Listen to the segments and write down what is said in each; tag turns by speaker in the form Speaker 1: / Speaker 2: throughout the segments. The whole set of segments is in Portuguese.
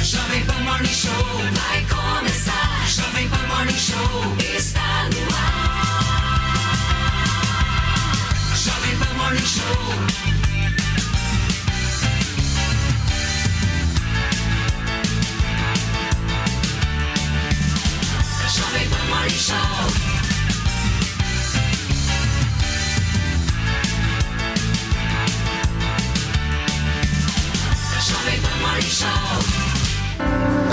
Speaker 1: Jovem Pan Morning Show vai começar. Morning Show está Morning Show. Morning Show. Morning Show.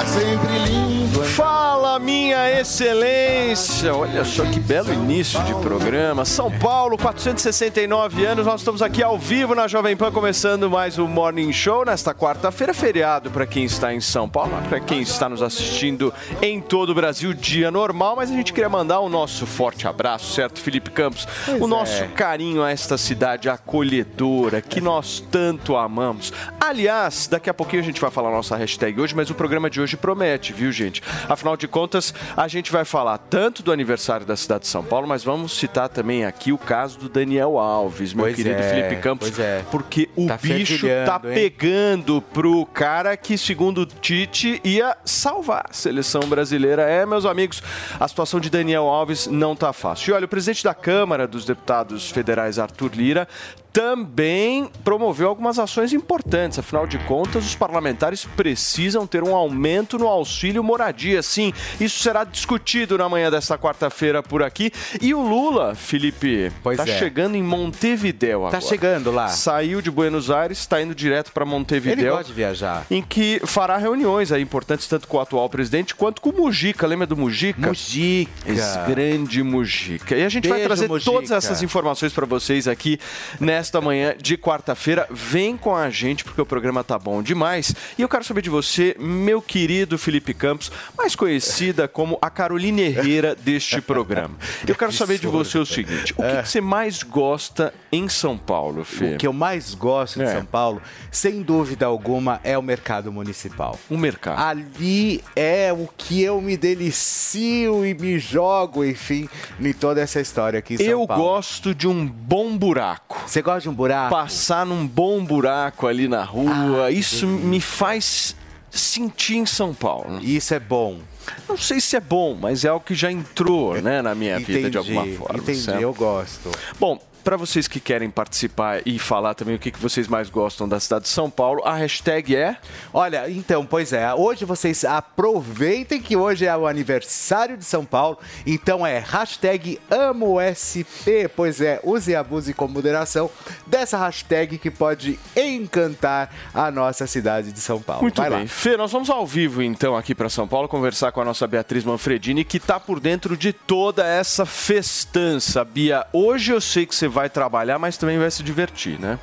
Speaker 2: É sempre lindo.
Speaker 3: Fala, minha excelência! Olha só que belo início de programa. São Paulo, 469 anos, nós estamos aqui ao vivo na Jovem Pan, começando mais o Morning Show nesta quarta-feira, feriado para quem está em São Paulo, para quem está nos assistindo em todo o Brasil, dia normal, mas a gente queria mandar o nosso forte abraço, certo, Felipe Campos? o nosso carinho a esta cidade acolhedora que nós tanto amamos. Aliás, daqui a pouquinho a gente vai falar a nossa hashtag hoje, mas o programa de hoje promete, viu, gente? Afinal de contas, a gente vai falar tanto do aniversário da cidade de São Paulo, mas vamos citar também aqui o caso do Daniel Alves, meu
Speaker 4: Pois
Speaker 3: querido
Speaker 4: é,
Speaker 3: Felipe Campos,
Speaker 4: pois é.
Speaker 3: porque o
Speaker 4: Tá
Speaker 3: bicho tá
Speaker 4: hein?
Speaker 3: pegando pro cara que, segundo o Tite, ia salvar a seleção brasileira. É, meus amigos, a situação de Daniel Alves não tá fácil. E olha, o presidente da Câmara dos Deputados Federais, Arthur Lira, também promoveu algumas ações importantes. Afinal de contas, os parlamentares precisam ter um aumento no auxílio moradia. Sim, isso será discutido na manhã desta quarta-feira por aqui. E o Lula, Felipe,
Speaker 4: Pois
Speaker 3: tá
Speaker 4: é.
Speaker 3: chegando em Montevidéu agora.
Speaker 4: Tá chegando lá.
Speaker 3: Saiu de Buenos Aires, está indo direto para
Speaker 4: Ele
Speaker 3: Montevidéu.
Speaker 4: gosta de viajar.
Speaker 3: Em que fará reuniões aí importantes tanto com o atual presidente quanto com o Mujica. Lembra do Mujica?
Speaker 4: Mujica.
Speaker 3: Esse grande Mujica. E a gente vai
Speaker 4: Beijo,
Speaker 3: trazer
Speaker 4: Mujica.
Speaker 3: todas essas informações para vocês aqui nesta manhã de quarta-feira. Vem com a gente porque o programa tá bom demais. E eu quero saber de você, meu querido Felipe Campos, mais conhecida como a Carolina Herrera deste programa. Eu quero saber de você o seguinte: o que, que você mais gosta em São Paulo, Fê?
Speaker 4: O que eu mais gosto de
Speaker 3: É.
Speaker 4: São Paulo, sem dúvida alguma, é o mercado municipal.
Speaker 3: O mercado.
Speaker 4: Ali é o que eu me delicio e me jogo, enfim, em toda essa história aqui em São
Speaker 3: Eu
Speaker 4: Paulo.
Speaker 3: gosto de um bom buraco.
Speaker 4: Você gosta de um buraco?
Speaker 3: Passar num bom buraco ali na rua,
Speaker 4: Ah,
Speaker 3: isso me faz sentir em São Paulo.
Speaker 4: Isso é bom.
Speaker 3: Não sei se é bom, mas é algo que já entrou né, na minha vida de alguma forma.
Speaker 4: Entendi,
Speaker 3: certo?
Speaker 4: eu gosto.
Speaker 3: Bom, para vocês que querem participar e falar também o que, que vocês mais gostam da cidade de São Paulo, a hashtag é
Speaker 4: Olha, então, pois é, hoje vocês aproveitem que hoje é o aniversário de São Paulo, então é hashtag AmoSP, pois é, use e abuse com moderação dessa hashtag que pode encantar a nossa cidade de São Paulo.
Speaker 3: Muito
Speaker 4: Vai
Speaker 3: bem.
Speaker 4: lá.
Speaker 3: Fê, nós vamos ao vivo então aqui para São Paulo conversar com a nossa Beatriz Manfredini, que está por dentro de toda essa festança. Bia, hoje eu sei que você vai trabalhar, mas também vai se divertir, né?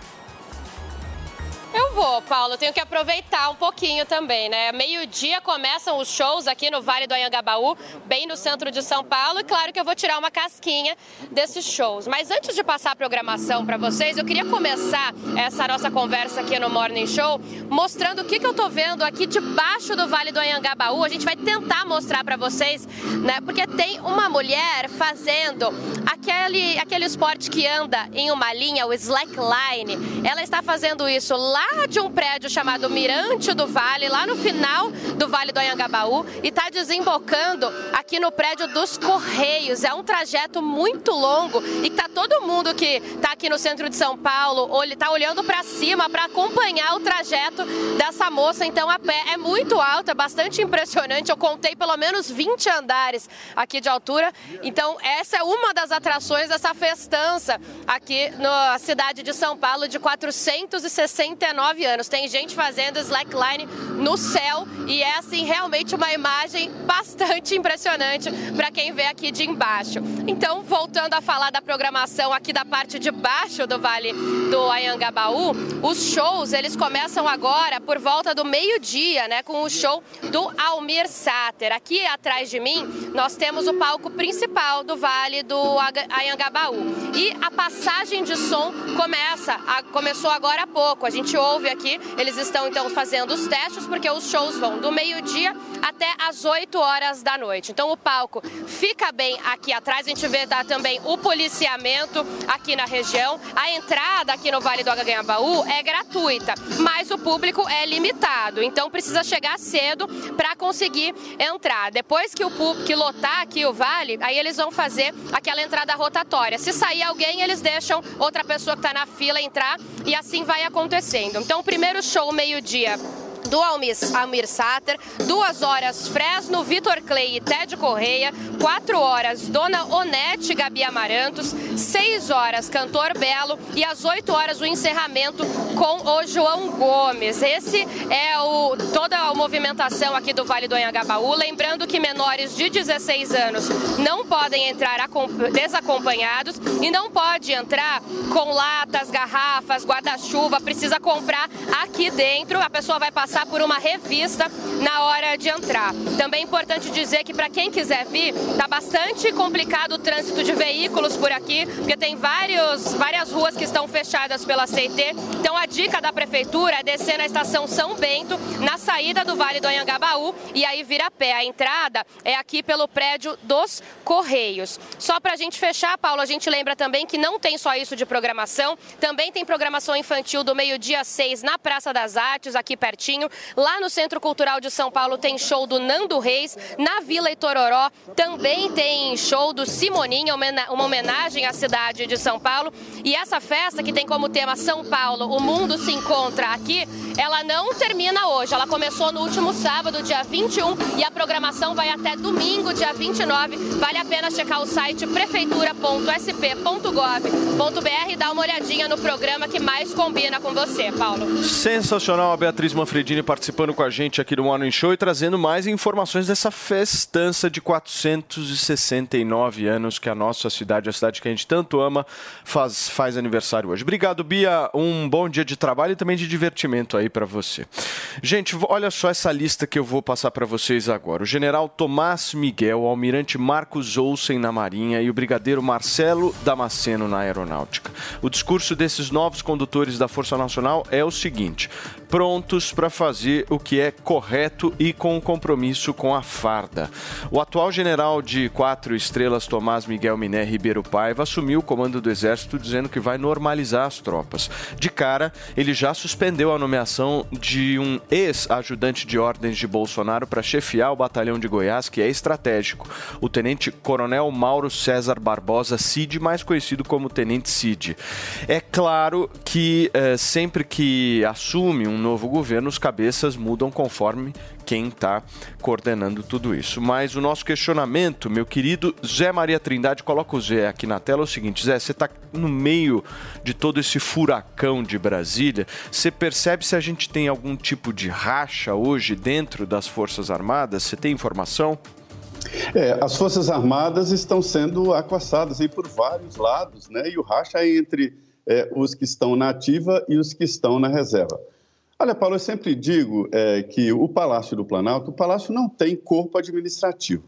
Speaker 5: Vou, Paulo. Tenho que aproveitar um pouquinho também, né? Meio-dia começam os shows aqui no Vale do Anhangabaú, bem no centro de São Paulo. E claro que eu vou tirar uma casquinha desses shows. Mas antes de passar a programação para vocês, eu queria começar essa nossa conversa aqui no Morning Show mostrando o que, que eu tô vendo aqui debaixo do Vale do Anhangabaú. A gente vai tentar mostrar para vocês, né? Porque tem uma mulher fazendo aquele, aquele esporte que anda em uma linha, o slackline. Ela está fazendo isso lá de um prédio chamado Mirante do Vale, lá no final do Vale do Anhangabaú, e está desembocando aqui no prédio dos Correios. É um trajeto muito longo e tá todo mundo que está aqui no centro de São Paulo está olhando para cima para acompanhar o trajeto dessa moça. Então a pé é muito alta, bastante impressionante. Eu contei pelo menos 20 andares aqui de altura. Então essa é uma das atrações dessa festança aqui na cidade de São Paulo de 469 69 anos. Tem gente fazendo slackline no céu e é assim realmente uma imagem bastante impressionante para quem vê aqui de embaixo. Então, voltando a falar da programação aqui da parte de baixo do Vale do Ayangabaú, os shows eles começam agora por volta do meio-dia, né, com o show do Almir Sater. Aqui atrás de mim, nós temos o palco principal do Vale do Ayangabaú. E a passagem de som começa, a, começou agora há pouco. A gente ouve aqui, eles estão então fazendo os testes porque os shows vão do meio-dia até as 8 horas da noite. Então o palco fica bem aqui atrás. A gente vê tá, também o policiamento aqui na região. A entrada aqui no Vale do Aganhabaú é gratuita, mas o público é limitado. Então precisa chegar cedo para conseguir entrar. Depois que o público que lotar aqui o vale, aí eles vão fazer aquela entrada rotatória. Se sair alguém, eles deixam outra pessoa que está na fila entrar e assim vai acontecendo. Então primeiro show meio-dia do Almir, Almir Sater, duas horas Fresno, Vitor Clay e Ted Correia, quatro horas Dona Onete Gabi Amarantos, seis horas Cantor Belo e às oito horas o encerramento com o João Gomes. Esse é o toda a movimentação aqui do Vale do Anhangabaú. Lembrando que menores de 16 anos não podem entrar desacompanhados e não pode entrar com latas, garrafas, guarda-chuva, precisa comprar aqui dentro. A pessoa vai passar passar por uma revista na hora de entrar. Também é importante dizer que para quem quiser vir, tá bastante complicado o trânsito de veículos por aqui, porque tem vários, várias ruas que estão fechadas pela CT. Então a dica da prefeitura é descer na estação São Bento, na saída do Vale do Anhangabaú, e aí vir a pé. A entrada é aqui pelo prédio dos Correios. Só para a gente fechar, Paulo, a gente lembra também que não tem só isso de programação, também tem programação infantil do meio-dia 6 na Praça das Artes, aqui pertinho. Lá no Centro Cultural de São Paulo tem show do Nando Reis. Na Vila Itororó também tem show do Simoninha, uma homenagem à cidade de São Paulo. E essa festa, que tem como tema São Paulo, o mundo se encontra aqui, ela não termina hoje. Ela começou no último sábado, dia 21, e a programação vai até domingo, dia 29. Vale a pena checar o site prefeitura.sp.gov.br e dar uma olhadinha no programa que mais combina com você, Paulo.
Speaker 3: Sensacional a Beatriz Manfredini participando com a gente aqui do Morning Show e trazendo mais informações dessa festança de 469 anos que a nossa cidade, a cidade que a gente tanto ama, faz, faz aniversário hoje. Obrigado, Bia. Um bom dia de trabalho e também de divertimento aí para você. Gente, olha só essa lista que eu vou passar para vocês agora. O general Tomás Miguel, o almirante Marcos Olsen na Marinha e o brigadeiro Marcelo Damasceno na Aeronáutica. O discurso desses novos condutores da Força Nacional é o seguinte: prontos para fazer o que é correto e com compromisso com a farda. O atual general de quatro estrelas, Tomás Miguel Miné Ribeiro Paiva, assumiu o comando do Exército dizendo que vai normalizar as tropas. De cara, ele já suspendeu a nomeação de um ex-ajudante de ordens de Bolsonaro para chefiar o batalhão de Goiás, que é estratégico, o tenente-coronel Mauro César Barbosa Cid, mais conhecido como Tenente Cid. É claro que eh, sempre que assume um novo governo, os cabeças mudam conforme quem está coordenando tudo isso. Mas o nosso questionamento, meu querido Zé Maria Trindade, coloca o Zé aqui na tela, é o seguinte: Zé, você está no meio de todo esse furacão de Brasília, você percebe se a gente tem algum tipo de racha hoje dentro das Forças Armadas? Você tem informação?
Speaker 6: É, as Forças Armadas estão sendo aquaçadas aí por vários lados, né? E o racha é entre é, os que estão na ativa e os que estão na reserva. Olha, Paulo, eu sempre digo é, que o Palácio do Planalto, o Palácio não tem corpo administrativo.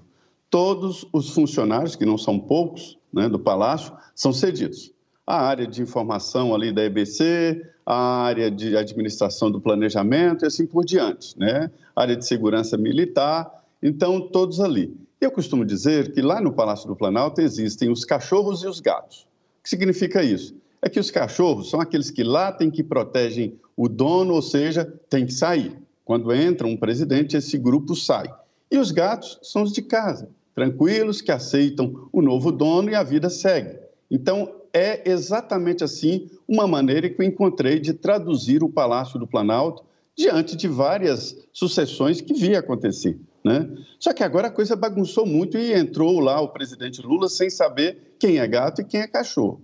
Speaker 6: Todos os funcionários, que não são poucos, né, do Palácio, são cedidos. A área de informação ali da EBC, a área de administração do planejamento e assim por diante, né? A área de segurança militar, então todos ali. Eu costumo dizer que lá no Palácio do Planalto existem os cachorros e os gatos. O que significa isso? É que os cachorros são aqueles que latem, que protegem o dono, ou seja, tem que sair. Quando entra um presidente, esse grupo sai. E os gatos são os de casa, tranquilos, que aceitam o novo dono e a vida segue. Então, é exatamente assim uma maneira que eu encontrei de traduzir o Palácio do Planalto diante de várias sucessões que via acontecer. Né? Só que agora a coisa bagunçou muito e entrou lá o presidente Lula sem saber quem é gato e quem é cachorro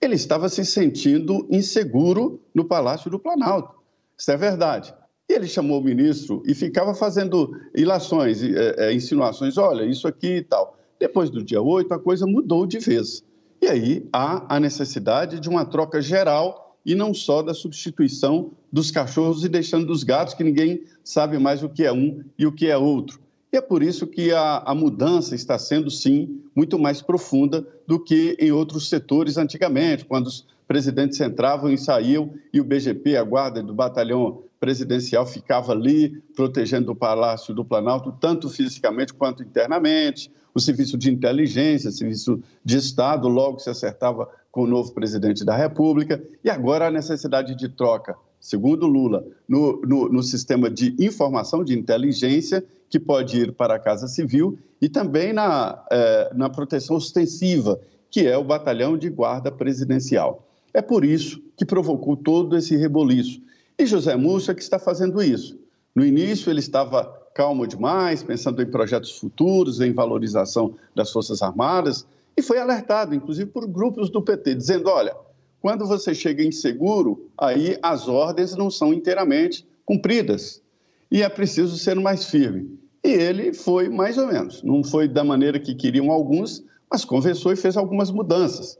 Speaker 6: ele estava se sentindo inseguro no Palácio do Planalto. Isso é verdade. E ele chamou o ministro e ficava fazendo ilações, é, é, insinuações, olha, isso aqui e tal. Depois do dia 8, a coisa mudou de vez. E aí há a necessidade de uma troca geral e não só da substituição dos cachorros e deixando dos gatos, que ninguém sabe mais o que é um e o que é outro. E é por isso que a, a mudança está sendo, sim, muito mais profunda do que em outros setores antigamente, quando os presidentes entravam e saíam e o BGP, a guarda do batalhão presidencial, ficava ali protegendo o Palácio do Planalto, tanto fisicamente quanto internamente. O serviço de inteligência, serviço de Estado, logo se acertava com o novo presidente da República. E agora a necessidade de troca, segundo Lula, no, no, no sistema de informação, de inteligência, que pode ir para a Casa Civil, e também na, eh, na proteção ostensiva, que é o batalhão de guarda presidencial. É por isso que provocou todo esse reboliço. E José Múcio é que está fazendo isso. No início, ele estava calmo demais, pensando em projetos futuros, em valorização das Forças Armadas, e foi alertado, inclusive, por grupos do PT, dizendo: olha, quando você chega inseguro, aí as ordens não são inteiramente cumpridas e é preciso ser mais firme. E ele foi mais ou menos, não foi da maneira que queriam alguns, mas conversou e fez algumas mudanças.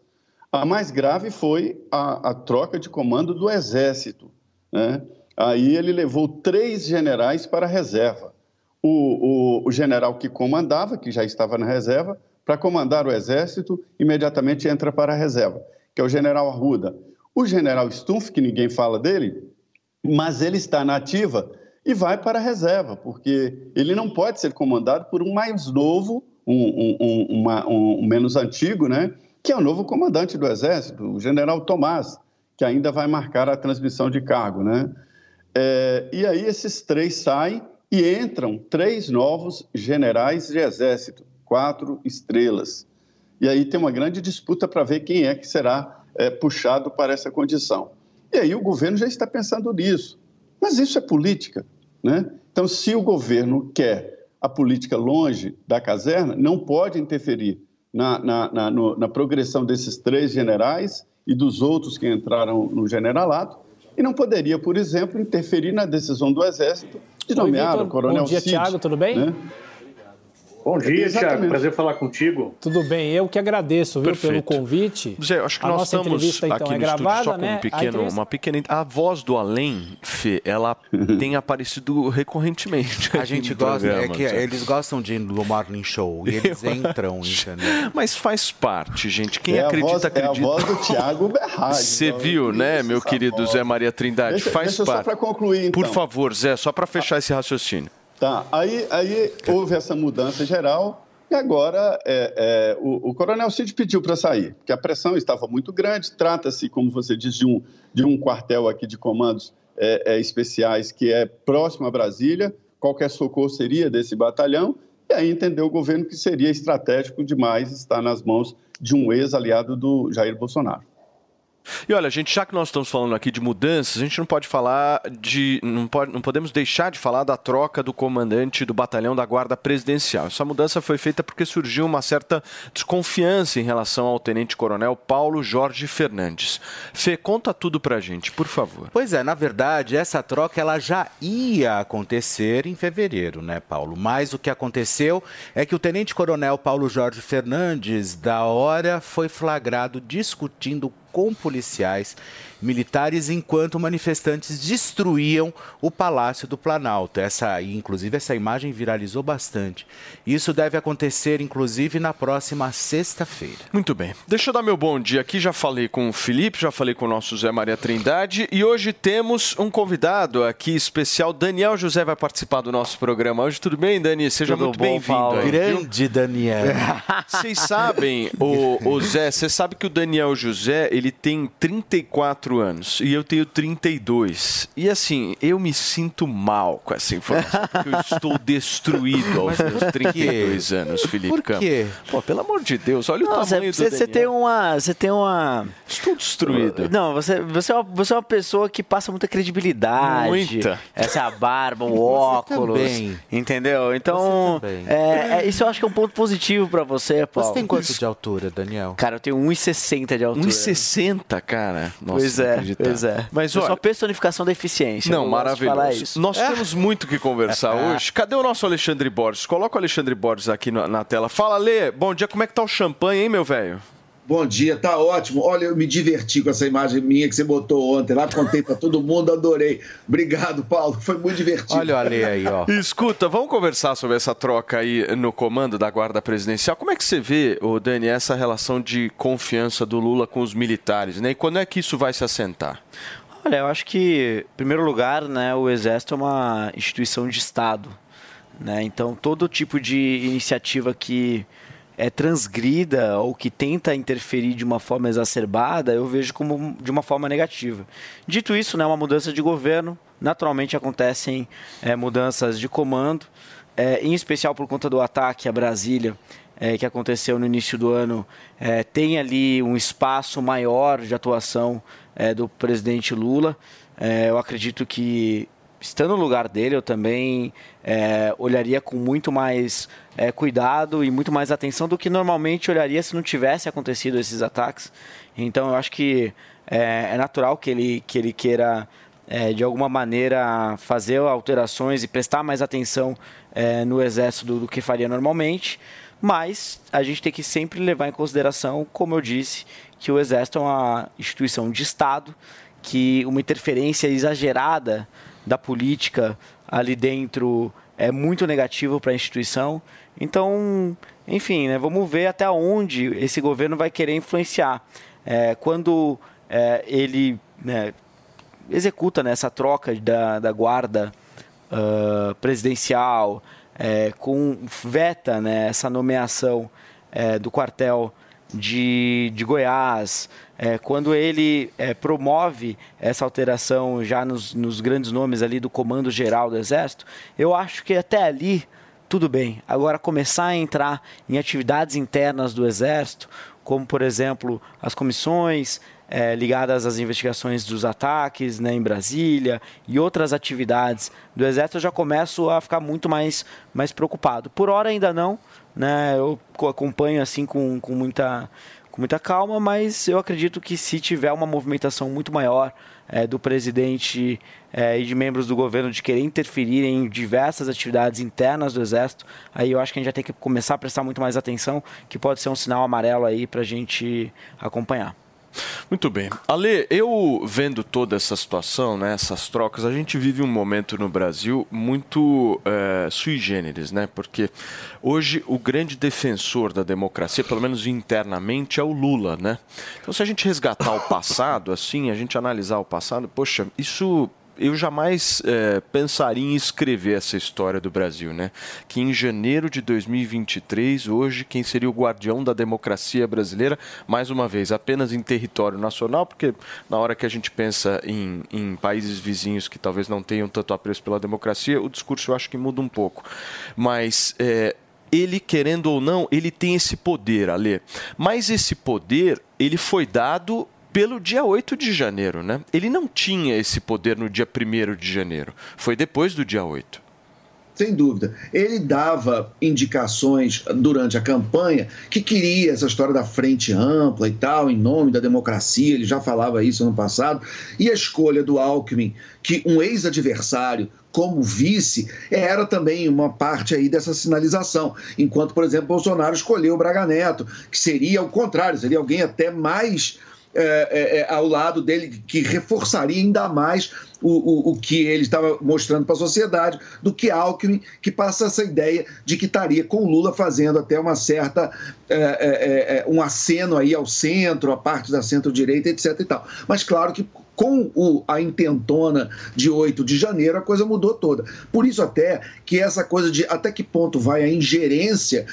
Speaker 6: A mais grave foi a, a troca de comando do Exército. Né? Aí ele levou três generais para a reserva. O, o, o general que comandava, que já estava na reserva, para comandar o Exército, imediatamente entra para a reserva, que é o general Arruda. O general Stumpf, que ninguém fala dele, mas ele está na ativa e vai para a reserva, porque ele não pode ser comandado por um mais novo, um, um, um, uma, um menos antigo, né? que é o novo comandante do Exército, o general Tomás, que ainda vai marcar a transmissão de cargo. Né? É, e aí esses três saem e entram três novos generais de Exército, quatro estrelas. E aí tem uma grande disputa para ver quem é que será é, puxado para essa condição. E aí o governo já está pensando nisso. Mas isso é política. Né? Então, se o governo quer a política longe da caserna, não pode interferir na, na, na, no, na progressão desses três generais e dos outros que entraram no generalato, e não poderia, por exemplo, interferir na decisão do Exército de nomear o coronel
Speaker 7: Bom dia,
Speaker 6: Cid,
Speaker 7: Tiago, tudo bem?
Speaker 6: né?
Speaker 8: Bom dia,
Speaker 6: Exatamente.
Speaker 8: Thiago. Prazer falar contigo.
Speaker 7: Tudo bem, eu que agradeço, viu, pelo convite.
Speaker 3: Zé, acho que
Speaker 7: a
Speaker 3: nós
Speaker 7: nossa
Speaker 3: estamos
Speaker 7: entrevista, então,
Speaker 3: aqui
Speaker 7: é
Speaker 3: no estúdio
Speaker 7: gravada,
Speaker 3: só com
Speaker 7: né?
Speaker 3: um
Speaker 7: A
Speaker 3: pequeno,
Speaker 7: entrevista-
Speaker 3: uma pequena... A voz do além, Fê, ela tem aparecido recorrentemente
Speaker 4: A gente gosta, é
Speaker 3: programa,
Speaker 4: que
Speaker 3: Zé.
Speaker 4: eles gostam de ir no Morning Show e eles entram, entendeu?
Speaker 3: Mas faz parte, gente. Quem
Speaker 6: é, a
Speaker 3: acredita,
Speaker 6: voz, é a
Speaker 3: acredita.
Speaker 6: voz do Tiago Berrage.
Speaker 3: Você
Speaker 6: então,
Speaker 3: viu, né, meu
Speaker 6: essa
Speaker 3: querido
Speaker 6: voz.
Speaker 3: Zé Maria Trindade?
Speaker 6: Deixa,
Speaker 3: faz
Speaker 6: deixa só
Speaker 3: parte.
Speaker 6: para concluir, então.
Speaker 3: Por favor, Zé, só para fechar esse raciocínio.
Speaker 6: Tá, aí, aí houve essa mudança geral e agora é, é, o, o coronel Cid pediu para sair, porque a pressão estava muito grande. Trata-se, como você diz, de um, de um quartel aqui de comandos é, é, especiais que é próximo a Brasília. Qualquer socorro seria desse batalhão. E aí entendeu o governo que seria estratégico demais estar nas mãos de um ex-aliado do Jair Bolsonaro.
Speaker 3: E olha, gente, já que nós estamos falando aqui de mudanças, a gente não pode falar de. Não, pode, não podemos deixar de falar da troca do comandante do batalhão da Guarda Presidencial. Essa mudança foi feita porque surgiu uma certa desconfiança em relação ao tenente-coronel Paulo Jorge Fernandes. Fê, conta tudo pra gente, por favor.
Speaker 4: Pois é, na verdade, essa troca ela já ia acontecer em fevereiro, né, Paulo? Mas o que aconteceu é que o tenente-coronel Paulo Jorge Fernandes, da hora, foi flagrado discutindo com policiais militares enquanto manifestantes destruíam o Palácio do Planalto. Essa, inclusive, essa imagem viralizou bastante. Isso deve acontecer, inclusive, na próxima sexta-feira.
Speaker 3: Muito bem. Deixa eu dar meu bom dia aqui. Já falei com o Felipe, já falei com o nosso Zé Maria Trindade. E hoje temos um convidado aqui especial. Daniel José vai participar do nosso programa hoje. Tudo bem, Dani? Seja
Speaker 4: Tudo
Speaker 3: muito
Speaker 4: bom,
Speaker 3: bem-vindo.
Speaker 4: Grande Daniel.
Speaker 3: Vocês sabem, o, o Zé, você sabe que o Daniel José, ele tem 34 anos e eu tenho 32. E assim, eu me sinto mal com essa informação, porque eu estou destruído aos meus 32 anos, Felipe
Speaker 4: Por
Speaker 3: Campos.
Speaker 4: quê?
Speaker 3: Pô, pelo amor de Deus, olha o
Speaker 9: Não,
Speaker 3: tamanho
Speaker 9: você,
Speaker 3: do
Speaker 9: você tem uma. Você tem uma.
Speaker 3: Estou destruído.
Speaker 9: Não, você, você, é uma, você é uma pessoa que passa muita credibilidade.
Speaker 3: Muita.
Speaker 9: Essa é a barba, o óculos.
Speaker 4: também.
Speaker 9: Entendeu? Então,
Speaker 4: Você também.
Speaker 9: é, é- isso eu acho que é um ponto positivo pra você, Paulo.
Speaker 4: Você tem quanto de altura, Daniel?
Speaker 9: Cara, eu tenho 1,60 de altura.
Speaker 3: 1,60, cara. Nossa,
Speaker 9: Pois Pois é,
Speaker 3: acreditar.
Speaker 9: pois é.
Speaker 3: Mas
Speaker 9: Eu
Speaker 3: olha,
Speaker 9: a personificação da eficiência.
Speaker 3: não, maravilhoso.
Speaker 9: isso.
Speaker 3: Nós temos muito que conversar hoje. Cadê o nosso Alexandre Borges? Coloca o Alexandre Borges aqui na, na tela. Fala, Lê. Bom dia. Como é que tá o champanhe, hein, meu velho?
Speaker 10: Bom dia, tá ótimo. Olha, eu me diverti com essa imagem minha que você botou ontem lá, contei pra todo mundo, adorei. Obrigado, Paulo, foi muito divertido.
Speaker 4: Olha o Ale aí, ó.
Speaker 3: Escuta, vamos conversar sobre essa troca aí no comando da Guarda Presidencial. Como é que você vê, ô Dani, essa relação de confiança do Lula com os militares, né? E quando é que isso vai se assentar?
Speaker 9: Olha, eu acho que, em primeiro lugar, né, o Exército é uma instituição de Estado. Né? Então, todo tipo de iniciativa que é transgrida ou que tenta interferir de uma forma exacerbada, eu vejo como de uma forma negativa. Dito isso, né, uma mudança de governo, naturalmente acontecem é, mudanças de comando, é, em especial por conta do ataque a Brasília, é, que aconteceu no início do ano, é, tem ali um espaço maior de atuação é, do presidente Lula. É, eu acredito que, estando no lugar dele, eu também é, olharia com muito mais é, cuidado e muito mais atenção do que normalmente olharia se não tivesse acontecido esses ataques. Então, eu acho que é, é natural que ele, que ele queira é, de alguma maneira fazer alterações e prestar mais atenção é, no exército do, do que faria normalmente, mas a gente tem que sempre levar em consideração, como eu disse, que o exército é uma instituição de Estado, que uma interferência exagerada da política ali dentro é muito negativo para a instituição. Então, enfim, né, vamos ver até onde esse governo vai querer influenciar. É, quando é, ele né, executa né, essa troca da, da guarda ah, presidencial, é, com veta né, essa nomeação é, do quartel de, de Goiás, é, quando ele é, promove essa alteração já nos, nos grandes nomes ali do Comando Geral do Exército, eu acho que até ali tudo bem. Agora começar a entrar em atividades internas do Exército, como por exemplo as comissões é, ligadas às investigações dos ataques né, em Brasília e outras atividades do Exército, eu já começo a ficar muito mais, mais preocupado. Por hora ainda não, né, eu co- acompanho assim com, com, muita, com muita calma, mas eu acredito que se tiver uma movimentação muito maior é, do presidente é, e de membros do governo de querer interferir em diversas atividades internas do Exército, aí eu acho que a gente já tem que começar a prestar muito mais atenção, que pode ser um sinal amarelo aí para a gente acompanhar.
Speaker 3: Muito bem. Ale, eu vendo toda essa situação, né, essas trocas, a gente vive um momento no Brasil muito eh, sui generis, né? Porque hoje o grande defensor da democracia, pelo menos internamente, é o Lula, né? Então, se a gente resgatar o passado, assim, a gente analisar o passado, poxa, isso eu jamais eh, pensaria em escrever essa história do Brasil, né? Que em janeiro de 2023, hoje, quem seria o guardião da democracia brasileira, mais uma vez, apenas em território nacional, porque na hora que a gente pensa em, em países vizinhos que talvez não tenham tanto apreço pela democracia, o discurso eu acho que muda um pouco. Mas eh, ele, querendo ou não, ele tem esse poder, Alê. Mas esse poder, ele foi dado pelo dia 8 de janeiro, né? Ele não tinha esse poder no dia 1 de janeiro. Foi depois do dia 8.
Speaker 10: Sem dúvida. Ele dava indicações durante a campanha que queria essa história da frente ampla e tal, em nome da democracia, ele já falava isso no passado. E a escolha do Alckmin, que um ex-adversário como vice, era também uma parte aí dessa sinalização. Enquanto, por exemplo, Bolsonaro escolheu o Braga Neto, que seria o contrário, seria alguém até mais é, é, é, ao lado dele, que reforçaria ainda mais o, o, o que ele estava mostrando para a sociedade, do que Alckmin, que passa essa ideia de que estaria com Lula fazendo até uma certa. É, é, é, um aceno aí ao centro, a parte da centro-direita, etc. e tal. Mas claro que com o, a intentona de 8 de janeiro, a coisa mudou toda. Por isso, até que essa coisa de até que ponto vai a ingerência,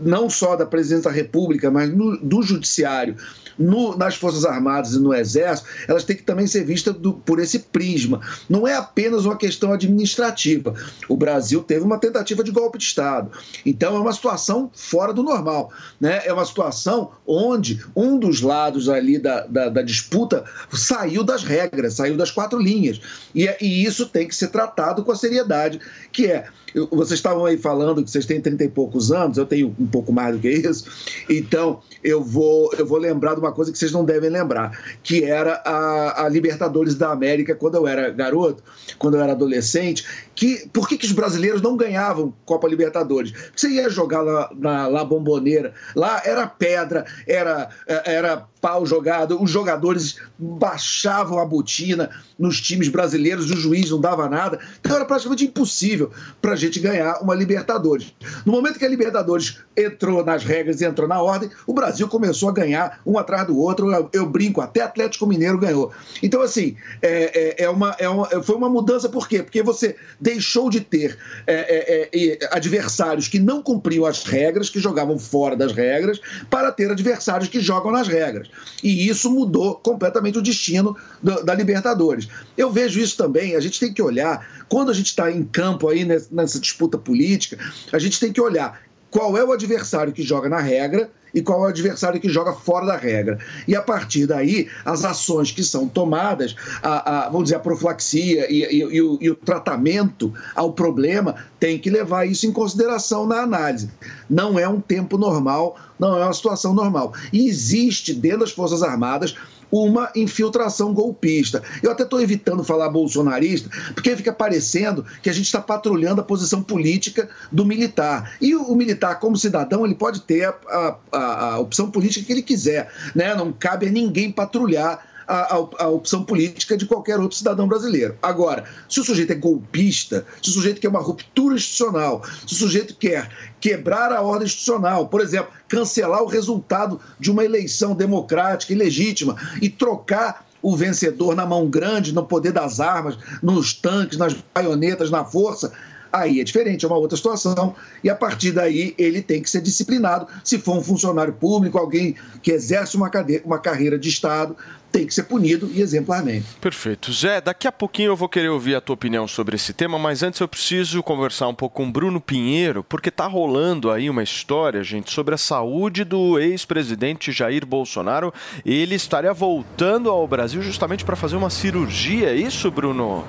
Speaker 10: não só da presidência da República, mas no, do Judiciário, no, nas Forças Armadas e no Exército, elas têm que também ser vistas do, por esse prisma. Não é apenas uma questão administrativa. O Brasil teve uma tentativa de golpe de Estado. Então, é uma situação fora do normal. Né? É uma situação onde um dos lados ali da, da, da disputa saiu das das regras, saiu das quatro linhas. E, é- e isso tem que ser tratado com a seriedade que é. eu- vocês estavam aí falando que vocês têm 30 e poucos anos, eu tenho um pouco mais do que isso, então eu vou, eu vou lembrar de uma coisa que vocês não devem lembrar, que era a, a Libertadores da América quando eu era garoto, quando eu era adolescente. Que, por que, que os brasileiros não ganhavam Copa Libertadores? Porque Você ia jogar lá na La Bomboneira, lá era pedra, era, era pau jogado, os jogadores baixavam a botina nos times brasileiros, o juiz não dava nada. Então era praticamente impossível para a gente ganhar uma Libertadores. No momento que a Libertadores entrou nas regras e entrou na ordem, o Brasil começou a ganhar um atrás do outro. Eu, eu brinco, até Atlético Mineiro ganhou. Então, assim, é, é, é uma, é uma, foi uma mudança, por quê? Porque você deixou de ter é, é, é, adversários que não cumpriam as regras, que jogavam fora das regras, para ter adversários que jogam nas regras. E isso mudou completamente o destino do- da Libertadores. Eu vejo isso também, a gente tem que olhar, quando a gente está em campo aí nessa, disputa política, a gente tem que olhar qual é o adversário que joga na regra e qual é o adversário que joga fora da regra. E a partir daí, as ações que são tomadas, a, a- vamos dizer, a profilaxia e, e- e o, e o tratamento ao problema tem que levar isso em consideração na análise. Não é um tempo normal, não é uma situação normal. E existe dentro das Forças Armadas uma infiltração golpista. Eu até estou evitando falar bolsonarista, porque fica parecendo que a gente está patrulhando a posição política do militar. E o, militar, como cidadão, ele pode ter a- a- a opção política que ele quiser. Né? Não cabe a ninguém patrulhar a, a- a opção política de qualquer outro cidadão brasileiro. Agora, se o sujeito é golpista, se o sujeito quer uma ruptura institucional, se o sujeito quer quebrar a ordem institucional, por exemplo, cancelar o resultado de uma eleição democrática e legítima e trocar o vencedor na mão grande, no poder das armas, nos tanques, nas baionetas, na força, aí é diferente, é uma outra situação. E a partir daí ele tem que ser disciplinado. Se for um funcionário público, alguém que exerce uma, cade- uma carreira de Estado, tem que ser punido e exemplarmente.
Speaker 3: Perfeito. Zé, daqui a pouquinho eu vou querer ouvir a tua opinião sobre esse tema, mas antes eu preciso conversar um pouco com Bruno Pinheiro, porque tá rolando aí uma história, gente, sobre a saúde do ex-presidente Jair Bolsonaro. Ele estaria voltando ao Brasil justamente para fazer uma cirurgia, é isso, Bruno?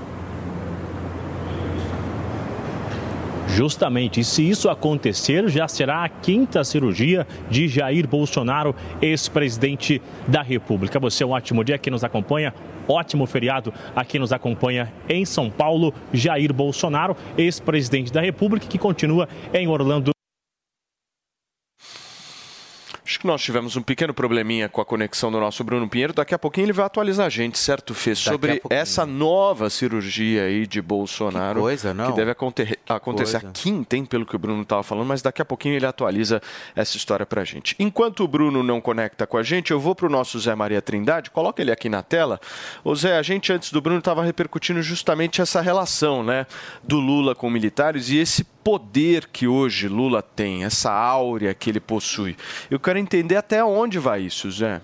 Speaker 11: Justamente, e se isso acontecer, já será a quinta cirurgia de Jair Bolsonaro, ex-presidente da República. Você, um ótimo dia que nos acompanha, ótimo feriado aqui nos acompanha em São Paulo. Jair Bolsonaro, ex-presidente da República, que continua em Orlando.
Speaker 3: Acho que nós tivemos um pequeno probleminha com a conexão do nosso Bruno Pinheiro. Daqui a pouquinho ele vai atualizar a gente, certo, Fê? Sobre essa nova cirurgia aí de Bolsonaro.
Speaker 4: Que coisa, não?
Speaker 3: Que deve aconte- acontecer
Speaker 4: coisa.
Speaker 3: a quinta, hein, pelo que o Bruno estava falando, mas daqui a pouquinho ele atualiza essa história pra gente. Enquanto o Bruno não conecta com a gente, eu vou pro nosso Zé Maria Trindade, coloca ele aqui na tela. Ô Zé, a gente antes do Bruno estava repercutindo justamente essa relação, né, do Lula com militares e esse poder que hoje Lula tem, essa áurea que ele possui. Eu quero entender até onde vai isso, Zé.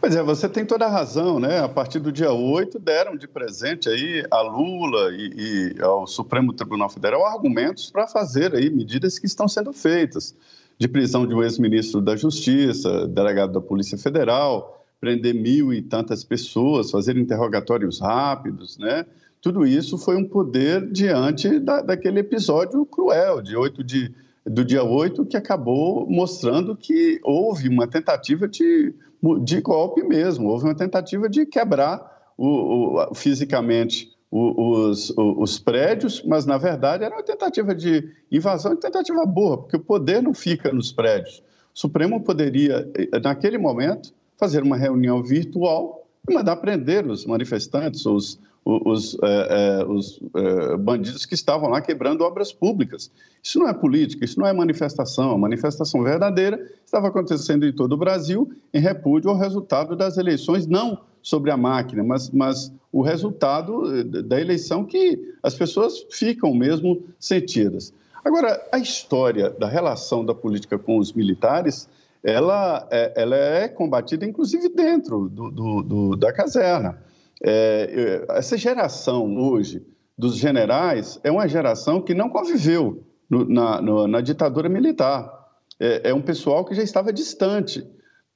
Speaker 6: Pois é, você tem toda a razão, né? A partir do dia 8, deram de presente aí a Lula e, e ao Supremo Tribunal Federal argumentos para fazer aí medidas que estão sendo feitas, de prisão de um ex-ministro da Justiça, delegado da Polícia Federal, prender mil e tantas pessoas, fazer interrogatórios rápidos, né? Tudo isso foi um poder diante da, daquele episódio cruel de 8 de, do dia 8, que acabou mostrando que houve uma tentativa de, de golpe mesmo, houve uma tentativa de quebrar o, o- fisicamente os, os prédios, mas na verdade era uma tentativa de invasão e tentativa burra, porque o poder não fica nos prédios. O Supremo poderia, eh, naquele momento, fazer uma reunião virtual e mandar prender os manifestantes, os, os, eh, eh, os, eh, bandidos que estavam lá quebrando obras públicas. Isso não é política, isso não é manifestação. A manifestação verdadeira estava acontecendo em todo o Brasil em repúdio ao resultado das eleições, não sobre a máquina, mas, mas o resultado eh, da eleição que as pessoas ficam mesmo sentidas. Agora, a história da relação da política com os militares, ela é, ela é combatida inclusive dentro do, do- do- da caserna. É, é, essa geração hoje dos generais é uma geração que não conviveu no- na, no- na ditadura militar. É, é um pessoal que já estava distante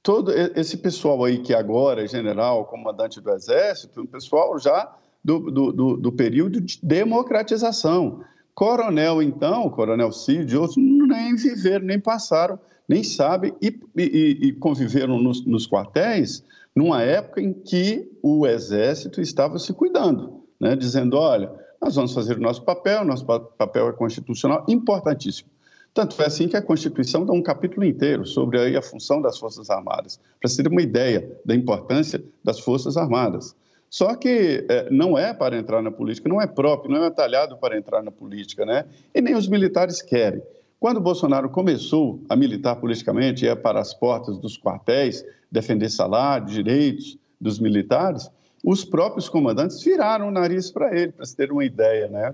Speaker 6: todo esse pessoal aí que agora é general, comandante do Exército, um pessoal já do, do, do, do período de democratização. Coronel, então, Coronel Cid outros, nem viveram, nem passaram, nem sabem, e, e- e conviveram nos, nos quartéis numa época em que o Exército estava se cuidando, né? dizendo, olha, nós vamos fazer o nosso papel, nosso pa- papel é constitucional, importantíssimo. Tanto é assim que a Constituição dá um capítulo inteiro sobre a função das Forças Armadas, para se ter uma ideia da importância das Forças Armadas. Só que eh, não é para entrar na política, não é próprio, não é talhado para entrar na política, né? E nem os militares querem. Quando Bolsonaro começou a militar politicamente, ia para as portas dos quartéis, defender salário, direitos dos militares, os próprios comandantes viraram o nariz para ele, para se ter uma ideia, né?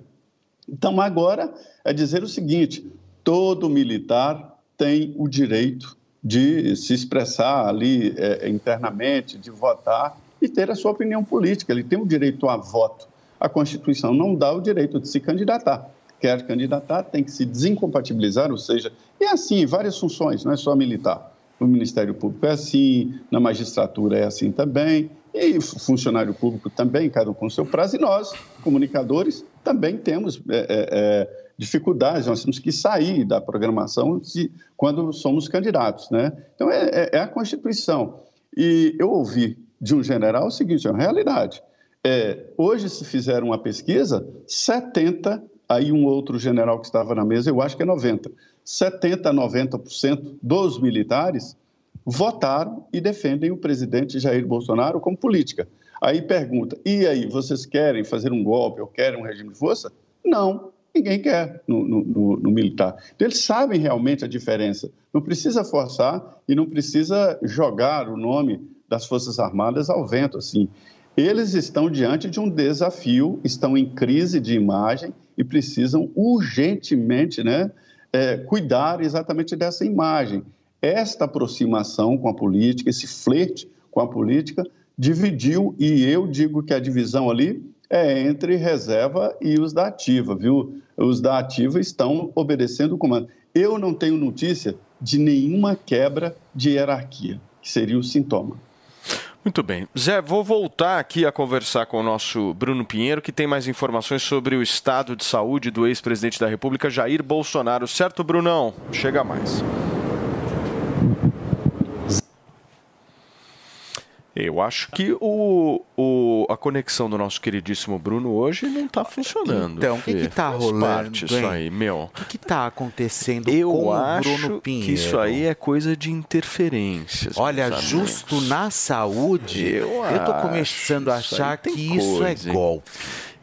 Speaker 6: Então, agora é dizer o seguinte: todo militar tem o direito de se expressar ali eh, internamente, de votar e ter a sua opinião política. Ele tem o direito a voto. A Constituição não dá o direito de se candidatar. Quer candidatar, tem que se desincompatibilizar, ou seja, é assim, várias funções, não é só militar. No Ministério Público é assim, na magistratura é assim também, e funcionário público também, cada um com seu prazo, e nós, comunicadores, também temos é, é, é, dificuldades, nós temos que sair da programação se, quando somos candidatos. Né? Então, é, é- é a Constituição. E eu ouvi de um general o seguinte, é uma realidade. É, hoje, se fizer uma pesquisa, 70, aí um outro general que estava na mesa, eu acho que é 90, 70 a 90% dos militares votaram e defendem o presidente Jair Bolsonaro como política. Aí pergunta, e aí, vocês querem fazer um golpe ou querem um regime de força? Não, ninguém quer no, no- no- no militar. Então, eles sabem realmente a diferença. Não precisa forçar e não precisa jogar o nome das Forças Armadas ao vento, assim. Eles estão diante de um desafio, estão em crise de imagem e precisam urgentemente né, eh, cuidar exatamente dessa imagem. Esta aproximação com a política, esse flerte com a política, dividiu, e eu digo que a divisão ali é entre reserva e os da ativa, viu? Os da ativa estão obedecendo o comando. Eu não tenho notícia de nenhuma quebra de hierarquia, que seria o sintoma.
Speaker 3: Muito bem. Zé, vou voltar aqui a conversar com o nosso Bruno Pinheiro, que tem mais informações sobre o estado de saúde do ex-presidente da República, Jair Bolsonaro. Certo, Brunão? Chega mais. Eu acho que o, o- a conexão do nosso queridíssimo Bruno hoje não está funcionando.
Speaker 4: Então, o que que tá
Speaker 3: Faz
Speaker 4: rolando,
Speaker 3: parte isso aí, meu.
Speaker 4: O que, que tá acontecendo
Speaker 3: Eu
Speaker 4: com o Bruno Pinheiro?
Speaker 3: que isso aí é coisa de interferências.
Speaker 4: Olha, justo
Speaker 3: amigos.
Speaker 4: na saúde, eu, tô
Speaker 3: acho
Speaker 4: começando a
Speaker 3: isso
Speaker 4: achar que isso
Speaker 3: coisa,
Speaker 4: é
Speaker 3: hein?
Speaker 4: golpe.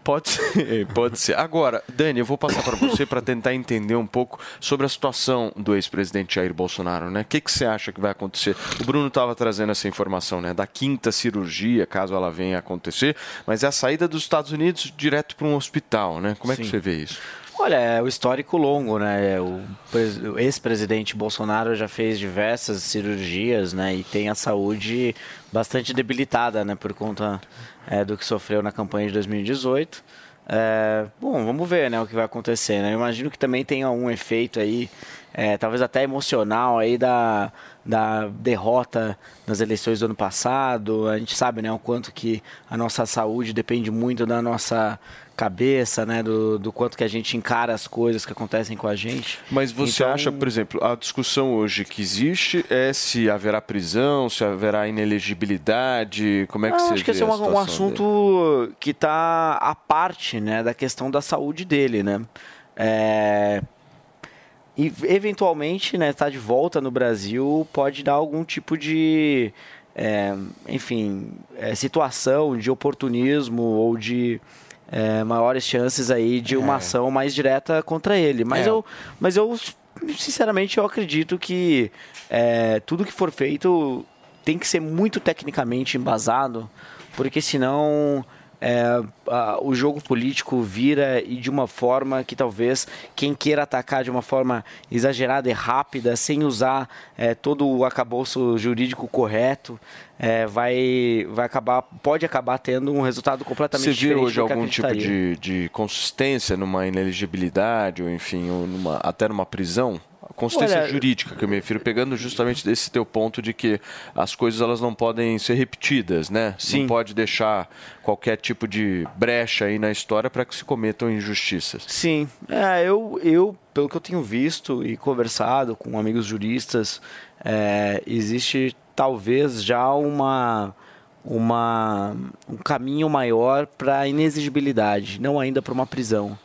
Speaker 3: Pode ser, pode ser. Agora, Dani, eu vou passar para você para tentar entender um pouco sobre a situação do ex-presidente Jair Bolsonaro, né? O que, que você acha que vai acontecer? O Bruno estava trazendo essa informação, né? Da quinta cirurgia, caso ela venha a acontecer, mas é a saída dos Estados Unidos direto para um hospital, né? Como é que
Speaker 9: Sim.
Speaker 3: você vê isso?
Speaker 9: Olha, é o histórico longo, né? O, pres- o ex-presidente Bolsonaro já fez diversas cirurgias, né? E tem a saúde bastante debilitada, né? Por conta é, do que sofreu na campanha de 2018. É, bom, vamos ver, né? O que vai acontecer, né? Eu imagino que também tenha um efeito aí, é, talvez até emocional aí da, da derrota nas eleições do ano passado. A gente sabe, né? O quanto que a nossa saúde depende muito da nossa cabeça, né? Do, do quanto que a gente encara as coisas que acontecem com a gente.
Speaker 3: Mas você
Speaker 9: Então-
Speaker 3: acha, por exemplo, a discussão hoje que existe é se haverá prisão, se haverá inelegibilidade, como é que
Speaker 9: Ah,
Speaker 3: você
Speaker 9: acho que esse é um, um assunto que está à parte né, da questão da saúde dele, né? É, E eventualmente, né, estar de volta no Brasil pode dar algum tipo de, é, enfim, é, situação de oportunismo ou de é, maiores chances aí de uma
Speaker 12: É.
Speaker 9: ação mais direta contra ele. Mas
Speaker 12: É.
Speaker 9: eu, mas eu sinceramente eu acredito que é, tudo que for feito tem que ser muito tecnicamente embasado, porque senão é, a- o jogo político vira e de uma forma que talvez quem queira atacar de uma forma exagerada e rápida, sem usar é, todo o acabouço jurídico correto, é, vai, vai acabar, pode acabar tendo um resultado completamente
Speaker 3: Você
Speaker 9: diferente
Speaker 3: hoje
Speaker 9: do que
Speaker 3: algum tipo de, de consistência numa inelegibilidade, ou enfim, ou numa, até numa prisão? consistência
Speaker 9: Olha,
Speaker 3: jurídica que eu me refiro, pegando justamente desse teu ponto de que as coisas elas não podem ser repetidas, né?
Speaker 9: Sim.
Speaker 3: Não pode deixar qualquer tipo de brecha aí na história para que se cometam injustiças.
Speaker 9: Sim, é, eu, eu, pelo que eu tenho visto e conversado com amigos juristas, é, existe talvez já uma, uma, um caminho maior para a inexigibilidade, não ainda para uma prisão.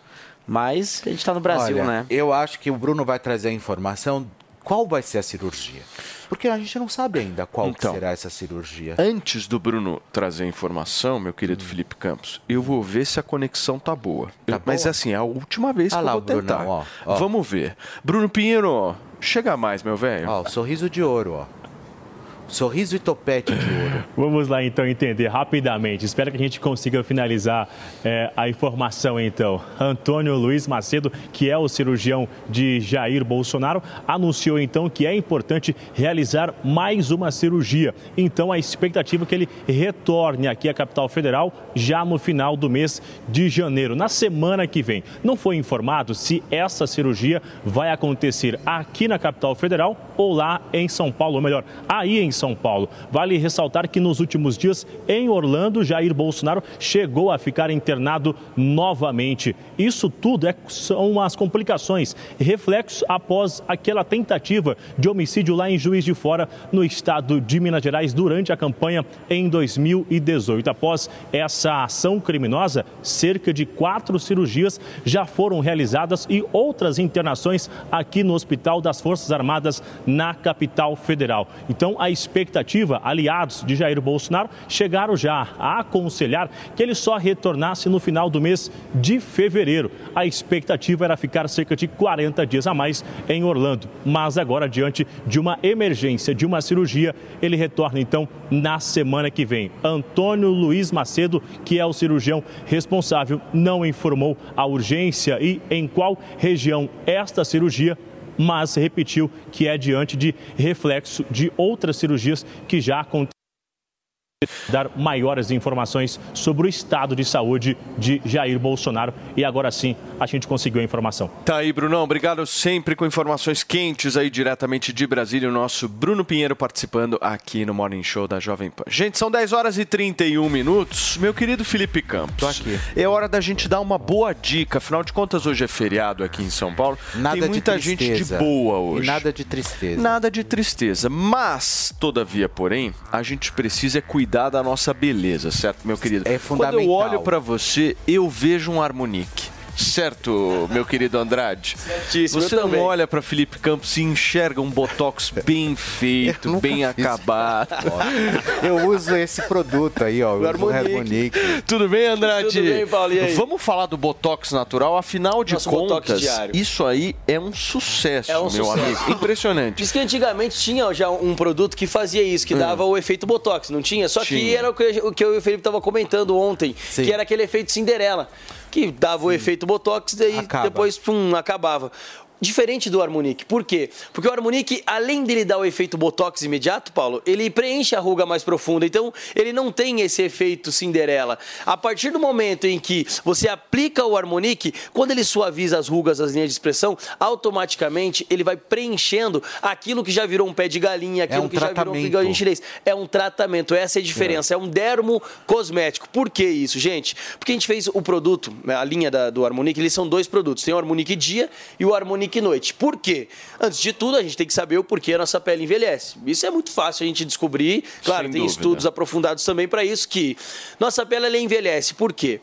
Speaker 9: Mas a gente está no Brasil,
Speaker 4: Olha,
Speaker 9: né?
Speaker 4: Eu acho que o Bruno vai trazer a informação qual vai ser a cirurgia. Porque a gente não sabe ainda qual que
Speaker 3: Então.
Speaker 4: será essa cirurgia.
Speaker 3: Antes do Bruno trazer a informação, meu querido Felipe Campos, eu vou ver se a conexão tá boa. Eu- Mas
Speaker 4: boa?
Speaker 3: assim, é a última vez
Speaker 4: Ah
Speaker 3: que
Speaker 4: lá
Speaker 3: eu vou tentar.
Speaker 4: Brunão, ó, ó.
Speaker 3: Vamos ver. Bruno Pinheiro, chega mais, meu velho.
Speaker 4: Ó, o sorriso de ouro, ó. Sorriso e topete de ouro.
Speaker 11: Vamos lá então entender rapidamente. Espero que a gente consiga finalizar é, a informação então. Antônio Luiz Macedo, que é o cirurgião de Jair Bolsonaro, anunciou então que é importante realizar mais uma cirurgia. Então a expectativa é que ele retorne aqui à capital federal já no final do mês de janeiro, na semana que vem. Não foi informado se essa cirurgia vai acontecer aqui na capital federal ou lá em São Paulo, ou melhor, aí em São Paulo. Vale ressaltar que nos últimos dias, em Orlando, Jair Bolsonaro chegou a ficar internado novamente. Isso tudo é- são as complicações, reflexos após aquela tentativa de homicídio lá em Juiz de Fora, no estado de Minas Gerais, durante a campanha em 2018. Após essa ação criminosa, cerca de quatro cirurgias já foram realizadas e outras internações aqui no Hospital das Forças Armadas na capital federal. Então, a expectativa, aliados de Jair Bolsonaro chegaram já a aconselhar que ele só retornasse no final do mês de fevereiro. A expectativa era ficar cerca de 40 dias a mais em Orlando, mas agora, diante de uma emergência, de uma cirurgia, ele retorna então na semana que vem. Antônio Luiz Macedo, que é o cirurgião responsável, não informou a urgência e em qual região esta cirurgia mas repetiu que é diante de reflexo de outras cirurgias que já aconteceram. Dar maiores informações sobre o estado de saúde de Jair Bolsonaro. E agora sim a gente conseguiu a informação.
Speaker 3: Tá aí, Brunão. Obrigado sempre com informações quentes aí diretamente de Brasília. O nosso Bruno Pinheiro participando aqui no Morning Show da Jovem Pan. Gente, são 10 horas e 31 minutos. Meu querido Felipe Campos.
Speaker 4: Tô aqui.
Speaker 3: É hora da gente dar uma boa dica. Afinal de contas, hoje é feriado aqui em São Paulo.
Speaker 4: Nada
Speaker 3: Tem muita
Speaker 4: de
Speaker 3: gente de
Speaker 4: tristeza.
Speaker 3: boa
Speaker 4: E
Speaker 3: hoje.
Speaker 4: nada de tristeza.
Speaker 3: Nada de tristeza. Mas, todavia, porém, a gente precisa é cuidar da nossa beleza, certo, meu querido?
Speaker 4: É
Speaker 3: Quando eu
Speaker 4: fundamental.
Speaker 3: olho pra você, eu vejo um harmonique. Certo, meu querido Andrade?
Speaker 13: Certíssimo,
Speaker 3: Você não olha pra Felipe Campos e enxerga um botox bem feito, bem acabado.
Speaker 4: Eu uso esse produto aí, ó. O
Speaker 13: Harmonique.
Speaker 4: Harmonique.
Speaker 3: Tudo bem, Andrade?
Speaker 13: Tudo bem, Paulo, e aí?
Speaker 3: Vamos falar do Botox natural, afinal de
Speaker 13: Nosso Botox
Speaker 3: contas,
Speaker 13: diário.
Speaker 3: isso aí é um sucesso,
Speaker 13: É um
Speaker 3: meu
Speaker 13: sucesso.
Speaker 3: amigo. Impressionante.
Speaker 13: Diz que antigamente tinha já um produto que fazia isso, que dava o efeito Botox, não tinha? Só que
Speaker 3: Hum. Tinha.
Speaker 13: era o que, o que eu e o Felipe tava comentando ontem,
Speaker 4: Sim.
Speaker 13: que era aquele efeito Cinderela, que dava o efeito Botox e daí
Speaker 4: Acaba.
Speaker 13: depois pum, acabava. Diferente do Harmonique. Por quê? Porque o Harmonique, além dele dar o efeito Botox imediato, Paulo, ele preenche a ruga mais profunda. Então, ele não tem esse efeito Cinderela. A partir do momento em que você aplica o Harmonique, quando ele suaviza as rugas, as linhas de expressão, automaticamente ele vai preenchendo aquilo que já virou um pé de galinha, aquilo
Speaker 4: um
Speaker 13: que já virou um
Speaker 4: tratamento.
Speaker 13: bigodinho chinês. É um tratamento, essa é a diferença. É, um dermo cosmético. Por que isso, gente? Porque a gente fez o produto, a linha da- do Harmonique, eles são dois produtos. Tem o Harmonique dia e o Harmonique noite. Por quê? Antes de tudo, a gente tem que saber o porquê a nossa pele envelhece. Isso é muito fácil a gente descobrir. Claro,
Speaker 3: Sem
Speaker 13: tem
Speaker 3: dúvida.
Speaker 13: estudos aprofundados também para isso que nossa pele ela envelhece. Por quê?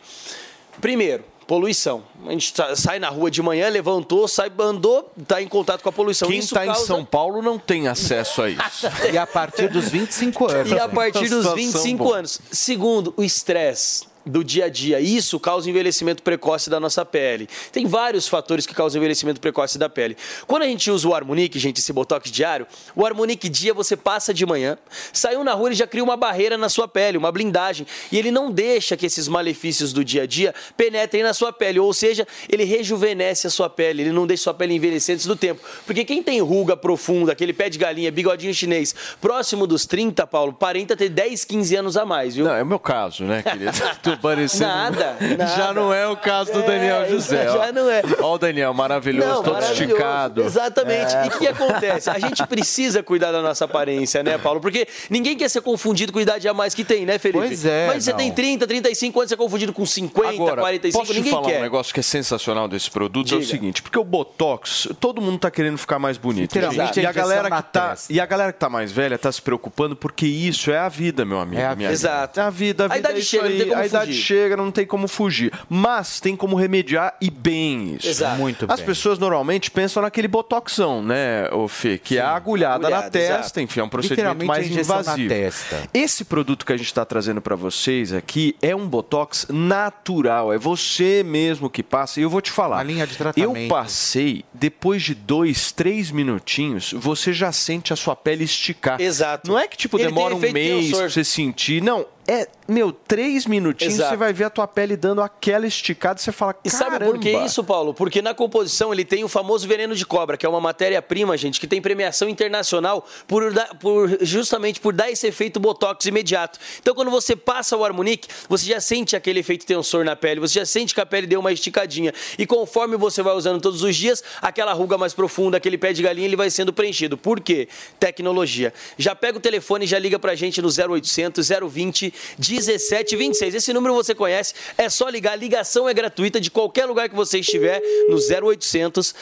Speaker 13: Primeiro, poluição. A gente sa- sai na rua de manhã, levantou, sai, andou, está em contato com a poluição.
Speaker 3: Quem está em
Speaker 13: causa-
Speaker 3: São Paulo não tem acesso a isso.
Speaker 4: E a partir dos 25 anos.
Speaker 13: E a partir dos
Speaker 3: Situação
Speaker 13: 25
Speaker 3: boa.
Speaker 13: anos. Segundo, o estresse do dia a dia. Isso causa envelhecimento precoce da nossa pele. Tem vários fatores que causam envelhecimento precoce da pele. Quando a gente usa o Harmonique, gente, esse botox diário, o Harmonique dia você passa de manhã, saiu na rua, ele já cria uma barreira na sua pele, uma blindagem, e ele não deixa que esses malefícios do dia a dia penetrem na sua pele, ou seja, ele rejuvenesce a sua pele, ele não deixa sua pele envelhecer antes do tempo. Porque quem tem ruga profunda, aquele pé de galinha, bigodinho chinês, próximo dos 30, Paulo, parenta ter 10, 15 anos a mais, viu?
Speaker 3: Não, é o meu caso, né, querido? parecendo.
Speaker 13: Nada, nada.
Speaker 3: Já não é o caso do
Speaker 13: É,
Speaker 3: Daniel José.
Speaker 13: já
Speaker 3: ó.
Speaker 13: não é.
Speaker 3: Ó o Daniel, maravilhoso,
Speaker 13: Não,
Speaker 3: todo
Speaker 13: maravilhoso.
Speaker 3: esticado.
Speaker 13: Exatamente.
Speaker 3: É.
Speaker 13: E o que acontece? A gente precisa cuidar da nossa aparência, né, Paulo? Porque ninguém quer ser confundido com a idade a mais que tem, né, Felipe?
Speaker 3: Pois é,
Speaker 13: Mas você
Speaker 3: não.
Speaker 13: tem 30, 35 anos, você é confundido com 50,
Speaker 3: Agora,
Speaker 13: 45,
Speaker 3: posso te
Speaker 13: ninguém
Speaker 3: falar
Speaker 13: quer.
Speaker 3: um negócio que é sensacional desse produto? É o
Speaker 13: Diga.
Speaker 3: seguinte, porque o Botox, todo mundo tá querendo ficar mais bonito.
Speaker 4: Literalmente,
Speaker 3: gente. E
Speaker 4: é
Speaker 3: a galera que tá, e a galera que tá mais velha tá se preocupando porque isso é a vida, meu amigo.
Speaker 4: É a
Speaker 3: minha
Speaker 4: vida.
Speaker 13: Exato.
Speaker 3: É a vida, a
Speaker 13: A
Speaker 3: vida
Speaker 13: idade
Speaker 3: é isso
Speaker 13: chega, não
Speaker 3: aí.
Speaker 13: tem como
Speaker 3: A idade
Speaker 13: fugir.
Speaker 3: chega, não tem como fugir. Mas tem como remediar e bem isso.
Speaker 13: Exato.
Speaker 4: Muito
Speaker 3: As
Speaker 4: bem.
Speaker 3: pessoas normalmente pensam naquele botoxão, né, ô Fê? Que é a agulhada na
Speaker 13: Agulhada,
Speaker 3: testa,
Speaker 13: exato.
Speaker 3: enfim, é um procedimento mais
Speaker 4: a injeção na
Speaker 3: invasivo.
Speaker 4: testa.
Speaker 3: Esse produto que a gente está trazendo para vocês aqui é um botox natural, é você mesmo que passa. E eu vou te falar,
Speaker 4: Uma linha de
Speaker 3: eu
Speaker 4: tratamento.
Speaker 3: passei depois de dois, três minutinhos, você já sente a sua pele esticar.
Speaker 13: Exato.
Speaker 3: Não é que tipo
Speaker 13: Ele
Speaker 3: demora um mês pra você sentir, não. É, meu, três minutinhos
Speaker 13: Exato.
Speaker 3: você vai ver a tua pele dando aquela esticada, você fala,
Speaker 13: E sabe
Speaker 3: caramba.
Speaker 13: por que isso, Paulo? Porque na composição ele tem o famoso veneno de cobra, que é uma matéria-prima, gente, que tem premiação internacional por, por- justamente por dar esse efeito botox imediato. Então, quando você passa o Harmonic, você já sente aquele efeito tensor na pele, você já sente que a pele deu uma esticadinha. E conforme você vai usando todos os dias, aquela ruga mais profunda, aquele pé de galinha, ele vai sendo preenchido. Por quê? Tecnologia. Já pega o telefone e já liga pra gente no 0800 020 1726. Esse número você conhece, é só ligar. A ligação é gratuita de qualquer lugar que você estiver no 0800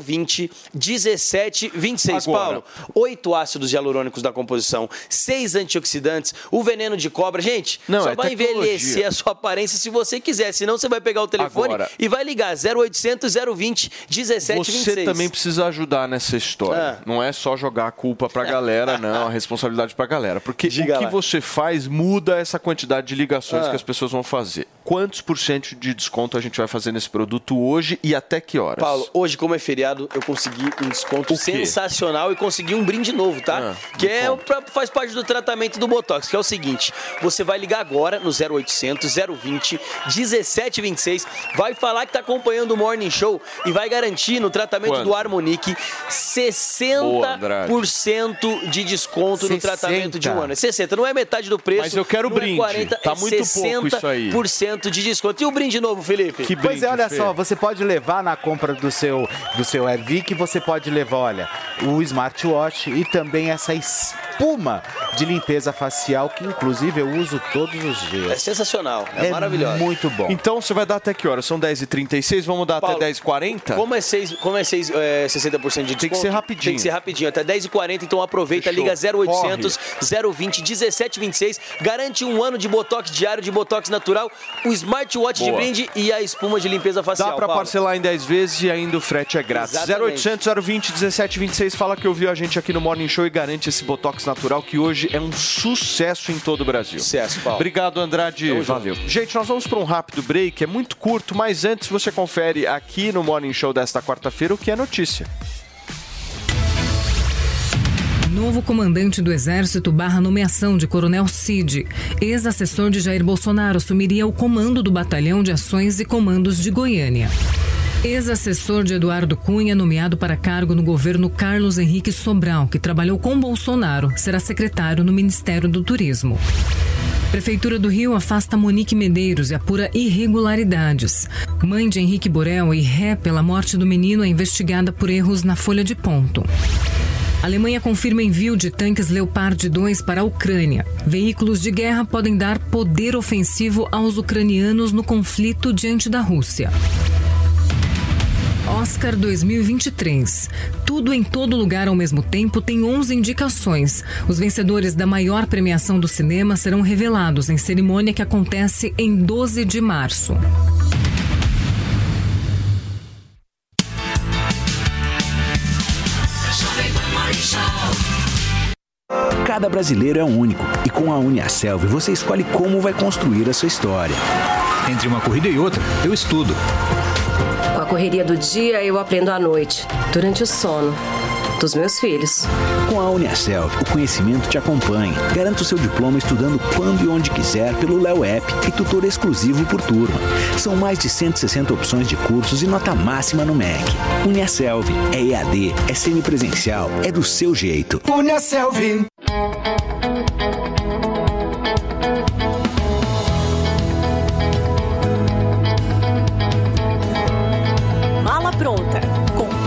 Speaker 13: 020 1726.
Speaker 3: Agora.
Speaker 13: Paulo, oito ácidos hialurônicos da composição, seis antioxidantes, o veneno de cobra. Gente,
Speaker 3: Não,
Speaker 13: só
Speaker 3: é
Speaker 13: vai
Speaker 3: tecnologia.
Speaker 13: envelhecer a sua aparência se você quiser. Senão você vai pegar o telefone
Speaker 3: Agora.
Speaker 13: e vai ligar 0800 020 1726.
Speaker 3: Você também precisa ajudar nessa história.
Speaker 13: Ah.
Speaker 3: Não é só jogar a culpa pra galera, não, a responsabilidade pra galera. Porque
Speaker 13: Diga
Speaker 3: o que
Speaker 13: lá.
Speaker 3: você faz muda essa quantidade de ligações
Speaker 13: Ah.
Speaker 3: que as pessoas vão fazer. Quantos por cento de desconto a gente vai fazer nesse produto hoje e até que horas?
Speaker 13: Paulo, hoje, como é feriado, eu consegui um desconto sensacional e consegui um brinde novo, tá?
Speaker 3: Ah,
Speaker 13: que é, pra- faz parte do tratamento do Botox, que é o seguinte: você vai ligar agora no 0800 020 1726, vai falar que tá acompanhando o Morning Show e vai garantir no tratamento
Speaker 3: Quanto?
Speaker 13: do
Speaker 3: Boa, Andrade.
Speaker 13: 60% de desconto no
Speaker 4: 60.
Speaker 13: tratamento de um ano. É 60, não é metade do preço.
Speaker 3: Mas eu quero
Speaker 13: é
Speaker 3: brinde.
Speaker 13: 40,
Speaker 3: Tá
Speaker 13: é
Speaker 3: muito pouco isso aí.
Speaker 13: 60% de desconto. E o brinde novo, Felipe?
Speaker 3: Que
Speaker 4: Pois é,
Speaker 3: brinde,
Speaker 4: olha
Speaker 3: Fê.
Speaker 4: só, você pode levar na compra do seu do seu Airvic, você pode levar, olha, o smartwatch e também essa espuma de limpeza facial que inclusive eu uso todos os
Speaker 13: É
Speaker 4: dias.
Speaker 13: sensacional, é,
Speaker 4: É
Speaker 13: maravilhoso.
Speaker 4: muito bom.
Speaker 3: Então você vai dar até que horas? São 10h36, vamos dar
Speaker 13: Paulo,
Speaker 3: até 10h40?
Speaker 13: Como é, seis, como é seis, é, 60% de desconto?
Speaker 3: Tem que ser rapidinho.
Speaker 13: Tem que ser rapidinho, até 10h40, então aproveita,
Speaker 3: Fechou.
Speaker 13: liga 0800 020 1726, garante um ano de Botox diário, de Botox natural, o smartwatch de
Speaker 3: Boa.
Speaker 13: brinde e a espuma de limpeza facial,
Speaker 3: Dá pra
Speaker 13: Paulo.
Speaker 3: parcelar em 10 vezes e ainda o frete é grátis.
Speaker 13: Exatamente.
Speaker 3: 0800 020 1726. Fala que ouviu a gente aqui no Morning Show e garante esse Botox natural que hoje é um sucesso em todo o Brasil.
Speaker 13: Sucesso, Paulo.
Speaker 3: Obrigado, Andrade.
Speaker 13: Tamo junto.
Speaker 3: Valeu. Gente, nós vamos para um rápido break. É muito curto, mas antes você confere aqui no Morning Show desta quarta-feira o que é notícia.
Speaker 14: Novo comandante do Exército barra nomeação de Coronel Cid. Ex-assessor de Jair Bolsonaro assumiria o comando do Batalhão de Ações e Comandos de Goiânia. Ex-assessor de Eduardo Cunha, nomeado para cargo no governo Carlos Henrique Sobral, que trabalhou com Bolsonaro, será secretário no Ministério do Turismo. Prefeitura do Rio afasta Monique Medeiros e apura irregularidades. Mãe de Henrique Borel e ré pela morte do menino é investigada por erros na folha de ponto. A Alemanha confirma envio de tanques Leopard 2 para a Ucrânia. Veículos de guerra podem dar poder ofensivo aos ucranianos no conflito diante da Rússia. Oscar 2023. Tudo em todo lugar ao mesmo tempo tem 11 indicações. Os vencedores da maior premiação do cinema serão revelados em cerimônia que acontece em 12 de março.
Speaker 15: Cada brasileiro é único e com a Uniaselv você escolhe como vai construir a sua história.
Speaker 16: Entre uma corrida e outra, eu estudo.
Speaker 17: Correria do dia, eu aprendo à noite, durante o sono dos meus filhos.
Speaker 15: Com a Uniaselv, o conhecimento te acompanha. Garanta o seu diploma estudando quando e onde quiser pelo Léo App e tutor exclusivo por turma. São mais de 160 opções de cursos e nota máxima no MEC. Uniaselv é EAD, é semipresencial, é do seu jeito.
Speaker 18: Uniaselv.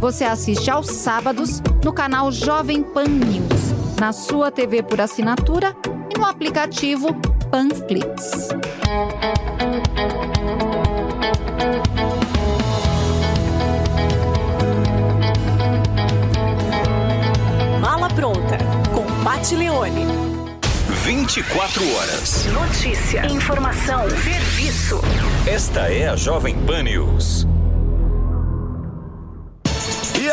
Speaker 19: Você assiste aos sábados no canal Jovem Pan News, na sua TV por assinatura e no aplicativo Panflix.
Speaker 20: Mala Pronta, com Pati Leone.
Speaker 15: 24 horas.
Speaker 20: Notícia, informação, serviço.
Speaker 15: Esta é a Jovem Pan News.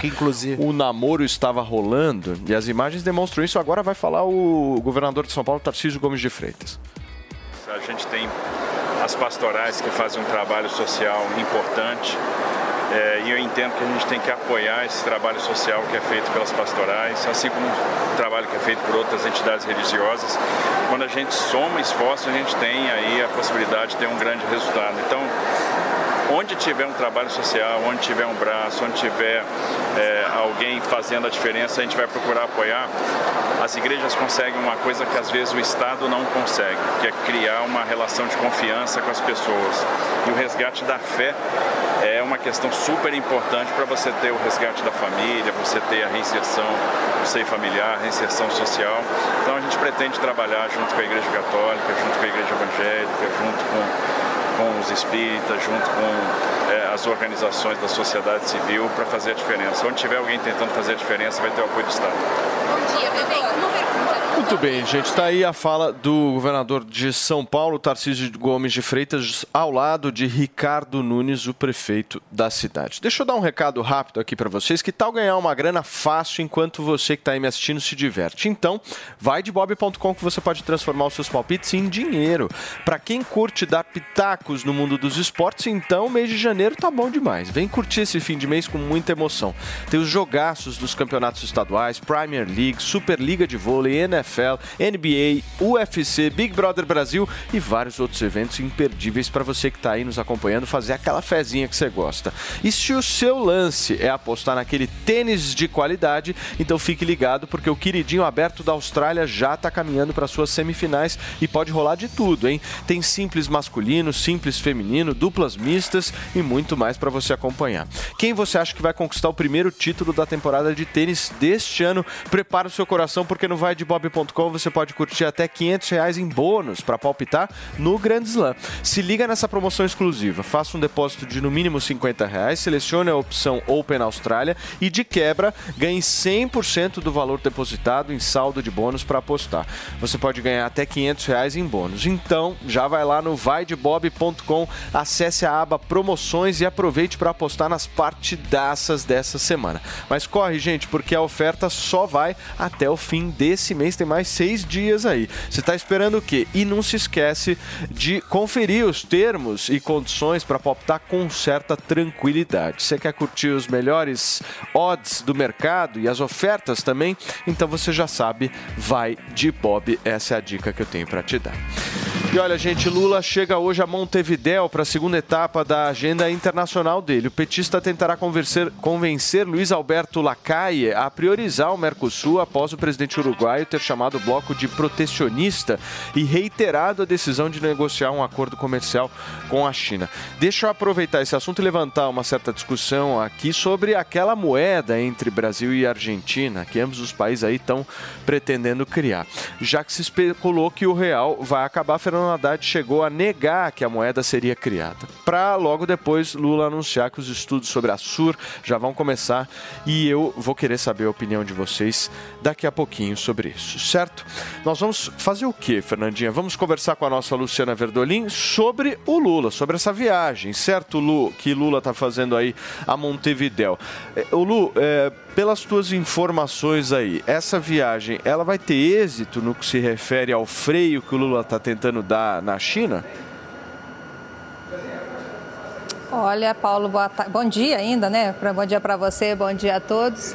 Speaker 3: Que inclusive o namoro estava rolando e as imagens demonstram isso. Agora vai falar o governador de São Paulo, Tarcísio Gomes de Freitas.
Speaker 21: A gente tem as pastorais que fazem um trabalho social importante. é, e eu entendo que a gente tem que apoiar esse trabalho social que é feito pelas pastorais, assim como o trabalho que é feito por outras entidades religiosas. Quando a gente soma esforço, a gente tem aí a possibilidade de ter um grande resultado. Então, onde tiver um trabalho social, onde tiver um braço, onde tiver é, alguém fazendo a diferença, a gente vai procurar apoiar. As igrejas conseguem uma coisa que às vezes o Estado não consegue, que é criar uma relação de confiança com as pessoas. E o resgate da fé é uma questão super importante para você ter o resgate da família, você ter a reinserção do seio familiar, a reinserção social. Então a gente pretende trabalhar junto com a Igreja Católica, junto com a Igreja Evangélica, junto com com os espíritas, junto com é, as organizações da sociedade civil para fazer a diferença. Onde tiver alguém tentando fazer a diferença, vai ter o apoio do Estado.
Speaker 22: Bom dia, bebê. Uma pergunta.
Speaker 3: Muito bem, gente. Está aí a fala do governador de São Paulo, Tarcísio Gomes de Freitas, ao lado de Ricardo Nunes, o prefeito da cidade. Deixa eu dar um recado rápido aqui para vocês. Que tal ganhar uma grana fácil enquanto você que está aí me assistindo se diverte? Então, vai de bob.com que você pode transformar os seus palpites em dinheiro. Para quem curte dar no mundo dos esportes, então mês de janeiro tá bom demais. Vem curtir esse fim de mês com muita emoção. Tem os jogaços dos campeonatos estaduais, Premier League, Superliga de Vôlei, NFL, NBA, UFC, Big Brother Brasil e vários outros eventos imperdíveis para você que está aí nos acompanhando fazer aquela fezinha que você gosta. E se o seu lance é apostar naquele tênis de qualidade, então fique ligado porque o queridinho aberto da Austrália já está caminhando para suas semifinais e pode rolar de tudo, hein? Tem simples masculino, simples feminino, duplas mistas e muito mais para você acompanhar. Quem você acha que vai conquistar o primeiro título da temporada de tênis deste ano? Prepara o seu coração porque no vaidebob.com você pode curtir até 500 reais em bônus para palpitar no Grand Slam. Se liga nessa promoção exclusiva. Faça um depósito de no mínimo 50 reais, selecione a opção Open Austrália e de quebra ganhe 100% do valor depositado em saldo de bônus para apostar. Você pode ganhar até 500 reais em bônus. Então, já vai lá no vaidebob.com, acesse a aba promoções e aproveite para apostar nas partidaças dessa semana. Mas corre, gente, porque a oferta só vai até o fim desse mês. Tem mais seis dias aí. Você está esperando o quê? E não se esquece de conferir os termos e condições para palpitar com certa tranquilidade. Você quer curtir os melhores odds do mercado e as ofertas também? Então você já sabe, vai de Bob. Essa é a dica que eu tenho para te dar. E olha, gente, Lula chega hoje a Montevidéu para a segunda etapa da agenda internacional dele. O petista tentará convencer, convencer Luiz Alberto Lacalle a priorizar o Mercosul após o presidente uruguaio ter chamado o bloco de protecionista e reiterado a decisão de negociar um acordo comercial com a China. Deixa eu aproveitar esse assunto e levantar uma certa discussão aqui sobre aquela moeda entre Brasil e Argentina, que ambos os países aí estão pretendendo criar. Já que se especulou que o real vai acabar, Fernando Haddad chegou a negar que a moeda seria criada. Para logo depois Lula anunciar que os estudos sobre a SUR já vão começar e eu vou querer saber a opinião de vocês daqui a pouquinho sobre isso, certo? Nós vamos fazer o que, Fernandinha? Vamos conversar com a nossa Luciana Verdolim sobre o Lula, sobre essa viagem, certo, Lu, que Lula está fazendo aí a Montevidéu. É, O Lu, é, pelas tuas informações aí, essa viagem, ela vai ter êxito no que se refere ao freio que o Lula está tentando dar na China?
Speaker 23: Olha, Paulo, boa ta- bom dia ainda, né? Bom dia para você, bom dia a todos.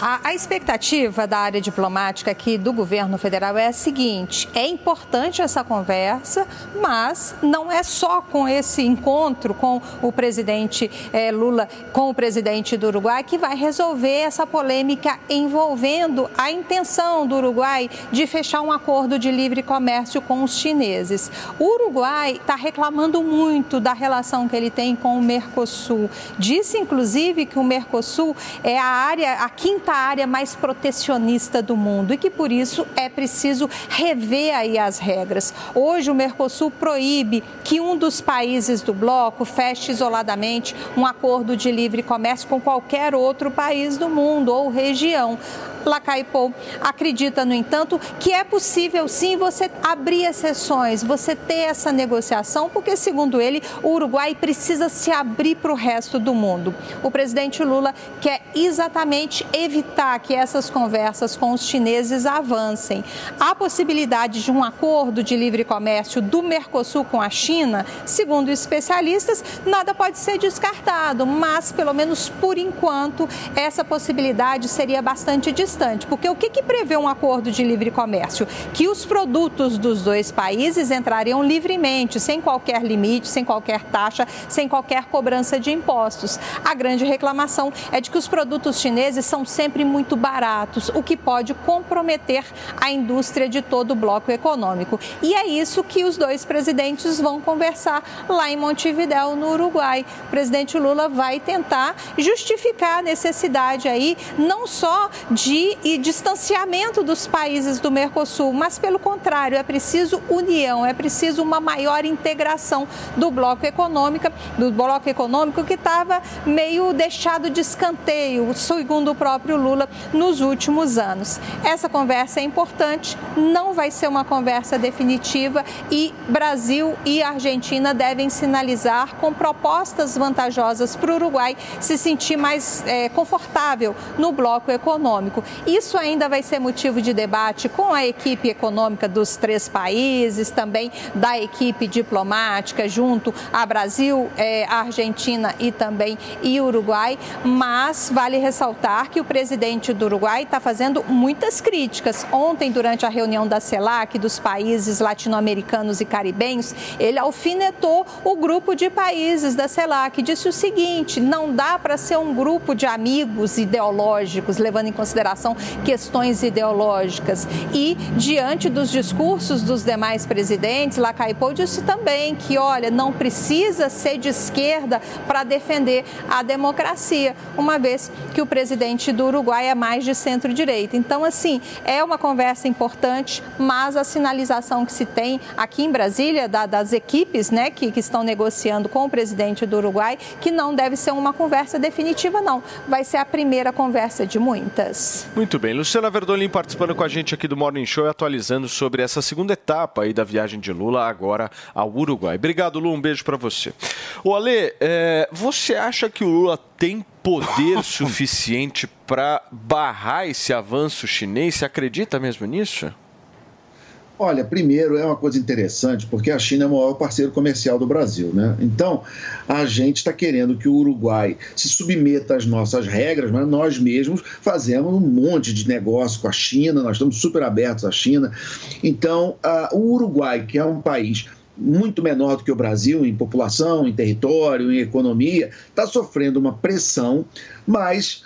Speaker 23: A, a expectativa da área diplomática aqui do governo federal é a seguinte: é importante essa conversa, mas não é só com esse encontro com o presidente eh, Lula, com o presidente do Uruguai, que vai resolver essa polêmica envolvendo a intenção do Uruguai de fechar um acordo de livre comércio com os chineses. O Uruguai está reclamando muito da relação que ele tem com o Mercosul. Disse, inclusive, que o Mercosul é a área, a quinta área mais protecionista do mundo e que por isso é preciso rever aí as regras. Hoje o Mercosul proíbe que um dos países do bloco feche isoladamente um acordo de livre comércio com qualquer outro país do mundo ou região. Lacaipou acredita, no entanto, que é possível sim você abrir exceções, você ter essa negociação, porque, segundo ele, o Uruguai precisa se abrir para o resto do mundo. O presidente Lula quer exatamente evitar que essas conversas com os chineses avancem. A possibilidade de um acordo de livre comércio do Mercosul com a China, segundo especialistas, nada pode ser descartado, mas, pelo menos por enquanto, essa possibilidade seria bastante distante, porque o que, que prevê um acordo de livre comércio? Que os produtos dos dois países entrariam livremente, sem qualquer limite, sem qualquer taxa, sem qualquer cobrança de impostos. A grande reclamação é de que os produtos chineses são sempre muito baratos, o que pode comprometer a indústria de todo o bloco econômico. E é isso que os dois presidentes vão conversar lá em Montevidéu, no Uruguai. O presidente Lula vai tentar justificar a necessidade aí não só de distanciamento dos países do Mercosul, mas pelo contrário, é preciso união, é preciso uma maior integração do bloco econômico, do bloco econômico que estava meio deixado de escanteio, segundo o próprio Lula, nos últimos anos. Essa conversa é importante, não vai ser uma conversa definitiva e Brasil e Argentina devem sinalizar com propostas vantajosas para o Uruguai se sentir mais eh, confortável no bloco econômico. Isso ainda vai ser motivo de debate com a equipe econômica dos três países, também da equipe diplomática, junto a Brasil, eh, Argentina e também e Uruguai. Mas vale ressaltar que o presidente do Uruguai está fazendo muitas críticas. Ontem, durante a reunião da CELAC, dos países latino-americanos e caribenhos, ele alfinetou o grupo de países da CELAC. Disse o seguinte: não dá para ser um grupo de amigos ideológicos, levando em consideração questões ideológicas. E diante dos discursos dos demais presidentes, Lacaipou disse também que, olha, não precisa ser de esquerda para defender a democracia, uma vez que o presidente do Uruguai é mais de centro-direita. Então, assim, é uma conversa importante, mas a sinalização que se tem aqui em Brasília, da, das equipes né, que, que estão negociando com o presidente do Uruguai, que não deve ser uma conversa definitiva, não. Vai ser a primeira conversa de muitas.
Speaker 3: Muito bem. Luciana Verdolim participando com a gente aqui do Morning Show e atualizando sobre essa segunda etapa aí da viagem de Lula agora ao Uruguai. Obrigado, Lu. Um beijo para você. O Ale, é, você acha que o Lula tem poder suficiente para barrar esse avanço chinês? Você acredita mesmo nisso?
Speaker 10: Olha, primeiro é uma coisa interessante, porque a China é o maior parceiro comercial do Brasil, né? Então, a gente está querendo que o Uruguai se submeta às nossas regras, mas nós mesmos fazemos um monte de negócio com a China, nós estamos super abertos à China. Então, a, o Uruguai, que é um país muito menor do que o Brasil em população, em território, em economia, está sofrendo uma pressão, mas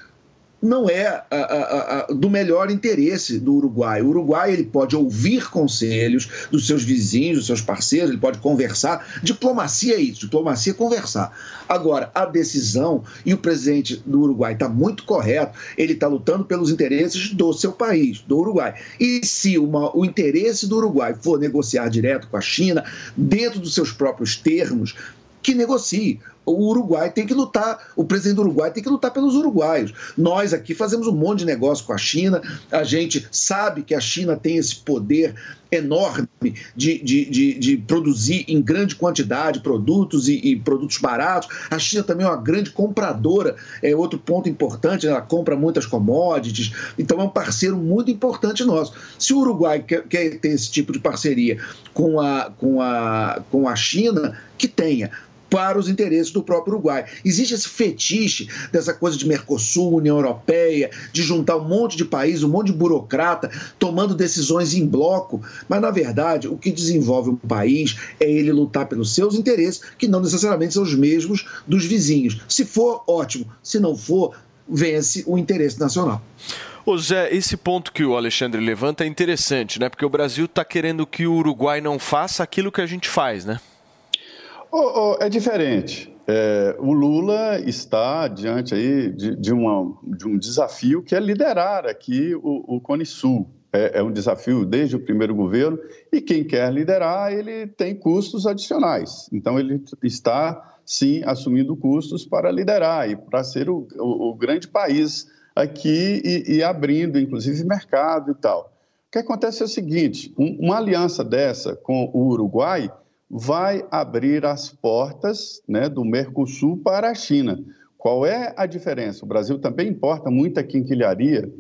Speaker 10: não é a, a, a, do melhor interesse do Uruguai. O Uruguai ele pode ouvir conselhos dos seus vizinhos, dos seus parceiros, ele pode conversar. Diplomacia é isso, diplomacia é conversar. Agora, a decisão, e o presidente do Uruguai está muito correto, ele está lutando pelos interesses do seu país, do Uruguai. E se uma, o interesse do Uruguai for negociar direto com a China, dentro dos seus próprios termos, que negocie o Uruguai tem que lutar, o presidente do Uruguai tem que lutar pelos uruguaios. Nós aqui fazemos um monte de negócio com a China, a gente sabe que a China tem esse poder enorme de, de, de, de produzir em grande quantidade produtos e, e, produtos baratos. A China também é uma grande compradora, é outro ponto importante, ela compra muitas commodities, então é um parceiro muito importante nosso. Se o Uruguai quer, quer ter esse tipo de parceria com a, com a, com a China, que tenha para os interesses do próprio Uruguai. Existe esse fetiche dessa coisa de Mercosul, União Europeia, de juntar um monte de países, um monte de burocrata tomando decisões em bloco, mas na verdade o que desenvolve um país é ele lutar pelos seus interesses, que não necessariamente são os mesmos dos vizinhos. Se for, ótimo. Se não for, vence o interesse nacional.
Speaker 3: Ô Zé, esse ponto que o Alexandre levanta é interessante, né? Porque o Brasil está querendo que o Uruguai não faça aquilo que a gente faz, né?
Speaker 6: Oh, oh, é diferente. É, o Lula está diante aí de, de, uma, de, um desafio que é liderar aqui o, o Cone Sul. É, é, um desafio desde o primeiro governo e quem quer liderar ele tem custos adicionais. Então ele está sim assumindo custos para liderar e para ser o, o, o grande país aqui e, e, abrindo inclusive mercado e tal. O que acontece é o seguinte: um, uma aliança dessa com o Uruguai vai abrir as portas né, do Mercosul para a China. Qual é a diferença? O Brasil também importa muita quinquilharia.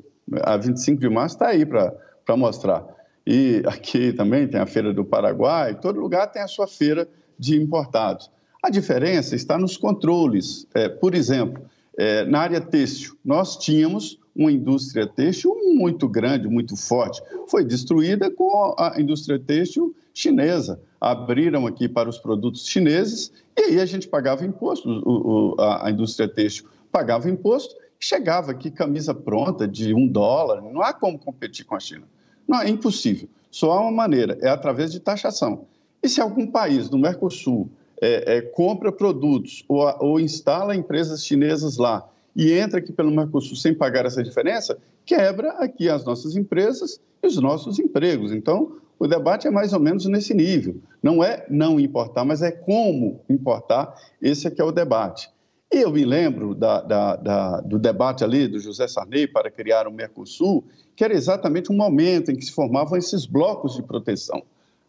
Speaker 6: A 25 de março está aí para mostrar. E aqui também tem a Feira do Paraguai, todo lugar tem a sua feira de importados. A diferença está nos controles. É, por exemplo, é, na área têxtil, nós tínhamos uma indústria têxtil muito grande, muito forte. Foi destruída com a indústria têxtil chinesa abriram aqui para os produtos chineses e aí a gente pagava imposto, o, o, a, a indústria têxtil pagava imposto, chegava aqui camisa pronta de um dólar, não há como competir com a China. Não, é impossível. Só há uma maneira, é através de taxação. E se algum país do Mercosul é, é, compra produtos ou, ou instala empresas chinesas lá e entra aqui pelo Mercosul sem pagar essa diferença, quebra aqui as nossas empresas e os nossos empregos. Então, o debate é mais ou menos nesse nível. Não é não importar, mas é como importar. Esse é que é o debate. E eu me lembro da, da, da, do debate ali do José Sarney para criar o Mercosul, que era exatamente um momento em que se formavam esses blocos de proteção.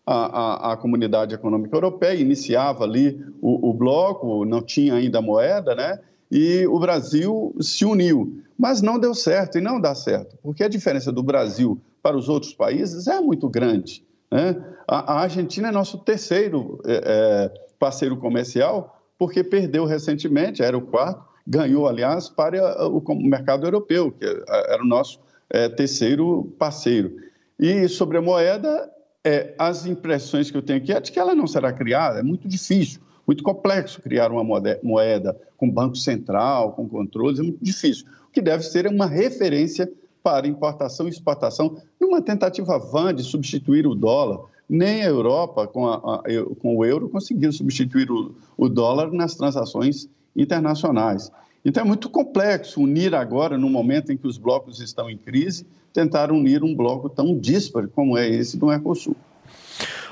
Speaker 6: A, a, a comunidade econômica europeia iniciava ali o, o bloco, não tinha ainda moeda, né? e o Brasil se uniu. Mas não deu certo e não dá certo, porque a diferença do Brasil para os outros países é muito grande. Né? A, a, Argentina é nosso terceiro é, é, parceiro comercial, porque perdeu recentemente, era o quarto, ganhou, aliás, para o, o mercado europeu, que era o nosso é, terceiro parceiro. E sobre a moeda, é, as impressões que eu tenho aqui é de que ela não será criada, é muito difícil, muito complexo criar uma moeda com banco central, com controles, é muito difícil. O que deve ser é uma referência para importação e exportação, numa tentativa vã de substituir o dólar. Nem a Europa, com, a, a, com o euro, conseguiu substituir o, o dólar nas transações internacionais. Então é muito complexo unir agora, no momento em que os blocos estão em crise, tentar unir um bloco tão dísparo como é esse do Mercosul.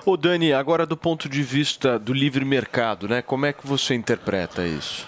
Speaker 3: Ô Dani, agora do ponto de vista do livre mercado, né? Como é que você interpreta isso?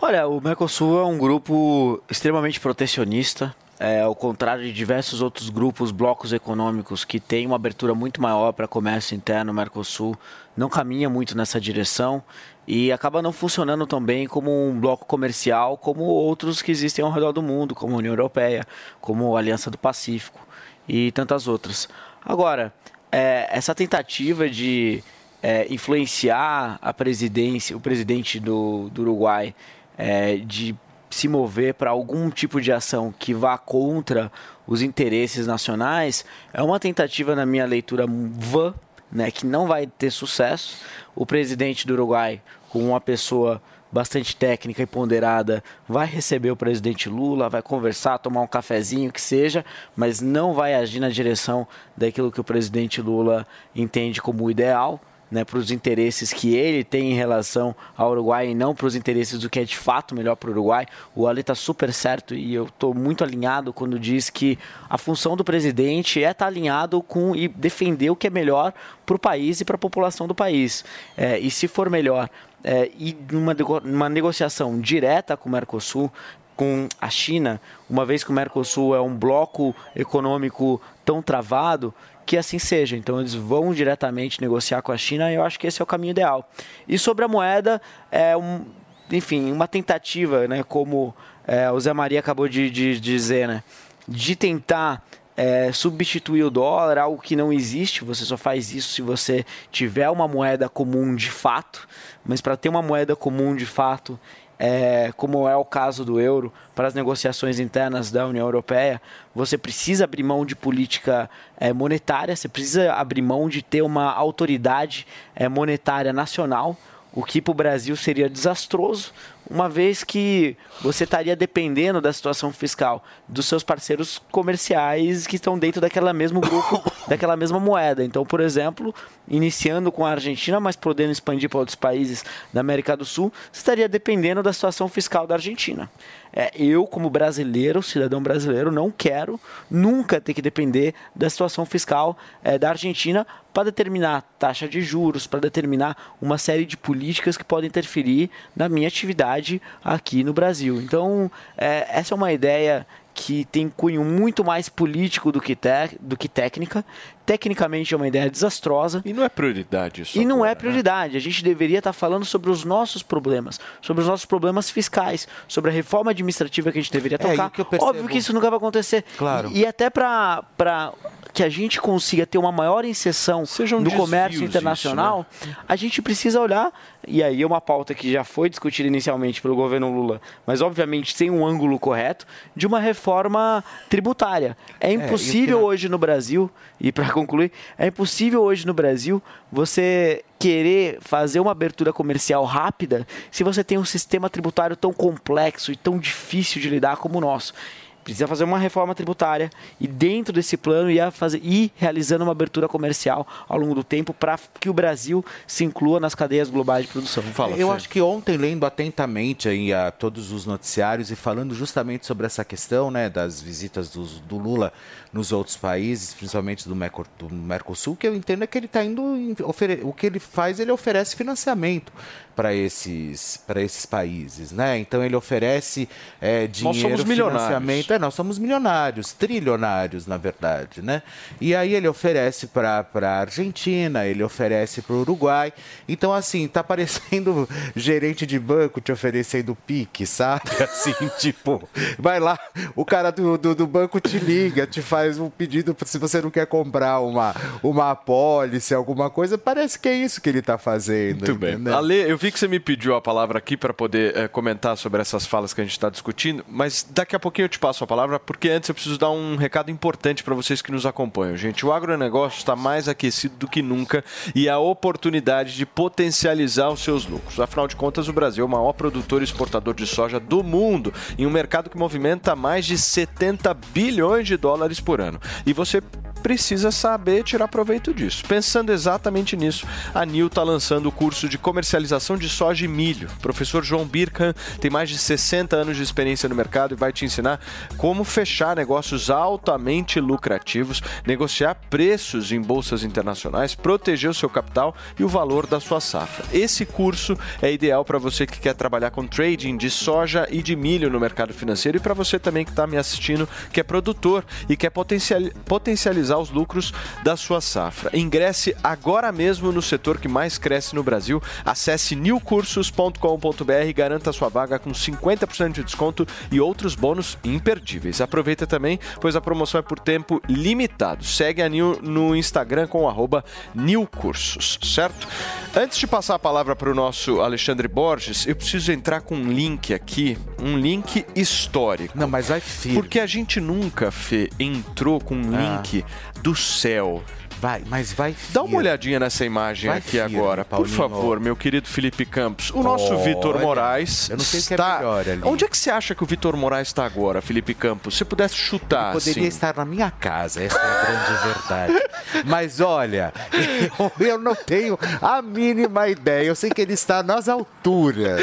Speaker 9: Olha, o Mercosul é um grupo extremamente protecionista, é, ao contrário de diversos outros grupos, blocos econômicos que têm uma abertura muito maior para comércio interno, o Mercosul não caminha muito nessa direção e acaba não funcionando tão bem como um bloco comercial como outros que existem ao redor do mundo, como a União Europeia, como a Aliança do Pacífico e tantas outras. Agora, é, essa tentativa de é, influenciar a presidência, o presidente do, do Uruguai, é, de se mover para algum tipo de ação que vá contra os interesses nacionais, é uma tentativa, na minha leitura, vã, né, que não vai ter sucesso. O presidente do Uruguai, com uma pessoa bastante técnica e ponderada, vai receber o presidente Lula, vai conversar, tomar um cafezinho, que seja, mas não vai agir na direção daquilo que o presidente Lula entende como ideal. Né, para os interesses que ele tem em relação ao Uruguai e não para os interesses do que é de fato melhor para o Uruguai. O Ali está super certo e eu estou muito alinhado quando diz que a função do presidente é estar tá alinhado com e defender o que é melhor para o país e para a população do país. É, e se for melhor é, e numa, numa negociação direta com o Mercosul, com a China, uma vez que o Mercosul é um bloco econômico tão travado, que assim seja. Então eles vão diretamente negociar com a China e eu acho que esse é o caminho ideal. E sobre a moeda, é um, enfim, uma tentativa, né, como é, o Zé Maria acabou de, de, de dizer, né, de tentar é, substituir o dólar, algo que não existe. Você só faz isso se você tiver uma moeda comum de fato. Mas para ter uma moeda comum de fato, é, como é o caso do euro, para as negociações internas da União Europeia, você precisa abrir mão de política é, monetária, você precisa abrir mão de ter uma autoridade é, monetária nacional, o que para o Brasil seria desastroso, uma vez que você estaria dependendo da situação fiscal dos seus parceiros comerciais que estão dentro daquela mesmo grupo, daquela mesma moeda. Então, por exemplo, iniciando com a Argentina, mas podendo expandir para outros países da América do Sul, você estaria dependendo da situação fiscal da Argentina. É, eu, como brasileiro, cidadão brasileiro, não quero nunca ter que depender da situação fiscal é, da Argentina para determinar taxa de juros, para determinar uma série de políticas que podem interferir na minha atividade aqui no Brasil. Então, é, essa é uma ideia que tem cunho muito mais político do que, te, do que técnica. Tecnicamente é uma ideia desastrosa.
Speaker 3: E não é prioridade isso.
Speaker 9: E não é prioridade. Né? A gente deveria estar falando sobre os nossos problemas, sobre os nossos problemas fiscais, sobre a reforma administrativa que a gente deveria é, tocar. É, que Óbvio que isso nunca vai acontecer.
Speaker 4: Claro.
Speaker 9: E, e até para que a gente consiga ter uma maior inserção Sejam no comércio internacional, isso, né? a gente precisa olhar, e aí é uma pauta que já foi discutida inicialmente pelo governo Lula, mas obviamente sem um ângulo correto, de uma reforma tributária. É impossível é, hoje no Brasil, e para concluir, é impossível hoje no Brasil você querer fazer uma abertura comercial rápida se você tem um sistema tributário tão complexo e tão difícil de lidar como o nosso precisa fazer uma reforma tributária e dentro desse plano ia fazer ir realizando uma abertura comercial ao longo do tempo para que o Brasil se inclua nas cadeias globais de produção.
Speaker 4: Fala, Eu Fê. acho que ontem lendo atentamente aí a todos os noticiários e falando justamente sobre essa questão, né, das visitas do, do Lula nos outros países, principalmente do, Mercosul, que eu entendo é que ele está indo o que ele faz, ele oferece financiamento para esses, para esses países, né? Então ele oferece é, dinheiro, nós somos financiamento. É, nós somos milionários, trilionários, na verdade, né? E aí ele oferece para a Argentina, ele oferece para o Uruguai. Então, assim, tá parecendo gerente de banco te oferecendo pique, sabe? Assim, tipo, vai lá, o cara do, do, do banco te liga, te faz um pedido se você não quer comprar uma, uma apólice, alguma coisa. Parece que é isso que ele está fazendo.
Speaker 3: Muito entendeu? bem. Ale, eu vi que você me pediu a palavra aqui para poder é, comentar sobre essas falas que a gente está discutindo, mas daqui a pouquinho eu te passo passo a palavra, porque antes eu preciso dar um recado importante para vocês que nos acompanham. Gente, o agronegócio está mais aquecido do que nunca e a oportunidade de potencializar os seus lucros. Afinal de contas, o Brasil é o maior produtor e exportador de soja do mundo, em um mercado que movimenta mais de 70 bilhões de dólares por ano. E você precisa saber tirar proveito disso. Pensando exatamente nisso, a NIL está lançando o curso de comercialização de soja e milho. O professor João Birkan tem mais de 60 anos de experiência no mercado e vai te ensinar como fechar negócios altamente lucrativos, negociar preços em bolsas internacionais, proteger o seu capital e o valor da sua safra. Esse curso é ideal para você que quer trabalhar com trading de soja e de milho no mercado financeiro e para você também que está me assistindo, que é produtor e quer potencial- potencializar os lucros da sua safra. Ingresse agora mesmo no setor que mais cresce no Brasil. Acesse newcursos.com.br e garanta sua vaga com 50% de desconto e outros bônus imperdíveis. Aproveita também, pois a promoção é por tempo limitado. Segue a New no Instagram com arroba newcursos, certo? Antes de passar a palavra para o nosso Alexandre Borges, eu preciso entrar com um link aqui, um link histórico.
Speaker 4: Não, mas vai firme.
Speaker 3: Porque a gente nunca, Fê, entrou com um
Speaker 4: Ah.
Speaker 3: link do céu.
Speaker 4: Vai, mas vai
Speaker 3: Dá uma olhadinha nessa imagem
Speaker 4: Vai
Speaker 3: aqui
Speaker 4: firme,
Speaker 3: agora, por
Speaker 4: Paulinho.
Speaker 3: favor, meu querido Felipe Campos. O nosso Vitor Moraes
Speaker 4: eu não sei o que é
Speaker 3: está...
Speaker 4: melhor ali.
Speaker 3: Onde é que você acha que o Vitor Moraes está agora, Felipe Campos? Se pudesse chutar,
Speaker 4: Poderia
Speaker 3: assim.
Speaker 4: estar na minha casa, essa é a grande verdade. Mas olha, eu, não tenho a mínima ideia. Eu sei que ele está nas alturas.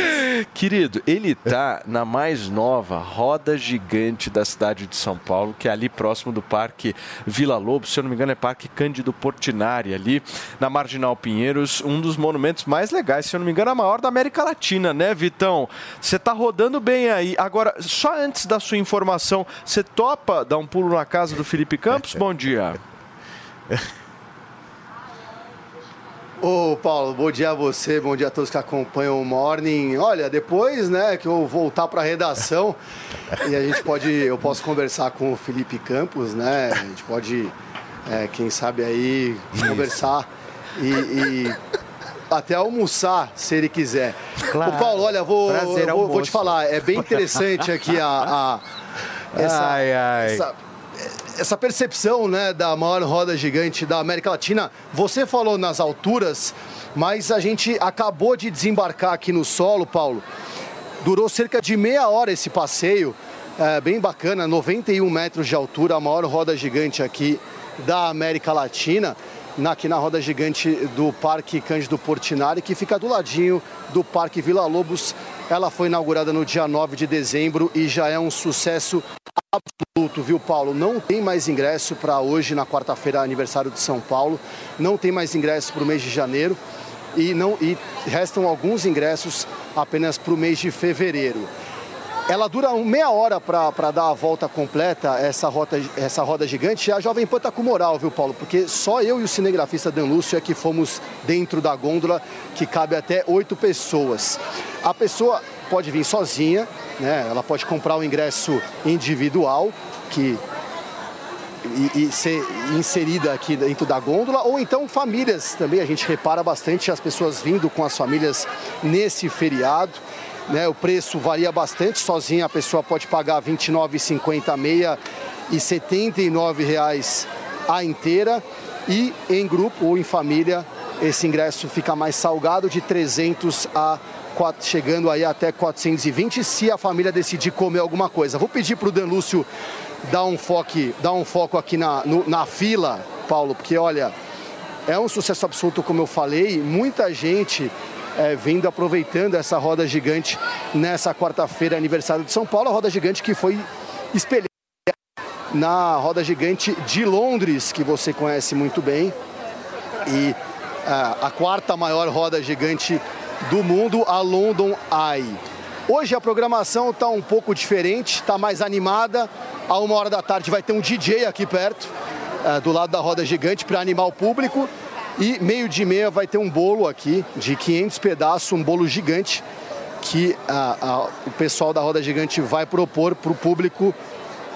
Speaker 3: Querido, ele tá na mais nova roda gigante da cidade de São Paulo, que é ali próximo do Parque Vila Lobo, se eu não me engano é Parque Cândido Portinari, ali na Marginal Pinheiros, um dos monumentos mais legais, se eu não me engano, a maior da América Latina, né, Vitão? Você tá rodando bem aí. Agora, só antes da sua informação, você topa dar um pulo na casa do Felipe Campos? Bom dia.
Speaker 24: Ô Paulo, bom dia a você, bom dia a todos que acompanham o Morning. Olha, depois, né, que eu voltar para a redação e a gente pode, eu posso conversar com o Felipe Campos, né? A gente pode, é, quem sabe aí conversar e, e até almoçar, se ele quiser.
Speaker 4: Claro.
Speaker 24: Ô Paulo, olha, vou,
Speaker 4: Prazer,
Speaker 24: vou, vou te falar, é bem interessante aqui a, a- essa,
Speaker 4: Ai, ai.
Speaker 24: essa essa percepção né, da maior roda gigante da América Latina. Você falou nas alturas, mas a gente acabou de desembarcar aqui no solo, Paulo. Durou cerca de meia hora esse passeio, é, bem bacana, 91 metros de altura, a maior roda gigante aqui da América Latina, na- aqui na roda gigante do Parque Cândido Portinari, que fica do ladinho do Parque Vila Lobos. Ela foi inaugurada no dia 9 de dezembro e já é um sucesso absoluto, viu, Paulo? Não tem mais ingresso para hoje, na quarta-feira, aniversário de São Paulo. Não tem mais ingresso para o mês de janeiro. E, não, e restam alguns ingressos apenas para o mês de fevereiro. Ela dura meia hora para dar a volta completa, essa, rota, essa roda gigante. E a Jovem Pan tá com moral, viu, Paulo? Porque só eu e o cinegrafista Dan Lúcio é que fomos dentro da gôndola, que cabe até oito pessoas. A pessoa pode vir sozinha, né? Ela pode comprar o ingresso individual, que e, e ser inserida aqui dentro da gôndola, ou então famílias também. A gente repara bastante as pessoas vindo com as famílias nesse feriado. Né? O preço varia bastante, sozinha a pessoa pode pagar R$ 29,50 a meia e 79 reais a inteira. E em grupo ou em família, esse ingresso fica mais salgado, de 300 a quatro- chegando aí até 420, se a família decidir comer alguma coisa. Vou pedir para o Dan Lúcio dar um foco, dar um foco aqui na, no- na fila, Paulo, porque olha, é um sucesso absoluto, como eu falei, muita gente é, vindo aproveitando essa roda gigante nessa quarta-feira, aniversário de São Paulo, a roda gigante que foi espelhada na roda gigante de Londres, que você conhece muito bem, e ah, a quarta maior roda gigante do mundo, a London Eye. Hoje a programação está um pouco diferente, está mais animada. A uma hora da tarde vai ter um DJ aqui perto, ah, do lado da roda gigante, para animar o público. E meio de meia vai ter um bolo aqui de 500 pedaços, um bolo gigante, que ah, ah, o pessoal da roda gigante vai propor para o público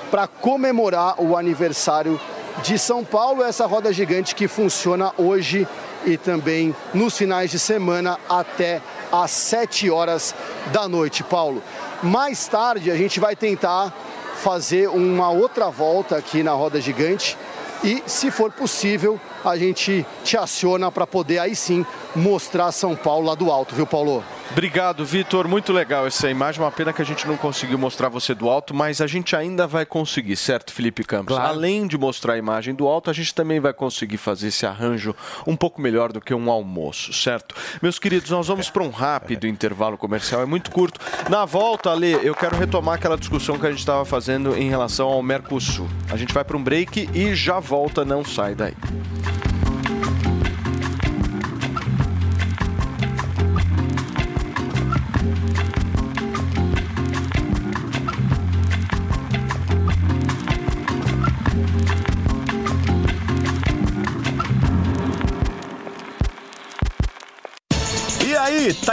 Speaker 24: para comemorar o aniversário de São Paulo. Essa roda gigante que funciona hoje e também nos finais de semana até às 7 horas da noite, Paulo. Mais tarde a gente vai tentar fazer uma outra volta aqui na roda gigante e, se for possível, a gente te aciona para poder aí sim mostrar São Paulo lá do alto, viu, Paulo?
Speaker 3: Obrigado, Vitor. Muito legal essa imagem. Uma pena que a gente não conseguiu mostrar você do alto, mas a gente ainda vai conseguir, certo, Felipe Campos?
Speaker 4: Claro.
Speaker 3: Além de mostrar a imagem do alto, a gente também vai conseguir fazer esse arranjo um pouco melhor do que um almoço, certo? Meus queridos, nós vamos para um rápido intervalo comercial, é muito curto. Na volta, Ale, eu quero retomar aquela discussão que a gente estava fazendo em relação ao Mercosul. A gente vai para um break e já volta, não sai daí.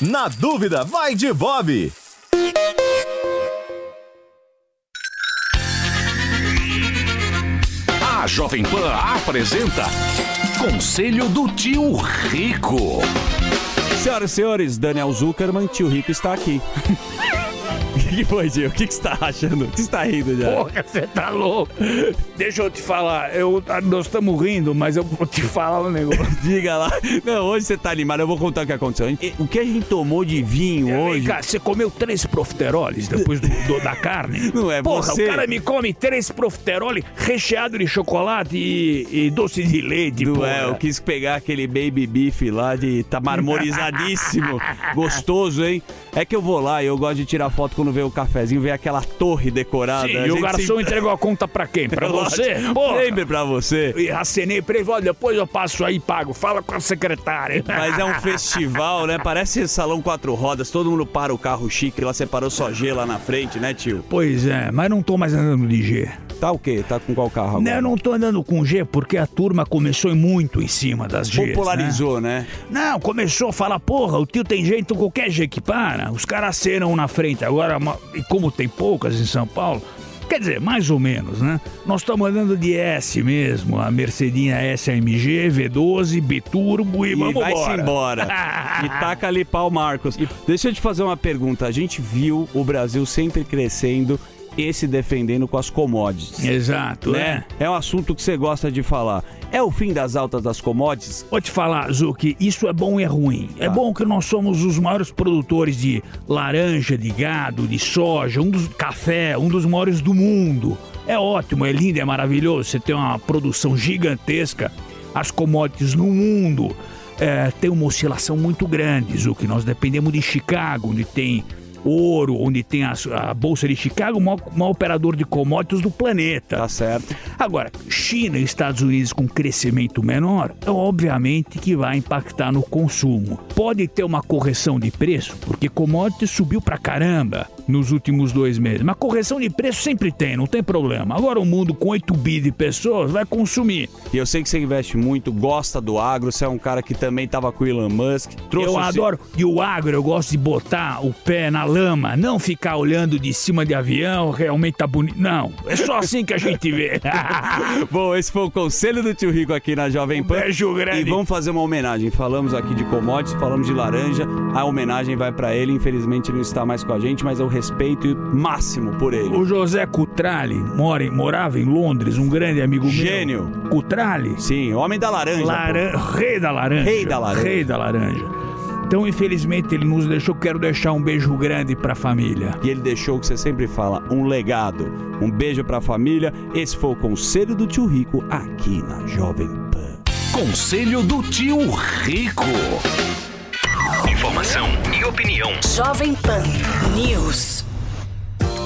Speaker 25: na dúvida, vai de Bob.
Speaker 26: A Jovem Pan apresenta Conselho do Tio Rico.
Speaker 27: Senhoras e senhores, Daniel Zuckerman, tio Rico está aqui. O que que foi, tio? O que que você está achando? O que você está rindo já?
Speaker 28: Porra, você tá louco. Deixa eu te falar, eu, nós estamos rindo, mas eu vou te falar um negócio.
Speaker 27: Diga lá. Não, hoje você tá animado, eu vou contar o que aconteceu. O que a gente tomou de vinho
Speaker 28: Vem
Speaker 27: hoje?
Speaker 28: cá, você comeu três profiteroles depois do, do- da carne?
Speaker 27: Não é
Speaker 28: Porra,
Speaker 27: você.
Speaker 28: o cara me come três profiteroles recheado de chocolate e, e doce de leite,
Speaker 27: Não
Speaker 28: porra.
Speaker 27: é, eu quis pegar aquele baby beef lá de tá marmorizadíssimo. Gostoso, hein? É que eu vou lá e eu gosto de tirar foto quando vê o cafezinho, vê aquela torre decorada.
Speaker 28: Sim, e o garçom
Speaker 27: se-
Speaker 28: entregou a conta pra quem? Pra você?
Speaker 27: Lógico.
Speaker 28: Porra.
Speaker 27: Sempre pra você.
Speaker 28: E acenei pra ele, olha, depois eu passo aí e pago. Fala com a secretária.
Speaker 27: Mas é um festival, né? Parece salão quatro rodas, todo mundo para o carro chique, lá separou só G lá na frente, né, tio?
Speaker 28: Pois é, mas não tô mais andando de G.
Speaker 27: Tá o quê? Tá com qual carro agora?
Speaker 28: Não, eu não tô andando com G porque a turma começou muito em cima das Gs.
Speaker 27: Popularizou, né?
Speaker 28: Não, começou a falar, porra, o tio tem jeito qualquer G que para. Os caras acenam na frente. Agora, e como tem poucas em São Paulo, quer dizer, mais ou menos, né? Nós estamos andando de S mesmo, a Mercedinha SAMG, V12, Biturbo e,
Speaker 27: E
Speaker 28: vamos
Speaker 27: vai-se
Speaker 28: embora.
Speaker 27: embora. e taca ali pau, Marcos. Deixa eu te fazer uma pergunta. A gente viu o Brasil sempre crescendo e se defendendo com as commodities.
Speaker 28: Exato,
Speaker 27: né? É um assunto que você gosta de falar. É o fim das altas das commodities?
Speaker 28: Vou te falar, Zuki, isso é bom e é ruim. É bom que nós somos os maiores produtores de laranja, de gado, de soja, um dos café, um dos maiores do mundo. É ótimo, é lindo, é maravilhoso. Você tem uma produção gigantesca. As commodities no mundo é, tem uma oscilação muito grande, Zuki. Nós dependemos de Chicago, onde tem ouro, onde tem a, a Bolsa de Chicago, o maior, maior operador de commodities do planeta.
Speaker 27: Tá certo.
Speaker 28: Agora, China e Estados Unidos com crescimento menor, é obviamente que vai impactar no consumo. Pode ter uma correção de preço, porque commodity subiu pra caramba nos últimos dois meses. Mas correção de preço sempre tem, não tem problema. Agora o mundo com 8 bi de pessoas vai consumir.
Speaker 27: E eu sei que você investe muito, gosta do agro, você é um cara que também tava com o Elon Musk. Trouxe
Speaker 28: eu adoro. E o agro, eu gosto de botar o pé na lama, não ficar olhando de cima de avião, realmente tá bonito. Não, é só assim que a gente vê.
Speaker 27: Bom, esse foi o conselho do tio Rico aqui na Jovem Pan.
Speaker 28: beijo grande.
Speaker 27: E vamos fazer uma homenagem. Falamos aqui de commodities, falamos de laranja. A homenagem vai pra ele. Infelizmente ele não está mais com a gente, mas eu respeito máximo por ele.
Speaker 28: O José Cutrale mora em- morava em Londres, um grande amigo
Speaker 27: Gênio.
Speaker 28: meu. Cutrale?
Speaker 27: Sim, homem da laranja.
Speaker 28: Laran-. Rei da laranja.
Speaker 27: Rei da laranja.
Speaker 28: Rei da laranja. Então, infelizmente, ele nos deixou. Quero deixar um beijo grande pra família.
Speaker 27: E ele deixou o que você sempre fala, um legado. Um beijo pra família. Esse foi o conselho do tio Rico aqui na Jovem Pan.
Speaker 26: Conselho do Tio Rico. Informação e opinião.
Speaker 19: Jovem Pan News.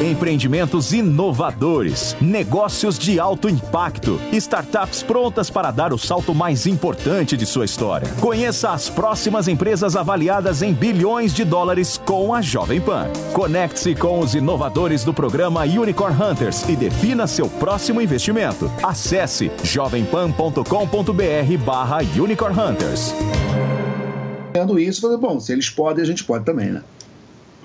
Speaker 25: Empreendimentos inovadores, negócios de alto impacto, startups prontas para dar o salto mais importante de sua história. Conheça as próximas empresas avaliadas em bilhões de dólares com a Jovem Pan. Conecte-se com os inovadores do programa Unicorn Hunters e defina seu próximo investimento. Acesse jovempan.com.br barra Unicorn Hunters.
Speaker 10: Isso, bom, se eles podem, a gente pode também, né?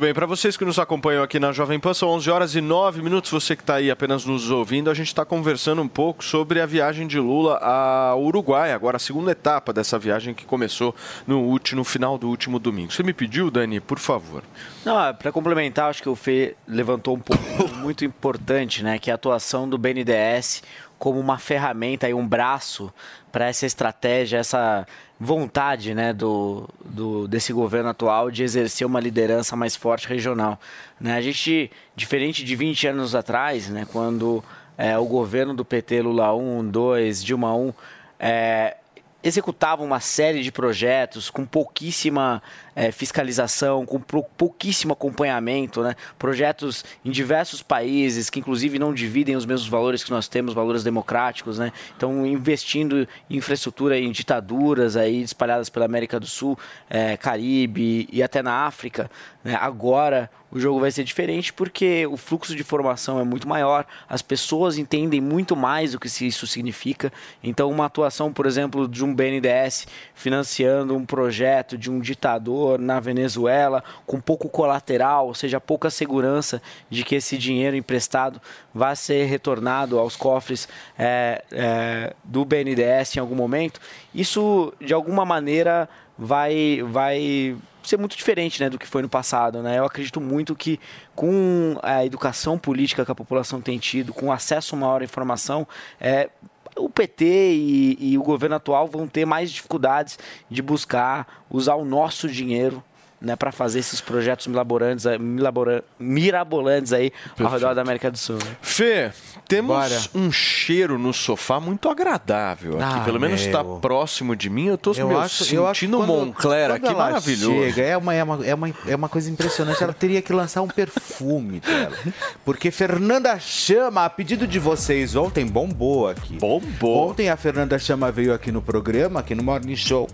Speaker 3: Bem, para vocês que nos acompanham aqui na Jovem Pan, são 11 horas e 9 minutos. Você que está aí apenas nos ouvindo, a gente está conversando um pouco sobre a viagem de Lula ao Uruguai, agora a segunda etapa dessa viagem que começou no, último, no final do último domingo. Você me pediu, Dani, por favor.
Speaker 9: Não, para complementar, acho que o Fê levantou um ponto muito importante, né? Que é a atuação do BNDES como uma ferramenta e um braço para essa estratégia, essa vontade né, do, do, desse governo atual de exercer uma liderança mais forte regional. Né? A gente, diferente de 20 anos atrás, né, quando é, o governo do PT, Lula 1, 2, Dilma 1, é, executava uma série de projetos com pouquíssima é, fiscalização, com pou- pouquíssimo acompanhamento, né? projetos em diversos países que inclusive não dividem os mesmos valores que nós temos, valores democráticos, né? então investindo em infraestrutura em ditaduras aí espalhadas pela América do Sul, é, Caribe e até na África. né? Agora o jogo vai ser diferente porque o fluxo de informação é muito maior, as pessoas entendem muito mais o que isso significa. Então, uma atuação, por exemplo, de um BNDES financiando um projeto de um ditador na Venezuela com pouco colateral, ou seja, pouca segurança de que esse dinheiro emprestado vai ser retornado aos cofres é, é, do BNDES em algum momento, isso de alguma maneira vai, vai ser muito diferente né, do que foi no passado. Né? Eu acredito muito que com a educação política que a população tem tido, com acesso maior à informação, é, o PT e, e o governo atual vão ter mais dificuldades de buscar usar o nosso dinheiro né, para fazer esses projetos milaborantes, eh, milabora- mirabolantes aí ao redor da América do Sul. né?
Speaker 3: Fê, temos
Speaker 9: Bora.
Speaker 3: um cheiro no sofá muito agradável aqui.
Speaker 4: Ah,
Speaker 3: Pelo menos está
Speaker 4: meu.
Speaker 3: próximo de mim. Eu estou
Speaker 4: Eu
Speaker 3: meu,
Speaker 4: acho, eu acho que
Speaker 3: sentindo
Speaker 4: quando-
Speaker 3: Moncler aqui
Speaker 4: ela
Speaker 3: maravilhoso.
Speaker 4: Chega, é, uma, é, uma, é, uma, é uma coisa impressionante. Ela teria que lançar um perfume dela. Porque Fernanda Chama, a pedido de vocês ontem, bombou aqui.
Speaker 3: Bombou.
Speaker 4: Ontem a Fernanda Chama veio aqui no programa, aqui no Morning Show,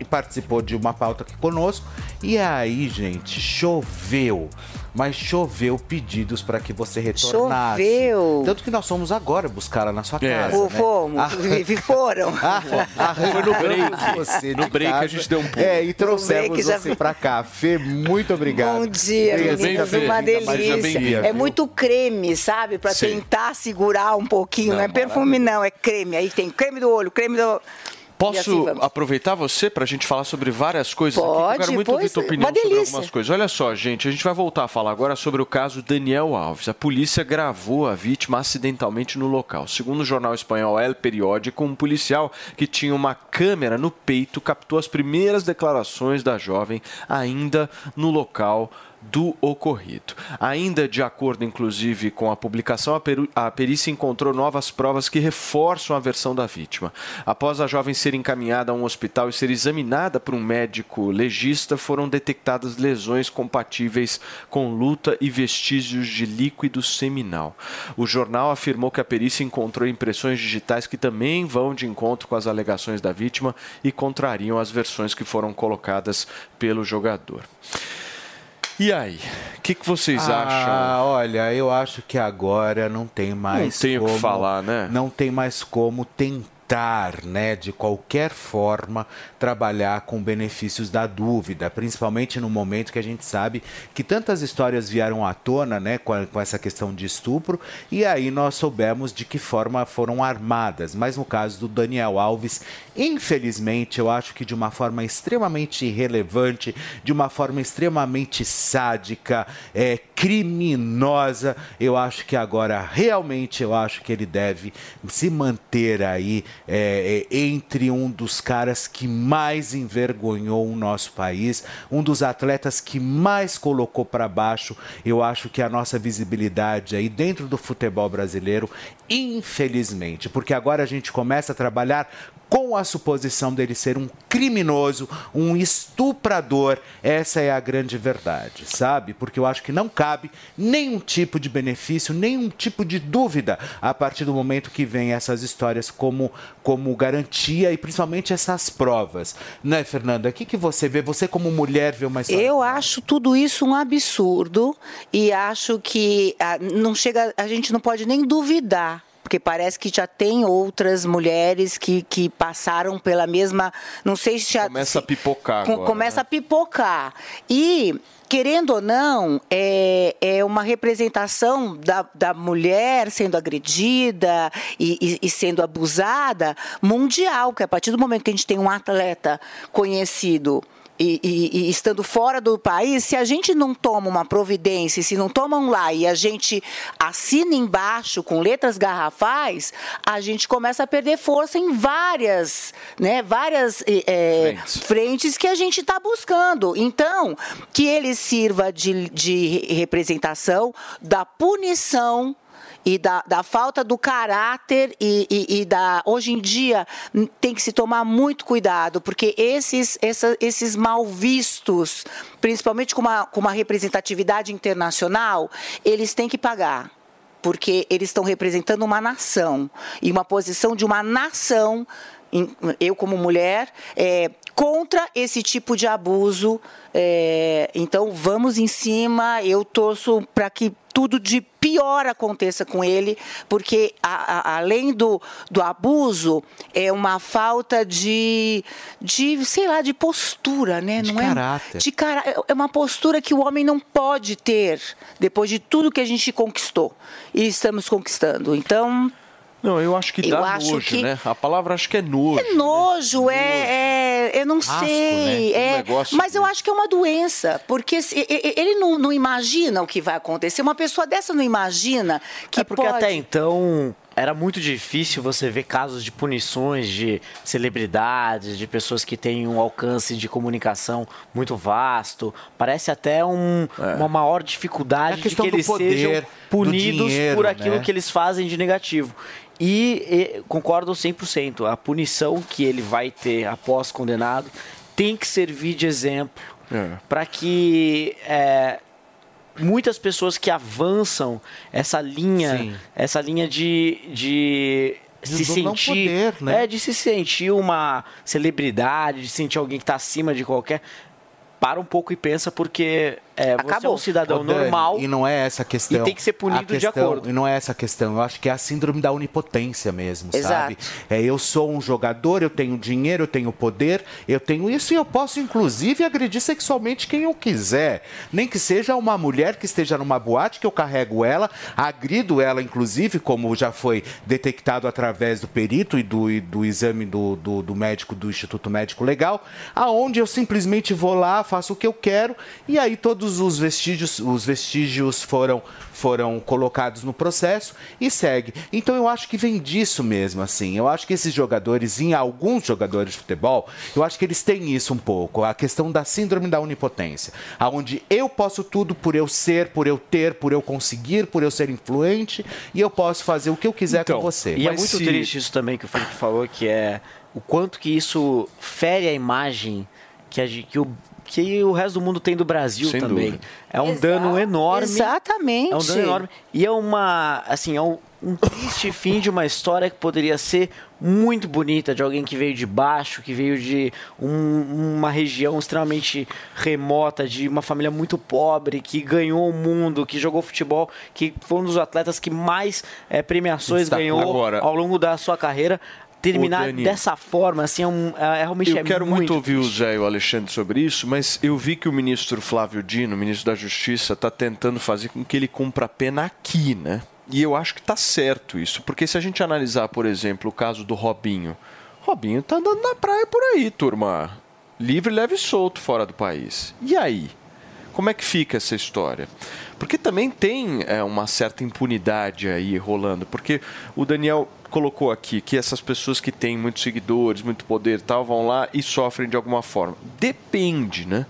Speaker 4: e participou de uma pauta aqui conosco. E aí, gente, choveu. Mas choveu pedidos para que você retornasse.
Speaker 29: Choveu.
Speaker 4: Tanto que nós fomos agora buscar ela na sua casa.
Speaker 29: Fo-
Speaker 4: né?
Speaker 29: Fomos,
Speaker 4: Ah,
Speaker 29: foram.
Speaker 3: Foi no break.
Speaker 4: Você
Speaker 3: No break a
Speaker 4: casa.
Speaker 3: gente deu um pulo.
Speaker 4: É, e trouxemos
Speaker 29: já
Speaker 4: você pra cá. Fê, muito obrigado.
Speaker 29: Bom dia, meninas. Uma delícia.
Speaker 4: dia,
Speaker 29: É
Speaker 4: viu?
Speaker 29: muito creme, sabe? Pra
Speaker 3: Sim.
Speaker 29: tentar segurar um pouquinho.
Speaker 3: Não,
Speaker 29: Não, é perfume, não. É creme. Aí tem creme do olho, creme do.
Speaker 3: Posso
Speaker 29: assim
Speaker 3: aproveitar você para a gente falar sobre várias coisas aqui? que Eu
Speaker 29: Pode,
Speaker 3: quero muito ouvir tua
Speaker 29: é.
Speaker 3: opinião sobre algumas coisas. Olha só, gente, a gente vai voltar a falar agora sobre o caso Daniel Alves. A polícia gravou a vítima acidentalmente no local. Segundo o jornal espanhol El Periódico, um policial que tinha uma câmera no peito captou as primeiras declarações da jovem ainda no local do ocorrido. Ainda de acordo, inclusive, com a publicação, a, perícia encontrou novas provas que reforçam a versão da vítima. Após a jovem ser encaminhada a um hospital e ser examinada por um médico legista, foram detectadas lesões compatíveis com luta e vestígios de líquido seminal. O jornal afirmou que a perícia encontrou impressões digitais que também vão de encontro com as alegações da vítima e contrariam as versões que foram colocadas pelo jogador. E aí, o que, que vocês
Speaker 4: ah,
Speaker 3: acham?
Speaker 4: olha, eu acho que agora não tem mais
Speaker 3: Não tem o que falar, né?
Speaker 4: Não tem mais como tentar, né, de qualquer forma trabalhar com benefícios da dúvida, principalmente no momento que a gente sabe que tantas histórias vieram à tona, né, com, a- com essa questão de estupro, e aí nós soubemos de que forma foram armadas. Mas no caso do Daniel Alves, infelizmente, eu acho que de uma forma extremamente irrelevante, de uma forma extremamente sádica, é, criminosa, eu acho que agora realmente eu acho que ele deve se manter aí é, é, entre um dos caras que mais envergonhou o nosso país, um dos atletas que mais colocou para baixo, eu acho que a nossa visibilidade aí dentro do futebol brasileiro, infelizmente, porque agora a gente começa a trabalhar com a suposição dele ser um criminoso, um estuprador. Essa é a grande verdade, sabe? Porque eu acho que não cabe nenhum tipo de benefício, nenhum tipo de dúvida a partir do momento que vem essas histórias como, como garantia e principalmente essas provas. Né, Fernanda? O que, que você vê? Você, como mulher, vê uma história.
Speaker 29: Eu acho tudo isso um absurdo e acho que ah, não chega, a gente não pode nem duvidar. Porque parece que já tem outras mulheres que, que passaram pela mesma. Não sei se já.
Speaker 3: Começa a pipocar
Speaker 29: com-
Speaker 3: agora,
Speaker 29: começa
Speaker 3: né?
Speaker 29: a pipocar. E, querendo ou não, é, é uma representação da, da mulher sendo agredida e, e- e sendo abusada mundial, porque a partir do momento que a gente tem um atleta conhecido. E, e- e estando fora do país, se a gente não toma uma providência, se não tomam lá e a gente assina embaixo com letras garrafais, a gente começa a perder força em várias, né, várias eh, eh, frentes que a gente está buscando. Então, que ele sirva de, de representação da punição e da, da falta do caráter e, e- e da hoje em dia tem que se tomar muito cuidado porque esses essa- esses mal vistos principalmente com uma, com uma representatividade internacional eles têm que pagar porque eles estão representando uma nação. E uma posição de uma nação eu como mulher é, contra esse tipo de abuso é, então vamos em cima eu torço para que tudo de pior aconteça com ele, porque a- a- além do, do abuso, é uma falta de, de, sei lá, de postura, né?
Speaker 4: De
Speaker 29: Não
Speaker 4: caráter.
Speaker 29: É, de cara, é uma postura que o homem não pode ter depois de tudo que a gente conquistou e estamos conquistando. Então,
Speaker 3: Não, eu acho que
Speaker 29: Eu
Speaker 3: dá
Speaker 29: acho
Speaker 3: nojo,
Speaker 29: que-
Speaker 3: né? A palavra acho que é nojo.
Speaker 29: é nojo, é, é- eu não
Speaker 3: Asco,
Speaker 29: sei,
Speaker 3: né? Um
Speaker 29: é,
Speaker 3: negócio
Speaker 29: mas eu acho que é uma doença, porque se- ele não, não imagina o que vai acontecer. Uma pessoa dessa não imagina que
Speaker 9: é porque
Speaker 29: pode...
Speaker 9: até então era muito difícil você ver casos de punições de celebridades, de pessoas que têm um alcance de comunicação muito vasto. Parece até um- uma maior
Speaker 4: É
Speaker 9: dificuldade
Speaker 4: a
Speaker 9: de que eles
Speaker 4: poder,
Speaker 9: sejam
Speaker 4: do
Speaker 9: punidos
Speaker 4: dinheiro,
Speaker 9: por aquilo
Speaker 4: né?
Speaker 9: que eles fazem de negativo. E, e concordo 100%. A punição que ele vai ter após condenado tem que servir de exemplo para que é, muitas pessoas que avançam essa linha,
Speaker 4: Sim.
Speaker 9: essa linha de, de se sentir,
Speaker 4: poder, né?
Speaker 9: é, de se sentir uma celebridade, de sentir alguém que está acima de qualquer, para um pouco e pensa porque é, você é um cidadão
Speaker 4: Ô, Dani,
Speaker 9: normal
Speaker 4: E não é essa a questão.
Speaker 9: e tem que ser punido
Speaker 4: A
Speaker 9: de
Speaker 4: questão-
Speaker 9: acordo.
Speaker 4: E não é essa a questão. Eu acho que é a síndrome da onipotência mesmo,
Speaker 9: Exato.
Speaker 4: sabe? É, eu sou um jogador, eu tenho dinheiro, eu tenho poder, eu tenho isso e eu posso, inclusive, agredir sexualmente quem eu quiser. Nem que seja uma mulher que esteja numa boate, que eu carrego ela, agrido ela, inclusive, como já foi detectado através do perito e do, e do exame do, do, do médico do Instituto Médico Legal, aonde eu simplesmente vou lá, faço o que eu quero, e aí todos todos os vestígios, os vestígios foram, foram colocados no processo e segue. Então eu acho que vem disso mesmo, assim. Eu acho que esses jogadores, em alguns jogadores de futebol, eu acho que eles têm isso um pouco, a questão da síndrome da onipotência, aonde eu posso tudo por eu ser, por eu ter, por eu conseguir, por eu ser influente e eu posso fazer o que eu quiser com você.
Speaker 9: E é muito triste isso também que o Felipe falou, que é o quanto que isso fere a imagem que, a, que o que o resto do mundo tem do Brasil
Speaker 3: Sem
Speaker 9: também.
Speaker 3: dúvida.
Speaker 9: É um
Speaker 29: Exa-
Speaker 9: dano enorme.
Speaker 29: Exatamente.
Speaker 9: É um dano enorme. E é uma, assim, é um, um triste fim de uma história que poderia ser muito bonita, de alguém que veio de baixo, que veio de um- uma região extremamente remota, de uma família muito pobre, que ganhou o mundo, que jogou futebol, que foi um dos atletas que mais eh, premiações
Speaker 3: Destacou.
Speaker 9: ganhou
Speaker 3: Agora-
Speaker 9: ao longo da sua carreira. Terminar dessa forma, assim, é, um, é, é realmente
Speaker 3: Eu
Speaker 9: é
Speaker 3: quero muito,
Speaker 9: muito
Speaker 3: ouvir o Zé e o Alexandre sobre isso, mas eu vi que o ministro Flávio Dino, o ministro da Justiça, está tentando fazer com que ele cumpra a pena aqui, né? E eu acho que está certo isso, porque se a gente analisar, por exemplo, o caso do Robinho, Robinho tá andando na praia por aí, turma. Livre, leve e solto fora do país. E aí? Como é que fica essa história? Porque também tem é, uma certa impunidade aí rolando. Porque o Daniel colocou aqui que essas pessoas que têm muitos seguidores, muito poder e tal, vão lá e sofrem de alguma forma. Depende, né?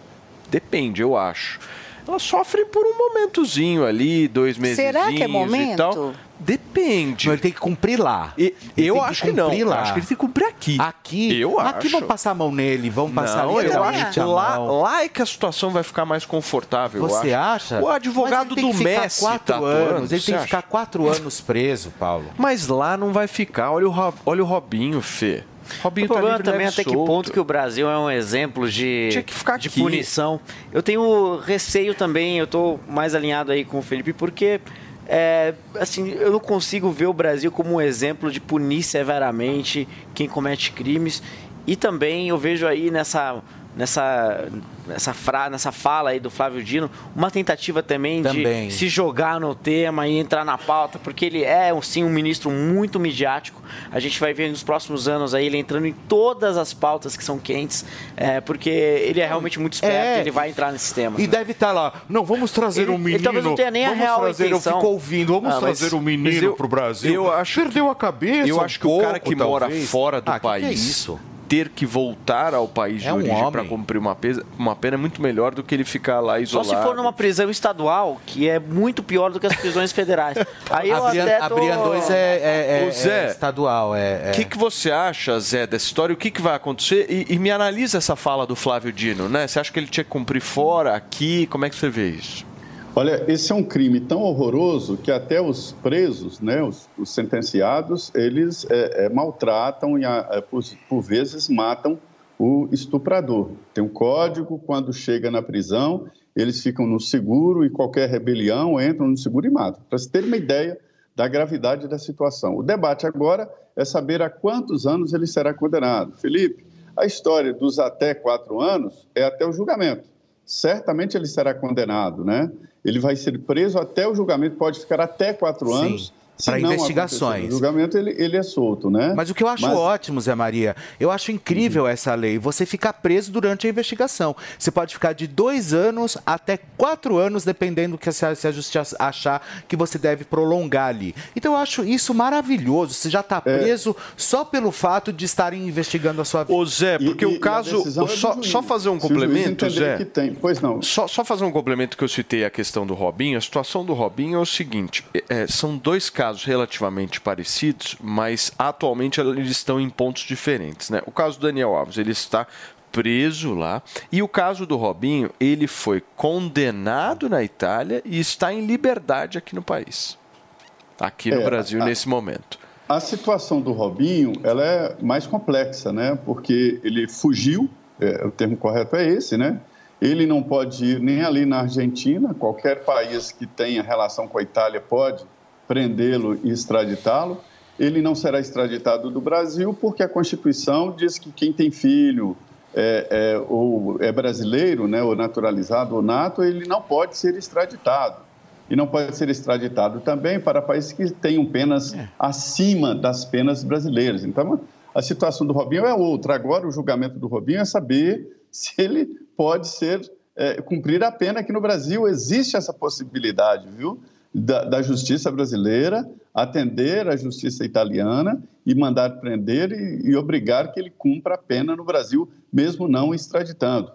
Speaker 3: Depende, eu acho. Elas sofrem por um momentozinho ali, dois meses
Speaker 29: Será que é
Speaker 3: e
Speaker 29: momento?
Speaker 3: tal. Depende.
Speaker 4: Ele tem que cumprir lá.
Speaker 3: E- eu acho que não.
Speaker 4: cumprir lá.
Speaker 3: Acho que ele tem que cumprir aqui.
Speaker 4: Aqui?
Speaker 3: Eu
Speaker 4: Aqui
Speaker 3: acho.
Speaker 4: vão passar a mão nele, vão passar
Speaker 3: Não, eu
Speaker 4: literalmente
Speaker 3: acho que lá, lá é que a situação vai ficar mais confortável. eu
Speaker 4: Você
Speaker 3: acho.
Speaker 4: acha?
Speaker 3: O advogado
Speaker 4: Mas
Speaker 3: do
Speaker 4: que
Speaker 3: Messi
Speaker 4: quatro
Speaker 3: tá atuando,
Speaker 4: anos. Ele
Speaker 3: você
Speaker 4: tem que ficar quatro anos preso, Paulo.
Speaker 3: Mas lá não vai ficar. Olha o, olha o Robinho, Fê. Robinho
Speaker 9: o problema
Speaker 3: tá livre,
Speaker 9: também é até
Speaker 3: e
Speaker 9: que
Speaker 3: solto.
Speaker 9: ponto que o Brasil é um exemplo de, de
Speaker 3: aqui.
Speaker 9: punição. Eu tenho receio também, eu estou mais alinhado aí com o Felipe, porque é, assim, eu não consigo ver o Brasil como um exemplo de punir severamente quem comete crimes. E também eu vejo aí nessa. Nessa, nessa, fra, nessa fala aí do Flávio Dino, uma tentativa também,
Speaker 4: Também.
Speaker 9: de se jogar no tema e entrar na pauta, porque ele é, sim, um ministro muito midiático. A gente vai ver nos próximos anos aí ele entrando em todas as pautas que são quentes, é, porque ele é realmente muito esperto,
Speaker 4: É.
Speaker 9: ele vai entrar nesse tema.
Speaker 4: E deve estar lá. Não, vamos trazer
Speaker 9: Ele-
Speaker 4: um
Speaker 9: ele
Speaker 4: menino.
Speaker 9: talvez não tenha nem a real
Speaker 4: trazer,
Speaker 9: intenção.
Speaker 4: Eu fico ouvindo, vamos
Speaker 3: Ah,
Speaker 4: trazer um menino
Speaker 3: eu-
Speaker 4: pro Brasil.
Speaker 3: Eu acho,
Speaker 4: Perdeu a cabeça.
Speaker 3: Eu
Speaker 4: um
Speaker 3: acho que o cara
Speaker 4: pouco,
Speaker 3: que mora
Speaker 4: talvez.
Speaker 3: fora do
Speaker 4: Ah, que que é
Speaker 3: país
Speaker 4: isso?
Speaker 3: Ter que voltar ao país de
Speaker 4: É um
Speaker 3: origem para cumprir uma, pesa- uma pena é muito melhor do que ele ficar lá
Speaker 9: Só
Speaker 3: isolado.
Speaker 9: se for numa prisão estadual, que é muito pior do que as prisões federais. Aí eu
Speaker 4: a Brian,
Speaker 9: até tô...
Speaker 4: Brian 2 é, é, é-
Speaker 3: Ô, Zé,
Speaker 4: é estadual. É, é.
Speaker 3: O que, que você acha, Zé, dessa história? O que, que vai acontecer? E, e me analisa essa fala do Flávio Dino, né? Você acha que ele tinha que cumprir fora, aqui? Como é que você vê isso?
Speaker 6: Olha, esse é um crime tão horroroso que até os presos, né, os, os sentenciados, eles é, é, maltratam e, é, por, por vezes, matam o estuprador. Tem um código, quando chega na prisão, eles ficam no seguro e qualquer rebelião entram no seguro e matam. Para você ter uma ideia da gravidade da situação. O debate agora é saber a quantos anos ele será condenado. Felipe, a história dos até quatro anos é até o julgamento certamente ele será condenado, né? Ele vai ser preso até o julgamento, pode ficar até quatro
Speaker 4: Sim,
Speaker 6: anos. Não
Speaker 4: investigações.
Speaker 6: O julgamento ele, ele é solto, né?
Speaker 4: Mas o que eu acho
Speaker 6: Mas-
Speaker 4: ótimo, Zé Maria, eu acho incrível essa lei. Você ficar preso durante a investigação. Você pode ficar de dois anos até quatro anos, dependendo do que se a, se a justiça achar que você deve prolongar ali. Então eu acho isso maravilhoso. Você já está preso só pelo fato de estarem investigando a sua vida.
Speaker 3: Ô Zé, porque
Speaker 6: E-
Speaker 3: o
Speaker 6: e
Speaker 3: caso.
Speaker 6: é
Speaker 3: Só, só fazer um complemento, Zé.
Speaker 6: que tem. Pois não.
Speaker 3: Só, só fazer um complemento que eu citei a questão do Robinho. A situação do Robinho é o seguinte: é, são dois casos relativamente parecidos, mas atualmente eles estão em pontos diferentes. Né? O caso do Daniel Alves, ele está preso lá. E o caso do Robinho, ele foi condenado na Itália e está em liberdade aqui no país. Aqui no
Speaker 6: É,
Speaker 3: Brasil,
Speaker 6: a-
Speaker 3: nesse momento.
Speaker 6: A situação do Robinho ela é mais complexa, né? Porque ele fugiu, é, o termo correto é esse, né? Ele não pode ir nem ali na Argentina, qualquer país que tenha relação com a Itália pode prendê-lo e extraditá-lo. Ele não será extraditado do Brasil porque a Constituição diz que quem tem filho é, é, ou é brasileiro, né, ou naturalizado ou nato, ele não pode ser extraditado e não pode ser extraditado também para países que tenham penas acima das penas brasileiras. Então, a situação do Robinho é outra. Agora, o julgamento do Robinho é saber se ele pode ser é, cumprir a pena aqui no Brasil. Existe essa possibilidade, viu? Da, da justiça brasileira atender a justiça italiana e mandar prender e, e obrigar que ele cumpra a pena no Brasil, mesmo não extraditando.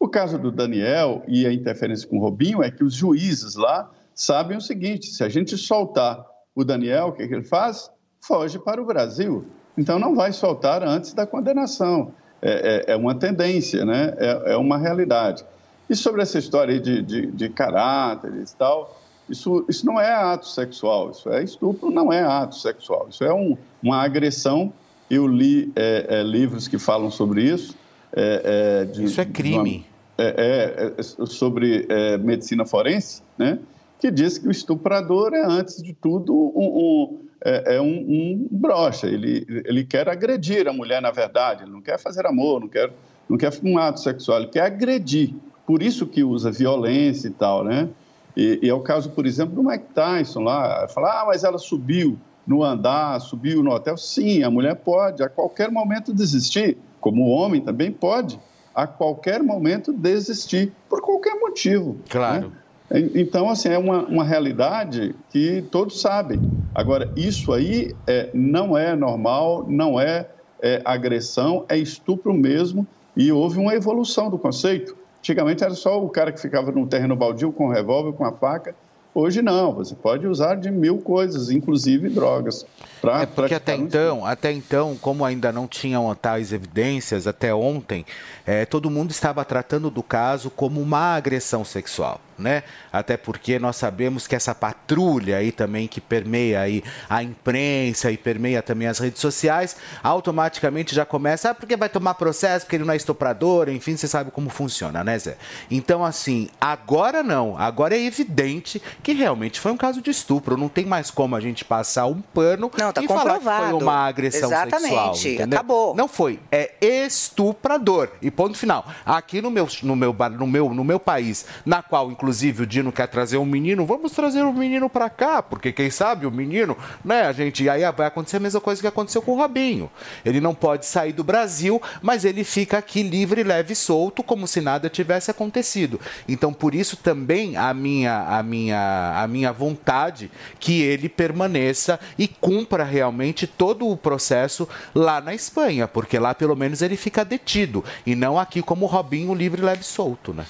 Speaker 6: O caso do Daniel e a interferência com o Robinho é que os juízes lá sabem o seguinte: se a gente soltar o Daniel, o que, que ele faz? Foge para o Brasil. Então não vai soltar antes da condenação. É, é, é uma tendência, né? É, é, uma realidade. E sobre essa história de, de, de caráteres e tal, isso, isso não é ato sexual, isso é estupro, não é ato sexual, isso é um, uma agressão. Eu li é, é, livros que falam sobre isso. É, de,
Speaker 4: isso é crime.
Speaker 6: Uma, é, sobre medicina forense, né? que diz que o estuprador é, antes de tudo, um, um é, é um, um brocha. Ele, ele quer agredir a mulher, na verdade. Ele não quer fazer amor, não quer, não quer um ato sexual, ele quer agredir. Por isso que usa violência e tal, né? E, e é o caso, por exemplo, do Mike Tyson lá. Fala, ah, mas ela subiu no andar, subiu no hotel. Sim, a mulher pode a qualquer momento desistir, como o homem também pode a qualquer momento desistir, por qualquer motivo.
Speaker 4: Claro.
Speaker 6: Né? Então, assim, é uma, uma realidade que todos sabem. Agora, isso aí é, não é normal, não é, é agressão, é estupro mesmo, e houve uma evolução do conceito. Antigamente era só o cara que ficava no terreno baldio com o revólver, com a faca. Hoje não, você pode usar de mil coisas, inclusive drogas. Pra,
Speaker 4: é porque até então, até então, como ainda não tinham tais evidências, até ontem, é, todo mundo estava tratando do caso como uma agressão sexual né? Até porque nós sabemos que essa patrulha aí também que permeia aí a imprensa e permeia também as redes sociais, automaticamente já começa, ah, porque vai tomar processo, porque ele não é estuprador, enfim, você sabe como funciona, né, Zé? Então, assim, agora não, agora é evidente que realmente foi um caso de estupro, não tem mais como a gente passar um pano
Speaker 29: não, tá
Speaker 4: e
Speaker 29: comprovado.
Speaker 4: falar que foi uma agressão
Speaker 29: Exatamente,
Speaker 4: sexual, entendeu?
Speaker 29: acabou.
Speaker 4: Não foi, é estuprador. E ponto final. Aqui no meu no meu no meu no meu país, na qual inclusive inclusive o Dino quer trazer um menino, vamos trazer o um menino para cá, porque quem sabe o menino, né, a gente, aí vai acontecer a mesma coisa que aconteceu com o Robinho. Ele não pode sair do Brasil, mas ele fica aqui livre, leve e solto, como se nada tivesse acontecido. Então, por isso também a minha a minha a minha vontade que ele permaneça e cumpra realmente todo o processo lá na Espanha, porque lá pelo menos ele fica detido e não aqui como o Robinho livre, leve e solto, né?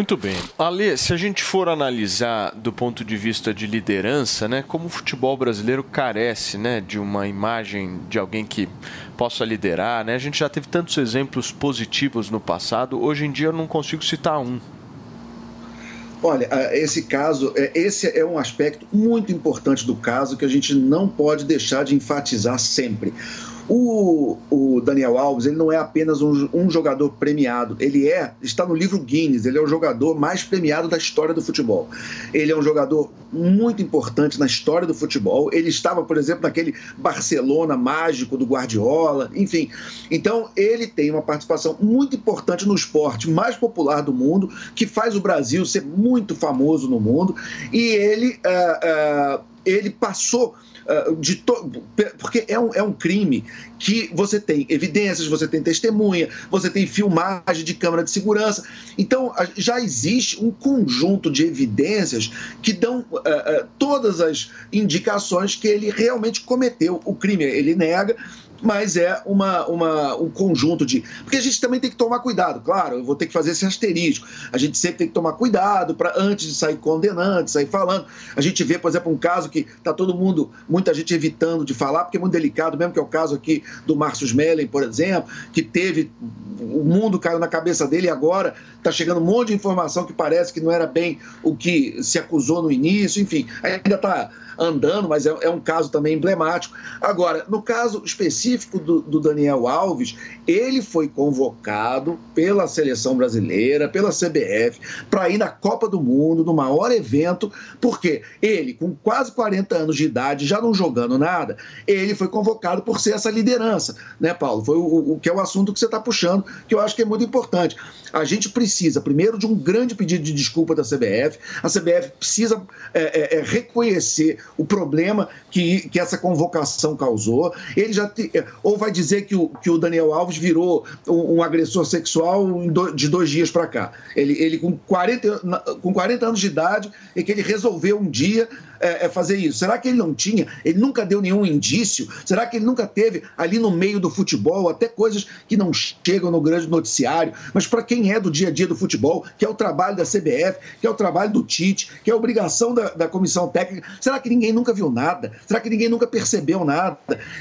Speaker 3: Muito bem. Ale, se a gente for analisar do ponto de vista de liderança, né, como o futebol brasileiro carece né, de uma imagem de alguém que possa liderar, né? A gente já teve tantos exemplos positivos no passado, hoje em dia eu não consigo citar um.
Speaker 10: Olha, esse caso, é, esse é um aspecto muito importante do caso que a gente não pode deixar de enfatizar sempre. O, o Daniel Alves, ele não é apenas um, um, jogador premiado, ele é, está no livro Guinness, ele é o jogador mais premiado da história do futebol. Ele é um jogador muito importante na história do futebol. Ele estava, por exemplo, naquele Barcelona mágico do Guardiola, enfim. Então, ele tem uma participação muito importante no esporte mais popular do mundo, que faz o Brasil ser muito famoso no mundo, e ele, uh, uh, ele passou de to... porque é um, é um crime que você tem evidências, você tem testemunha, você tem filmagem de câmera de segurança. Então, já existe um conjunto de evidências que dão uh, uh, todas as indicações que ele realmente cometeu o crime. Ele nega, mas é uma, uma, um conjunto de. Porque a gente também tem que tomar cuidado, claro, eu vou ter que fazer esse asterisco. A gente sempre tem que tomar cuidado para antes de sair condenando, sair falando. A gente vê, por exemplo, um caso que está todo mundo, muita gente evitando de falar, porque é muito delicado, mesmo que é o caso aqui do Márcio Smelling, por exemplo, que teve. O mundo caiu na cabeça dele e agora está chegando um monte de informação que parece que não era bem o que se acusou no início, enfim, ainda está andando, mas é, é, um caso também emblemático. Agora, no caso específico do, do Daniel Alves, ele foi convocado pela seleção brasileira, pela CBF, para ir na Copa do Mundo, no maior evento, porque ele, com quase 40 anos de idade, já não jogando nada, ele foi convocado por ser essa liderança, né, Paulo? Foi o, o que é o assunto que você está puxando, que eu acho que é muito importante. A gente precisa, primeiro, de um grande pedido de desculpa da CBF. A CBF precisa é, é, é reconhecer o problema que, que essa convocação causou. Ele já te, ou vai dizer que o, que o Daniel Alves virou um, um agressor sexual de dois dias para cá. Ele, ele com, 40, na- com 40 anos de idade, é que ele resolveu um dia é, é, fazer isso. Será que ele não tinha? Ele nunca deu nenhum indício? Será que ele nunca teve ali no meio do futebol até coisas que não chegam no grande noticiário? Mas para quem é do dia a dia do futebol, que é o trabalho da CBF, que é o trabalho do Tite, que é a obrigação da, da comissão técnica, será que ninguém nunca viu nada? Será que ninguém nunca percebeu nada?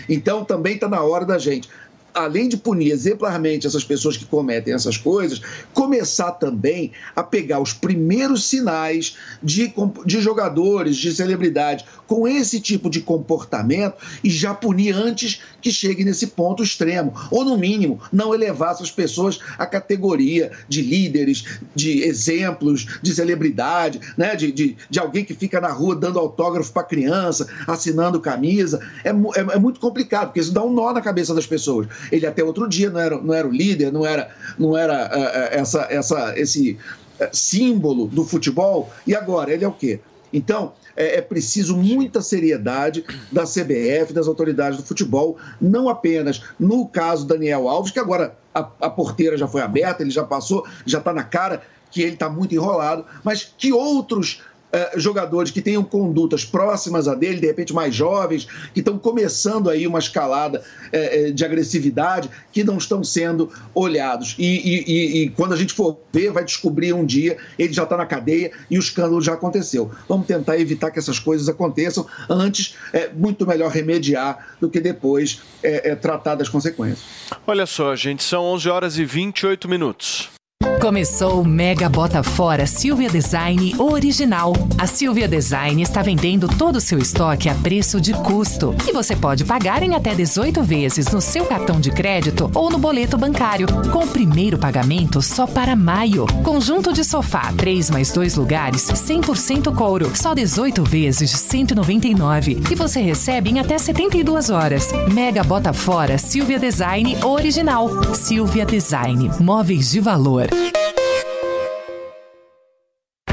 Speaker 10: Então também está na hora da gente além de punir exemplarmente essas pessoas que cometem essas coisas, começar também a pegar os primeiros sinais de, de jogadores, de celebridade com esse tipo de comportamento e já punir antes que chegue nesse ponto extremo. Ou, no mínimo, não elevar essas pessoas à categoria de líderes, de exemplos, de celebridade, né? de, de, de alguém que fica na rua dando autógrafo para criança, assinando camisa. É, é, é muito complicado, porque isso dá um nó na cabeça das pessoas. Ele até outro dia não era, não era o líder, não era, não era eh, essa, essa, esse eh, símbolo do futebol, e agora ele é o quê? Então, é, é preciso muita seriedade da CBF, das autoridades do futebol, não apenas no caso Daniel Alves, que agora a, a porteira já foi aberta, ele já passou, já está na cara que ele está muito enrolado, mas que outros eh, jogadores que tenham condutas próximas a dele, de repente mais jovens, que estão começando aí uma escalada eh, de agressividade, que não estão sendo olhados. E, e- e- quando a gente for ver, vai descobrir um dia, ele já está na cadeia e o escândalo já aconteceu. Vamos tentar evitar que essas coisas aconteçam. Antes, é muito melhor remediar do que depois eh, eh, tratar das consequências.
Speaker 3: Olha só, gente, são 11 horas e 28 minutos.
Speaker 30: Começou o Mega Bota Fora Silvia Design Original. A Silvia Design está vendendo todo o seu estoque a preço de custo. E você pode pagar em até 18 vezes no seu cartão de crédito ou no boleto bancário, com o primeiro pagamento só para maio. Conjunto de sofá, 3 mais 2 lugares, 100% couro, só 18 vezes de 199. E você recebe em até 72 horas. Mega Bota Fora Silvia Design Original. Silvia Design. Móveis de valor.
Speaker 31: Music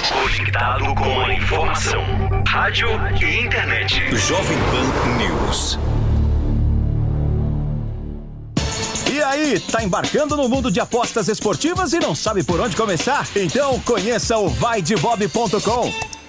Speaker 32: conectado com a informação. Rádio e internet.
Speaker 15: Jovem Pan News.
Speaker 25: E aí, tá embarcando no mundo de apostas esportivas e não sabe por onde começar? Então conheça o vaidebob.com.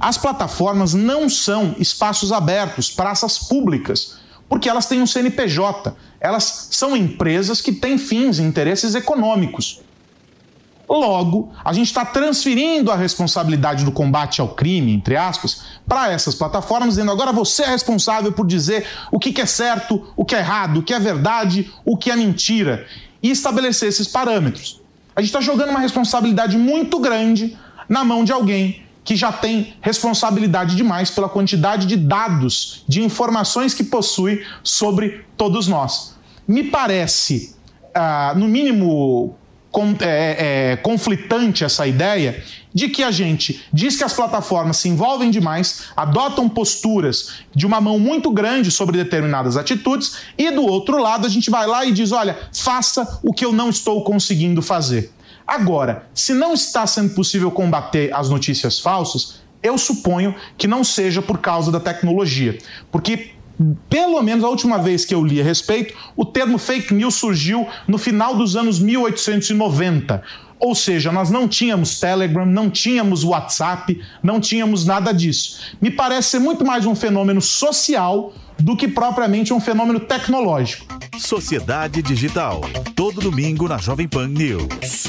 Speaker 33: As plataformas não são espaços abertos, praças públicas, porque elas têm um CNPJ. Elas são empresas que têm fins e interesses econômicos. Logo, a gente está transferindo a responsabilidade do combate ao crime, entre aspas, para essas plataformas, dizendo agora você é responsável por dizer o que que é certo, o que é errado, o que é verdade, o que é mentira, e estabelecer esses parâmetros. A gente está jogando uma responsabilidade muito grande na mão de alguém que já tem responsabilidade demais pela quantidade de dados, de informações que possui sobre todos nós. Me parece, ah, no mínimo, com- é, é, conflitante essa ideia de que a gente diz que as plataformas se envolvem demais, adotam posturas de uma mão muito grande sobre determinadas atitudes, e do outro lado a gente vai lá e diz: olha, faça o que eu não estou conseguindo fazer. Agora, se não está sendo possível combater as notícias falsas, eu suponho que não seja por causa da tecnologia. Porque, pelo menos a última vez que eu li a respeito, o termo fake news surgiu no final dos anos 1890. Ou seja, nós não tínhamos Telegram, não tínhamos WhatsApp, não tínhamos nada disso. Me parece ser muito mais um fenômeno social do que propriamente um fenômeno tecnológico.
Speaker 25: Sociedade Digital. Todo domingo na Jovem Pan News.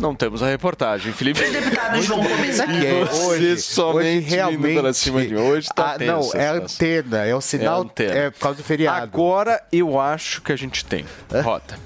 Speaker 3: Não temos a reportagem, Felipe.
Speaker 4: Vão começar.
Speaker 3: Que é,
Speaker 4: Você
Speaker 3: hoje, somente
Speaker 4: hoje realmente,
Speaker 3: vindo para cima de. Hoje tá
Speaker 4: Ah,
Speaker 3: tenso
Speaker 4: não,
Speaker 3: a
Speaker 4: é a
Speaker 3: situação.
Speaker 4: antena, é o sinal,
Speaker 3: antena.
Speaker 4: é por causa do feriado.
Speaker 3: Agora eu acho que a gente tem. Rota.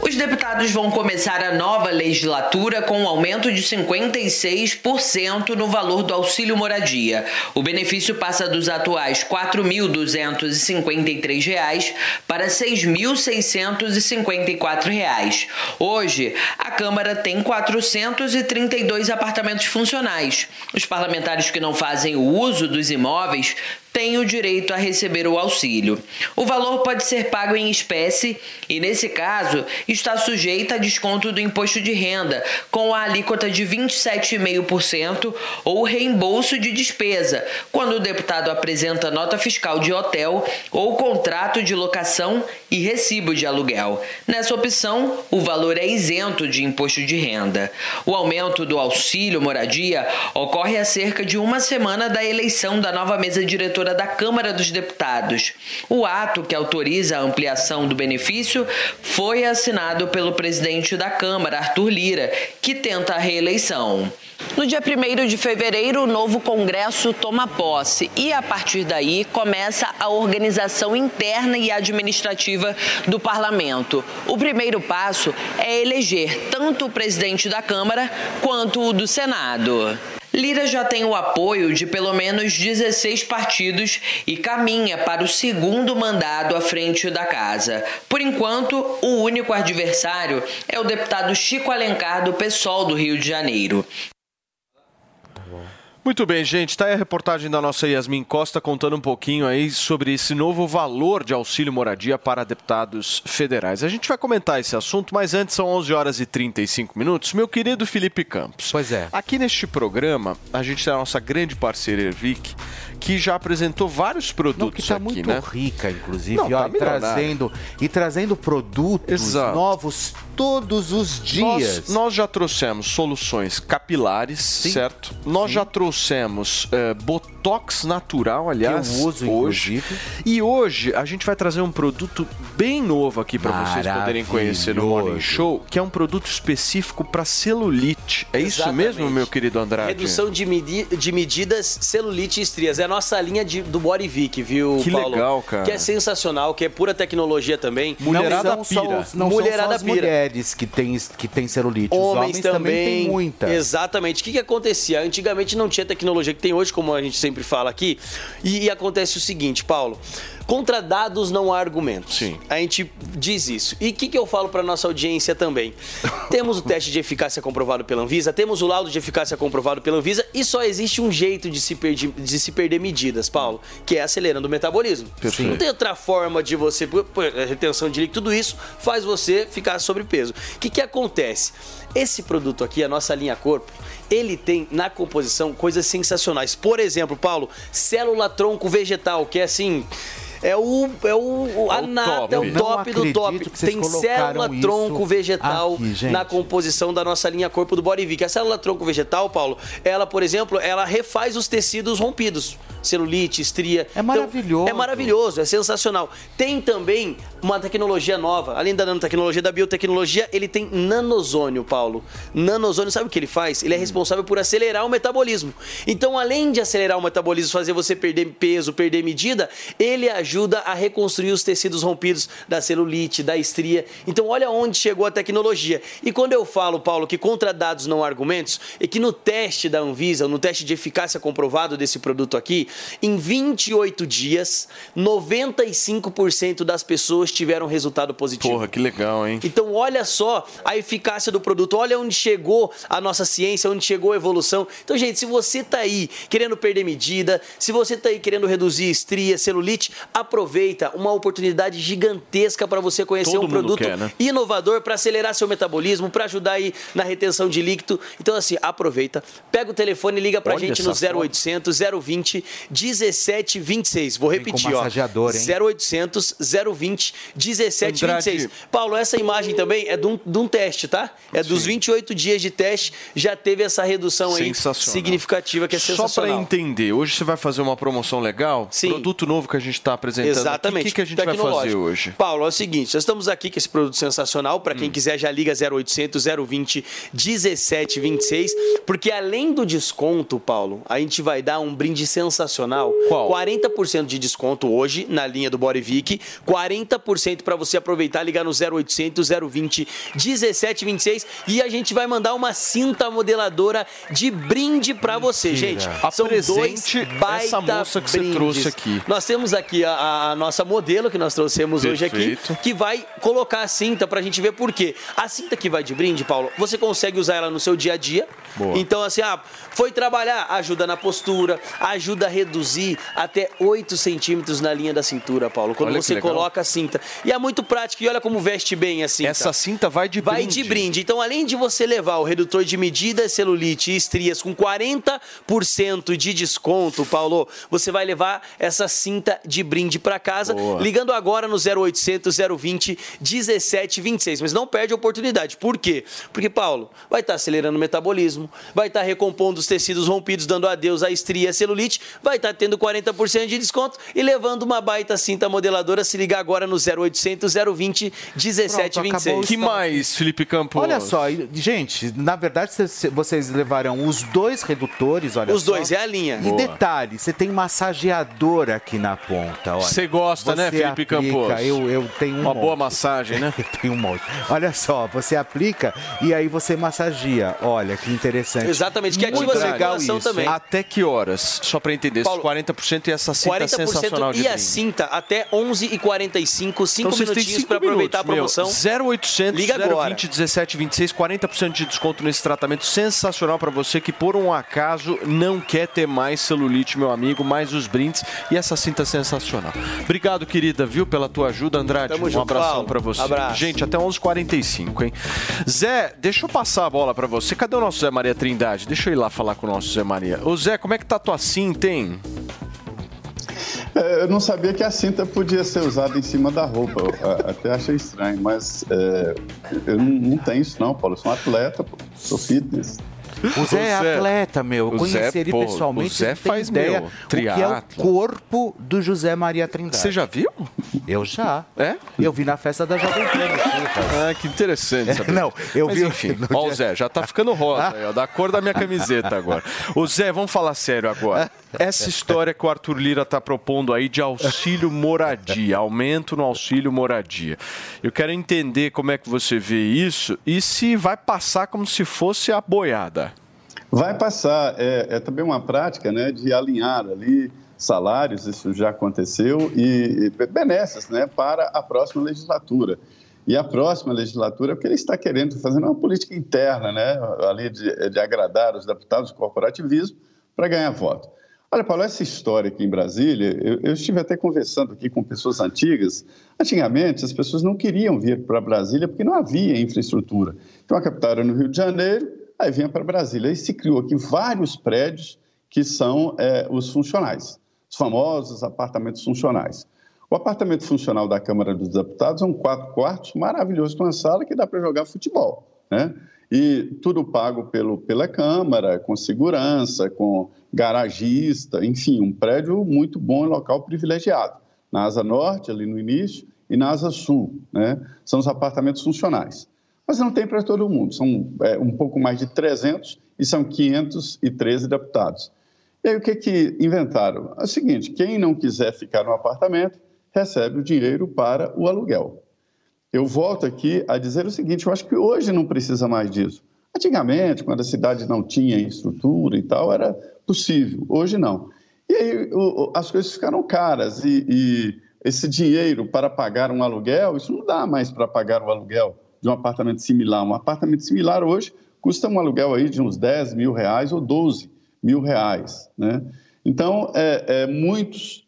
Speaker 30: Os deputados vão começar a nova legislatura com um aumento de 56% no valor do auxílio moradia. O benefício passa dos atuais 4.253 reais para 6.654 reais. Hoje, a Câmara tem 432 apartamentos funcionais. Os parlamentares que não fazem o uso dos imóveis têm o direito a receber o auxílio. O valor pode ser pago em espécie e, nesse caso, está sujeito a desconto do imposto de renda, com a alíquota de 27,5% ou reembolso de despesa, quando o deputado apresenta nota fiscal de hotel ou contrato de locação e recibo de aluguel. Nessa opção, o valor é isento de imposto de renda. O aumento do auxílio moradia ocorre a cerca de uma semana da eleição da nova mesa diretora da Câmara dos Deputados. O ato que autoriza a ampliação do benefício foi assinado pelo presidente da Câmara, Arthur Lira, que tenta a reeleição. No dia 1 de fevereiro, o novo Congresso toma posse e, a partir daí, começa a organização interna e administrativa do parlamento. O primeiro passo é eleger tanto o presidente da Câmara quanto o do Senado. Lira já tem o apoio de pelo menos 16 partidos e caminha para o segundo mandado à frente da casa. Por enquanto, o único adversário é o deputado Chico Alencar do PSOL do Rio de Janeiro.
Speaker 3: Muito bem, gente. Tá aí a reportagem da nossa Yasmin Costa contando um pouquinho aí sobre esse novo valor de auxílio moradia para deputados federais. A gente vai comentar esse assunto, mas antes são 11 horas e 35 minutos. Meu querido Felipe Campos.
Speaker 4: Pois é.
Speaker 3: Aqui neste programa, a gente tem a nossa grande parceira Ervic, que já apresentou vários produtos
Speaker 4: que está
Speaker 3: aqui,
Speaker 4: muito
Speaker 3: né?
Speaker 4: rica, inclusive,
Speaker 3: Não,
Speaker 4: ó,
Speaker 3: tá
Speaker 4: e trazendo e trazendo produtos
Speaker 3: Exato.
Speaker 4: novos todos os dias.
Speaker 3: Nós, nós já trouxemos soluções capilares, certo? Nós já trouxemos eh, Botox natural, aliás,
Speaker 4: eu uso,
Speaker 3: hoje. E hoje a gente vai trazer um produto bem novo aqui para vocês poderem conhecer no Morning. Show, que é um produto específico para celulite. É isso
Speaker 13: Exatamente.
Speaker 3: mesmo, meu querido Andrade?
Speaker 13: Redução de, medi- de medidas, celulite e estrias. É nossa linha de- do Bodyvic, viu,
Speaker 3: Que
Speaker 13: Paulo?
Speaker 3: legal, cara.
Speaker 13: Que é sensacional, que é pura tecnologia também.
Speaker 4: não são só, os- não
Speaker 13: Mulherada
Speaker 4: são só as
Speaker 13: pira.
Speaker 4: mulheres que têm que têm celulite. Os
Speaker 13: Homens,
Speaker 4: homens também têm muita.
Speaker 13: Exatamente. O que, que acontecia? Antigamente não tinha tecnologia que tem hoje, como a gente sempre fala aqui. E, e acontece o seguinte, Paulo. Contra dados não há argumentos. Sim. A gente diz isso. E o que, que eu falo para nossa audiência também? temos o teste de eficácia comprovado pela Anvisa, temos o laudo de eficácia comprovado pela Anvisa e só existe um jeito de se, perder, de se perder medidas, Paulo, que é acelerando o metabolismo.
Speaker 3: Perfeito.
Speaker 13: Não tem outra forma de você, retenção de líquido, tudo isso faz você ficar sobrepeso. O que, que acontece? Esse produto aqui, a nossa linha corpo, ele tem na composição coisas sensacionais. Por exemplo, Paulo, célula tronco vegetal, que é assim. É o, é o a nata,
Speaker 4: top.
Speaker 13: é o
Speaker 4: Não
Speaker 13: top do top. Tem célula tronco vegetal
Speaker 4: aqui,
Speaker 13: na composição da nossa linha corpo do Borivic. A célula tronco vegetal, Paulo, ela, por exemplo, ela refaz os tecidos rompidos. Celulite, estria. É
Speaker 4: maravilhoso.
Speaker 13: é maravilhoso, é sensacional. Tem também uma tecnologia nova, além da nanotecnologia, da biotecnologia, ele tem nanosônio, Paulo. Nanosônio, sabe o que ele faz? Ele é responsável por acelerar o metabolismo. Então, além de acelerar o metabolismo, fazer você perder peso, perder medida, ele ajuda a reconstruir os tecidos rompidos da celulite, da estria. Então, olha onde chegou a tecnologia. E quando eu falo, Paulo, que contra dados não há argumentos, é que no teste da Anvisa, no teste de eficácia comprovado desse produto aqui, em 28 dias, 95% das pessoas tiveram resultado positivo.
Speaker 3: Porra, que legal, hein?
Speaker 13: Então, olha só a eficácia do produto, olha onde chegou a nossa ciência, onde chegou a evolução. Então, gente, se você tá aí querendo perder medida, se você tá aí querendo reduzir estria, celulite, aproveita uma oportunidade gigantesca para você conhecer
Speaker 3: Todo
Speaker 13: um produto
Speaker 3: quer, né?
Speaker 13: inovador para acelerar seu metabolismo, para ajudar aí na retenção de líquido. Então, assim, aproveita, pega o telefone e liga pra
Speaker 4: Olha
Speaker 13: gente no
Speaker 4: essa foto.
Speaker 13: 0800 020 1726. Vou repetir, ó.
Speaker 4: massageador, hein?
Speaker 13: 0800 020 1726.
Speaker 3: Andrade.
Speaker 13: Paulo, essa imagem também é de um, de um teste, tá? É dos 28 dias de teste, já teve essa redução aí
Speaker 3: Sensacional.
Speaker 13: significativa que é
Speaker 3: Só para
Speaker 13: sensacional.
Speaker 3: entender, hoje você vai fazer uma promoção legal?
Speaker 13: Sim.
Speaker 3: Produto novo que a gente está apresentando.
Speaker 13: Exatamente.
Speaker 3: O que, que a gente vai fazer hoje?
Speaker 13: Paulo, é o seguinte, nós estamos aqui com esse produto sensacional. Para
Speaker 3: Hum.
Speaker 13: quem quiser, já liga 0800 020 1726. Porque além do desconto, Paulo, a gente vai dar um brinde sensacional.
Speaker 3: Qual?
Speaker 13: 40% de desconto hoje na linha do Borivic. 40% para você aproveitar, ligar no 0800 020 1726. E a gente vai mandar uma cinta modeladora de brinde para você, gente. São dois baita
Speaker 3: essa moça que você
Speaker 13: brindes.
Speaker 3: trouxe aqui.
Speaker 13: Nós temos aqui a, a nossa modelo que nós trouxemos hoje aqui,
Speaker 3: Perfeito.
Speaker 13: que vai colocar a cinta pra gente ver por quê. A cinta que vai de brinde, Paulo, você consegue usar ela no seu dia a dia.
Speaker 3: Boa.
Speaker 13: Então, assim, ah, foi trabalhar, ajuda na postura, ajuda a reduzir até 8 centímetros na linha da cintura, Paulo, quando
Speaker 3: Olha
Speaker 13: você coloca a cinta. E é muito prático, e olha como veste bem a cinta.
Speaker 3: Essa cinta vai de
Speaker 13: Vai
Speaker 3: brinde.
Speaker 13: de brinde. Então, além de você levar o redutor de medida, celulite e estrias com 40% de desconto, Paulo, você vai levar essa cinta de brinde para casa,
Speaker 3: Boa.
Speaker 13: ligando agora no 0800 020 1726. Mas não perde a oportunidade. Por quê? Porque, Paulo, vai estar acelerando o metabolismo, vai estar recompondo os tecidos rompidos, dando adeus à estria e à celulite, vai estar tendo 40% de desconto e levando uma baita cinta modeladora. Se ligar agora no 0800 020 1726.
Speaker 3: que mais, Felipe Campos?
Speaker 4: Olha só, gente, na verdade cê- vocês levarão os dois redutores, olha
Speaker 13: Os
Speaker 4: só.
Speaker 13: dois, é a linha.
Speaker 4: E
Speaker 13: Boa.
Speaker 4: detalhe, você tem massageador aqui na ponta, olha.
Speaker 3: Você gosta, né,
Speaker 4: Você
Speaker 3: Felipe
Speaker 4: aplica,
Speaker 3: Campos?
Speaker 4: Eu, eu tenho um
Speaker 3: Uma
Speaker 4: monte.
Speaker 3: boa massagem, né?
Speaker 4: Eu tenho um monte. Olha só, você aplica e aí você massagia. Olha que interessante.
Speaker 13: Exatamente, que
Speaker 4: Muito
Speaker 13: ativa a
Speaker 4: legal
Speaker 13: circulação
Speaker 4: isso,
Speaker 13: também.
Speaker 3: Até que horas? Só para entender, esses
Speaker 13: Paulo,
Speaker 3: 40% e essa cinta
Speaker 13: 40%
Speaker 3: sensacional de
Speaker 13: e a
Speaker 3: brinde.
Speaker 13: cinta até 11h45, 5
Speaker 3: Então
Speaker 13: minutinhos para aproveitar a promoção.
Speaker 3: Meu, 0800
Speaker 13: Liga agora.
Speaker 3: 020 1726, 40% de desconto nesse tratamento sensacional para você que por um acaso não quer ter mais celulite, meu amigo, mais os brindes e essa cinta sensacional. Obrigado, querida, viu, pela tua ajuda, Andrade.
Speaker 13: Tamo
Speaker 3: um
Speaker 13: junto,
Speaker 3: abração para você.
Speaker 13: Abraço.
Speaker 3: Gente, até 11h45, hein? Zé, deixa eu passar a bola para você. Cadê o nosso Zé Maria Trindade? Deixa eu ir lá falar com o nosso Zé Maria. Ô Zé, como é que tá a tua cinta, hein?
Speaker 6: É, eu não sabia que a cinta podia ser usada em cima da roupa. Eu, até achei estranho, mas é, eu não, não tenho isso não, Paulo. Eu sou um atleta, pô. sou fitness.
Speaker 4: O Zé é atleta, meu. Eu
Speaker 3: o
Speaker 4: conheci
Speaker 3: Zé,
Speaker 4: ele
Speaker 3: pô,
Speaker 4: pessoalmente.
Speaker 3: o Zé faz,
Speaker 4: ideia
Speaker 3: meu,
Speaker 4: o que é o corpo do José Maria Trindade.
Speaker 3: Você já viu?
Speaker 4: Eu já.
Speaker 3: É?
Speaker 4: Eu vi na festa da Jovem Pan.
Speaker 3: Ah, que interessante. saber.
Speaker 4: Não, eu
Speaker 3: Mas
Speaker 4: vi-
Speaker 3: Enfim, ó, o Zé, já tá ficando rosa, aí, ó, da cor da minha camiseta agora. Ô Zé, vamos falar sério agora. Essa história que o Arthur Lira tá propondo aí de auxílio moradia, aumento no auxílio moradia. Eu quero entender como é que você vê isso e se vai passar como se fosse a boiada.
Speaker 6: Vai passar. É, é também uma prática né, de alinhar ali salários, isso já aconteceu, e, e benesses né, para a próxima legislatura. E a próxima legislatura, o que ele está querendo, fazendo uma política interna, né, ali de, de agradar os deputados do corporativismo para ganhar voto. Olha, Paulo, essa história aqui em Brasília, eu, eu, estive até conversando aqui com pessoas antigas. Antigamente, as pessoas não queriam vir para Brasília porque não havia infraestrutura. Então, a capital era no Rio de Janeiro, aí vinha para Brasília. E se criou aqui vários prédios que são é, os funcionais, os famosos apartamentos funcionais. O apartamento funcional da Câmara dos Deputados é um quatro quartos maravilhoso, com uma sala que dá para jogar futebol, né? E tudo pago pelo, pela Câmara, com segurança, com garagista, enfim, um prédio muito bom, local privilegiado. Na Asa Norte, ali no início, e na Asa Sul, né? São os apartamentos funcionais. Mas não tem para todo mundo, são é, um pouco mais de 300 e são 513 deputados. E aí o que, que inventaram? É o seguinte: quem não quiser ficar no apartamento recebe o dinheiro para o aluguel. Eu volto aqui a dizer o seguinte: eu acho que hoje não precisa mais disso. Antigamente, quando a cidade não tinha estrutura e tal, era possível. Hoje não. E aí o, as coisas ficaram caras e, e esse dinheiro para pagar um aluguel, isso não dá mais para pagar o aluguel de um apartamento similar. Um apartamento similar hoje custa um aluguel aí de uns 10 mil reais ou 12 mil reais. Né? Então, é, é, muitos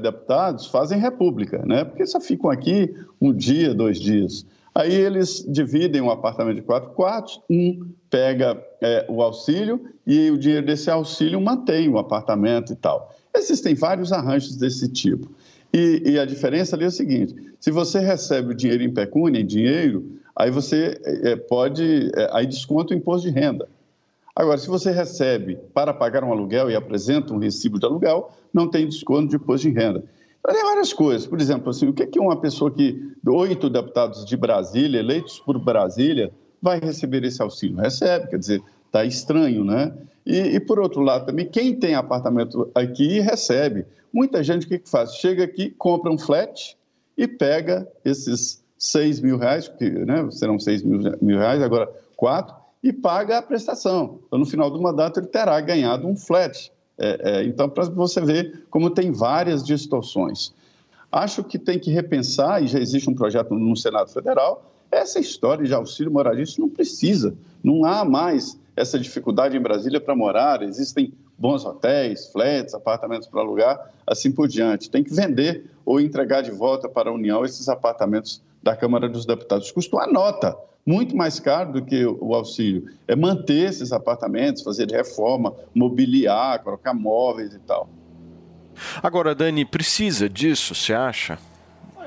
Speaker 6: deputados fazem república, né? porque só ficam aqui um dia, dois dias. Aí eles dividem um apartamento de quatro quartos, um pega é, o auxílio e o dinheiro desse auxílio mantém o apartamento e tal. Existem vários arranjos desse tipo. E, e, a diferença ali é o seguinte: se você recebe o dinheiro em pecúnia, em dinheiro, aí você é, pode, é, aí desconta o imposto de renda. Agora, se você recebe para pagar um aluguel e apresenta um recibo de aluguel, não tem desconto de imposto de renda. Então, tem várias coisas. Por exemplo, assim, o que é uma pessoa que, oito deputados de Brasília, eleitos por Brasília, vai receber esse auxílio? Recebe, quer dizer, está estranho, né? E, e, por outro lado, também, quem tem apartamento aqui recebe. Muita gente, o que, que faz? Chega aqui, compra um flat e pega esses 6 mil reais, que né, serão 6 mil, mil reais, agora 4, e paga a prestação. Então, no final do mandato, ele terá ganhado um flat. É, é, então, para você ver como tem várias distorções. Acho que tem que repensar, e já existe um projeto no Senado Federal, essa história de auxílio moralista não precisa. Não há mais essa dificuldade em Brasília para morar, existem bons hotéis, flats, apartamentos para alugar, assim por diante. Tem que vender ou entregar de volta para a União esses apartamentos da Câmara dos Deputados. Custa uma nota, muito mais caro do que o auxílio. É manter esses apartamentos, fazer reforma, mobiliar, colocar móveis e tal.
Speaker 3: Agora, Dani, precisa disso, você acha?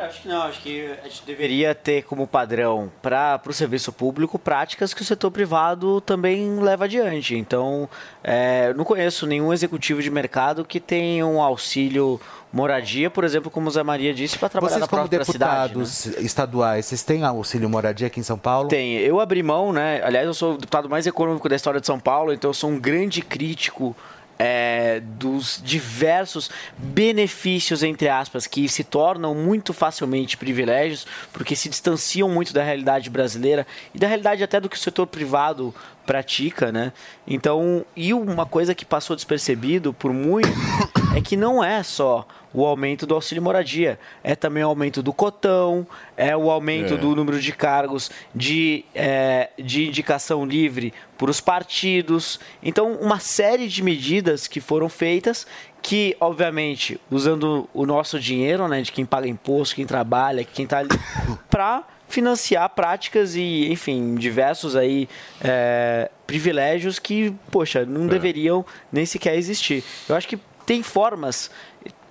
Speaker 9: acho que não, acho que a gente deveria ter como padrão para o serviço público práticas que o setor privado também leva adiante. Então, é, não conheço nenhum executivo de mercado que tenha um auxílio moradia, por exemplo, como o Zé Maria disse, para trabalhar
Speaker 4: vocês,
Speaker 9: na própria
Speaker 4: cidade. Como deputados estaduais, vocês têm auxílio moradia aqui em São Paulo?
Speaker 9: Tem. Eu abri mão, né? Aliás, eu sou o deputado mais econômico da história de São Paulo, então eu sou um grande crítico é, dos diversos benefícios, entre aspas, que se tornam muito facilmente privilégios, porque se distanciam muito da realidade brasileira e da realidade até do que o setor privado pratica, né? Então, e uma coisa que passou despercebido por muito é que não é só o aumento do auxílio moradia, é também o aumento do cotão, é o aumento é. do número de cargos de, é, de indicação livre por os partidos. Então, uma série de medidas que foram feitas que, obviamente, usando o nosso dinheiro, né, de quem paga imposto, quem trabalha, quem está ali, para financiar práticas e, enfim, diversos aí é, privilégios que, poxa, não é. deveriam nem sequer existir. Eu acho que tem formas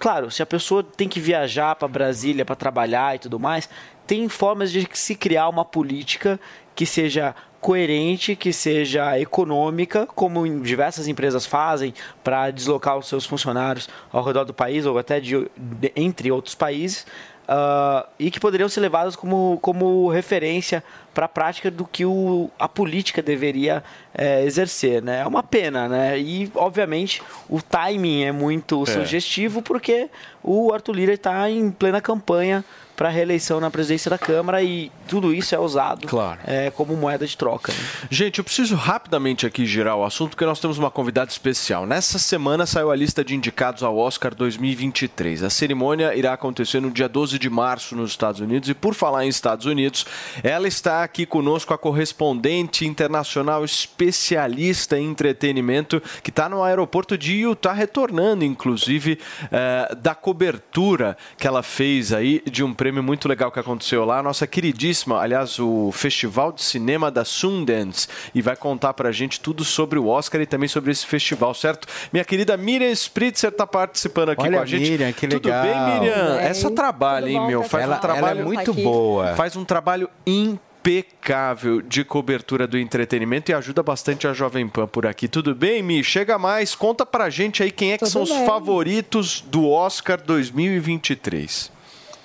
Speaker 9: Claro, se a pessoa tem que viajar para Brasília para trabalhar e tudo mais, tem formas de se criar uma política que seja coerente, que seja econômica, como diversas empresas fazem para deslocar os seus funcionários ao redor do país ou até de, de entre outros países, uh, e que poderiam ser levadas como, como referência para a prática do que o, a política deveria é, exercer. Né? É uma pena, né? E, obviamente, o timing é muito é. sugestivo porque o Arthur Lira está em plena campanha para reeleição na presidência da Câmara e tudo isso é usado
Speaker 3: Claro.
Speaker 9: é, como moeda de troca. né?
Speaker 3: Gente, eu preciso rapidamente aqui girar o assunto porque nós temos uma convidada especial. Nessa semana saiu a lista de indicados ao Oscar 2023. A cerimônia irá acontecer no dia 12 de março nos Estados Unidos e por falar em Estados Unidos, ela está aqui conosco a correspondente internacional especialista em entretenimento que está no aeroporto de Utah retornando, inclusive, eh, da cobertura que ela fez aí de um prêmio muito legal que aconteceu lá, nossa queridíssima, aliás, o Festival de Cinema da Sundance, e vai contar pra gente tudo sobre o Oscar e também sobre esse festival, certo? Minha querida Miriam Spritzer está participando aqui
Speaker 4: Olha
Speaker 3: com a gente.
Speaker 4: Miriam, que
Speaker 3: Tudo
Speaker 4: legal.
Speaker 3: bem, Miriam?
Speaker 4: Tudo bem.
Speaker 3: Essa trabalha, hein,
Speaker 4: Tudo
Speaker 3: meu?
Speaker 4: pessoal?
Speaker 3: Faz um
Speaker 4: Ela- ela é
Speaker 3: trabalho
Speaker 4: muito boa.
Speaker 3: Faz um trabalho impecável de cobertura do entretenimento e ajuda bastante a Jovem Pan por aqui. Tudo bem, Mi? Chega mais, conta pra gente aí quem é que
Speaker 34: Tudo
Speaker 3: são os
Speaker 34: bem.
Speaker 3: favoritos do Oscar 2023.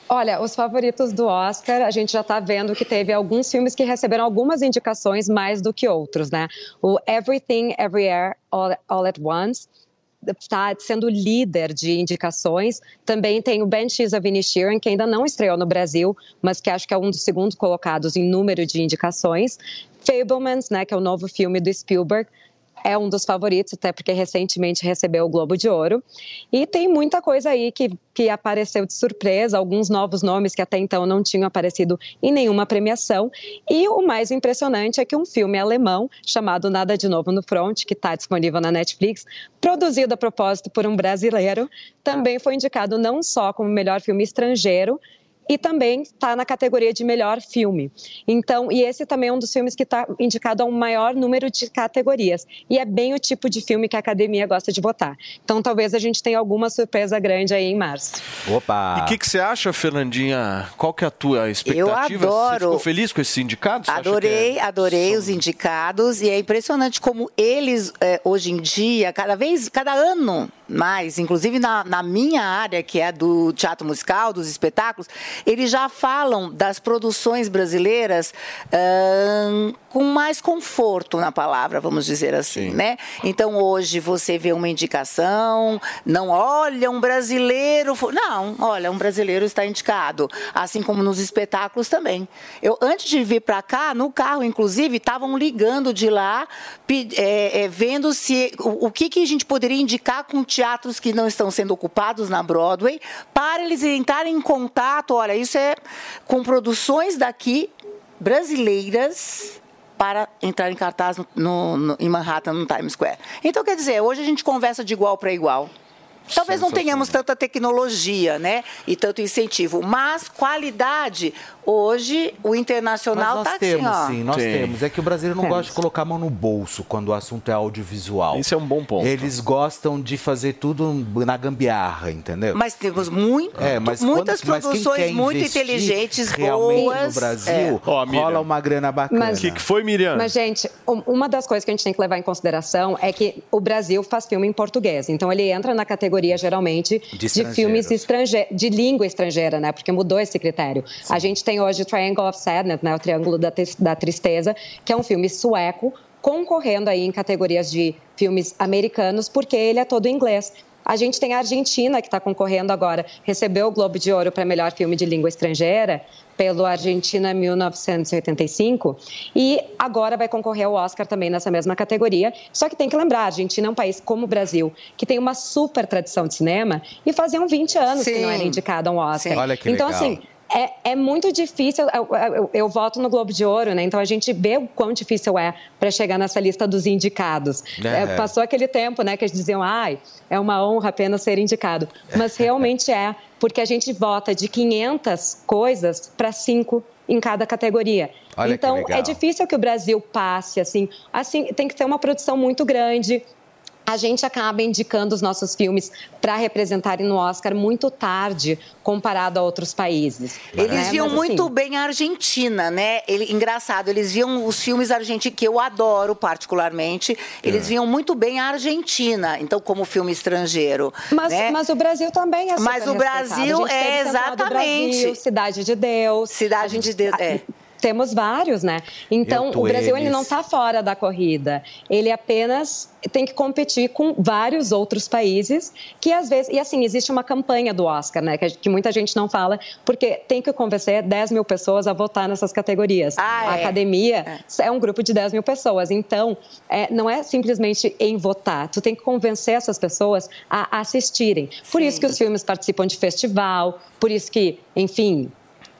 Speaker 34: Olha, os favoritos do Oscar, a gente já está vendo que teve alguns filmes que receberam algumas indicações mais do que outros, né? O Everything Everywhere All, All at Once está sendo líder de indicações. Também tem o Banshees of Inisherin, que ainda não estreou no Brasil, mas que acho que é um dos segundos colocados em número de indicações. Fablemans, né, que é o novo filme do Spielberg, é um dos favoritos, até porque recentemente recebeu o Globo de Ouro. E tem muita coisa aí que, que apareceu de surpresa, alguns novos nomes que até então não tinham aparecido em nenhuma premiação. E o mais impressionante é que um filme alemão chamado Nada de Novo no Front, que está disponível na Netflix, produzido a propósito por um brasileiro, também foi indicado não só como melhor filme estrangeiro, e também está na categoria de melhor filme. Então, e esse também é um dos filmes que está indicado a um maior número de categorias. E é bem o tipo de filme que a academia gosta de votar. Então, talvez a gente tenha alguma surpresa grande aí em março.
Speaker 4: Opa!
Speaker 3: E o que, que você acha, Fernandinha? Qual que é a tua expectativa?
Speaker 29: Eu
Speaker 3: Você
Speaker 29: adoro.
Speaker 3: ficou feliz com esses? Você que
Speaker 29: Adorei,
Speaker 3: é-
Speaker 29: adorei os indicados e é impressionante como eles eh, hoje em dia, cada vez, cada ano mais, inclusive na, na minha área que é do teatro musical, dos espetáculos, eles já falam das produções brasileiras ahn, com mais conforto na palavra, vamos dizer assim, né? Então hoje você vê uma indicação, não olha um brasileiro, não, olha um brasileiro está indicado, assim como nos espetáculos também. Eu antes de vir para cá, no carro inclusive, estavam ligando de lá, é, é, vendo se o, o que que a gente poderia indicar com teatros que não estão sendo ocupados na Broadway, para eles entrarem em contato. Olha, isso é com produções daqui brasileiras para entrar em cartaz no, no- em Manhattan, no Times Square. Então, quer dizer, hoje a gente conversa de igual para igual. Talvez não tenhamos tanta tecnologia, né? E tanto incentivo, mas qualidade. Hoje o internacional está assim,
Speaker 4: temos,
Speaker 29: ó.
Speaker 4: sim, nós temos. É que o brasileiro não gosta de colocar a mão no bolso quando o assunto é audiovisual.
Speaker 3: Isso é um bom ponto.
Speaker 4: Eles gostam de fazer tudo na gambiarra, entendeu?
Speaker 29: Mas temos muito,
Speaker 4: É, mas
Speaker 29: muitas
Speaker 4: quando-
Speaker 29: produções muito inteligentes,
Speaker 4: realmente
Speaker 29: boas.
Speaker 4: no Brasil,
Speaker 29: é.
Speaker 4: rola uma grana bacana.
Speaker 34: Mas-
Speaker 3: O que, que foi, Miriam?
Speaker 34: Mas, gente, um- uma das coisas que a gente tem que levar em consideração é que o Brasil faz filme em português. Então, ele entra na categoria, geralmente, de,
Speaker 4: estrangeiros.
Speaker 34: filmes estrange de língua estrangeira, né? Porque mudou esse critério. A gente tem hoje o Triangle of Sadness, né? O Triângulo da, da Tristeza, que é um filme sueco, concorrendo aí em categorias de filmes americanos, porque ele é todo inglês. A gente tem a Argentina, que está concorrendo agora, recebeu o Globo de Ouro para melhor filme de língua estrangeira pelo Argentina 1985 e agora vai concorrer ao Oscar também nessa mesma categoria. Só que tem que lembrar, a Argentina é um país como o Brasil, que tem uma super tradição de cinema e faziam 20 anos que não era
Speaker 29: Sim.
Speaker 34: indicado a um Oscar.
Speaker 4: Sim. Olha que
Speaker 34: então,
Speaker 4: legal.
Speaker 34: assim, é, é muito difícil. Eu, eu- eu voto no Globo de Ouro, né? Então a gente vê o quão difícil é para chegar nessa lista dos indicados.
Speaker 4: É.
Speaker 34: É, passou aquele tempo, né, que eles diziam, ai, é uma honra apenas ser indicado. Mas realmente é, porque a gente vota de 500 coisas para cinco em cada categoria.
Speaker 4: Olha
Speaker 34: então é difícil que o Brasil passe assim. Assim tem que ter uma produção muito grande. A gente acaba indicando os nossos filmes para representarem no Oscar muito tarde comparado a outros países.
Speaker 29: Eles
Speaker 34: né?
Speaker 29: viam
Speaker 34: Mas,
Speaker 29: muito
Speaker 34: assim,
Speaker 29: bem a Argentina, né? Ele, engraçado, eles viam os filmes argentinos, que eu adoro particularmente, eles
Speaker 34: É.
Speaker 29: viam muito bem a Argentina, então, como filme estrangeiro.
Speaker 34: Mas,
Speaker 29: né?
Speaker 34: mas o Brasil também é super
Speaker 29: Mas o. Brasil
Speaker 34: gente
Speaker 29: é exatamente.
Speaker 34: Brasil, Cidade de Deus.
Speaker 29: Cidade de Deus, é.
Speaker 34: Temos vários, né? Então, o Brasil ele não está fora da corrida. Ele apenas tem que competir com vários outros países que às vezes e assim existe uma campanha do Oscar, né? Que, que muita gente não fala porque tem que convencer 10 mil pessoas a votar nessas categorias.
Speaker 29: Ah,
Speaker 34: a
Speaker 29: é.
Speaker 34: academia é. um grupo de 10 mil pessoas. Então, é, não é simplesmente em votar. Tu tem que convencer essas pessoas a assistirem. Por isso que os filmes participam de festival. Por isso que, enfim,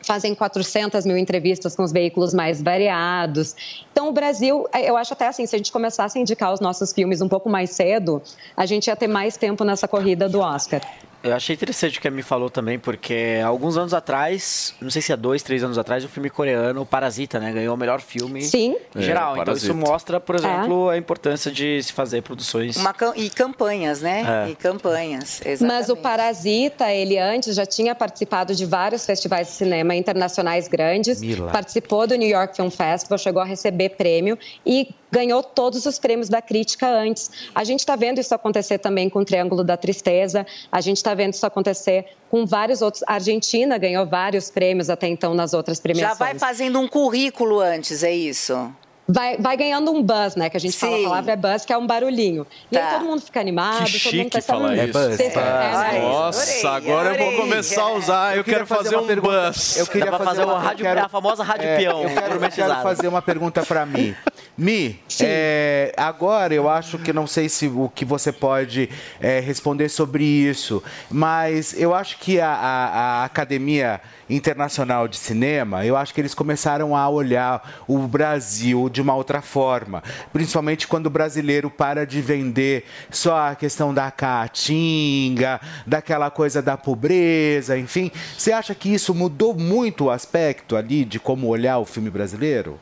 Speaker 34: fazem 400 mil entrevistas com os veículos mais variados. Então, o Brasil, eu acho até assim, se a gente começasse a indicar os nossos filmes um pouco mais cedo, a gente ia ter mais tempo nessa corrida do Oscar.
Speaker 9: Eu achei interessante o que a Mi falou também, porque alguns anos atrás, não sei se há dois, três anos atrás, o filme coreano, o Parasita, né? Ganhou o melhor filme
Speaker 34: Sim.
Speaker 9: em geral.
Speaker 34: É,
Speaker 9: então isso mostra, por exemplo, a importância de se fazer produções.
Speaker 29: Uma e campanhas, né?
Speaker 9: É.
Speaker 29: E campanhas,
Speaker 34: Mas
Speaker 29: exatamente.
Speaker 34: o Parasita, ele antes já tinha participado de vários festivais de cinema internacionais grandes,
Speaker 9: Mila.
Speaker 34: participou do New York Film Festival, chegou a receber prêmio e ganhou todos os prêmios da crítica antes. A gente está vendo isso acontecer também com o Triângulo da Tristeza, a gente está vendo isso acontecer com vários outros. A Argentina ganhou vários prêmios até então nas outras
Speaker 29: Já
Speaker 34: premiações.
Speaker 29: vai fazendo um currículo antes, é isso?
Speaker 34: Vai, vai ganhando um buzz, né? Que a gente fala, a
Speaker 29: Sim.
Speaker 34: palavra é buzz, que é um barulhinho. E aí todo mundo fica animado,
Speaker 3: Que
Speaker 34: todo mundo
Speaker 3: chique
Speaker 34: pensando
Speaker 3: falar isso. É buzz.
Speaker 34: Cê- né?
Speaker 3: Nossa, agora eu vou começar a usar. Eu, quero fazer, um buzz.
Speaker 4: Eu queria
Speaker 9: pra fazer
Speaker 4: uma
Speaker 9: uma rádio-
Speaker 4: eu quero-
Speaker 9: a famosa rádio
Speaker 4: É,
Speaker 9: peão,
Speaker 4: Eu quero, eu quero fazer uma pergunta para Mi. Mi, é, agora eu acho que não sei se o que você pode é, responder sobre isso, mas eu acho que a, a- a Academia Internacional de Cinema, eu acho que eles começaram a olhar o Brasil de uma outra forma, principalmente quando o brasileiro para de vender só a questão da caatinga, daquela coisa da pobreza, enfim. Você acha que isso mudou muito o aspecto ali de como olhar o filme brasileiro?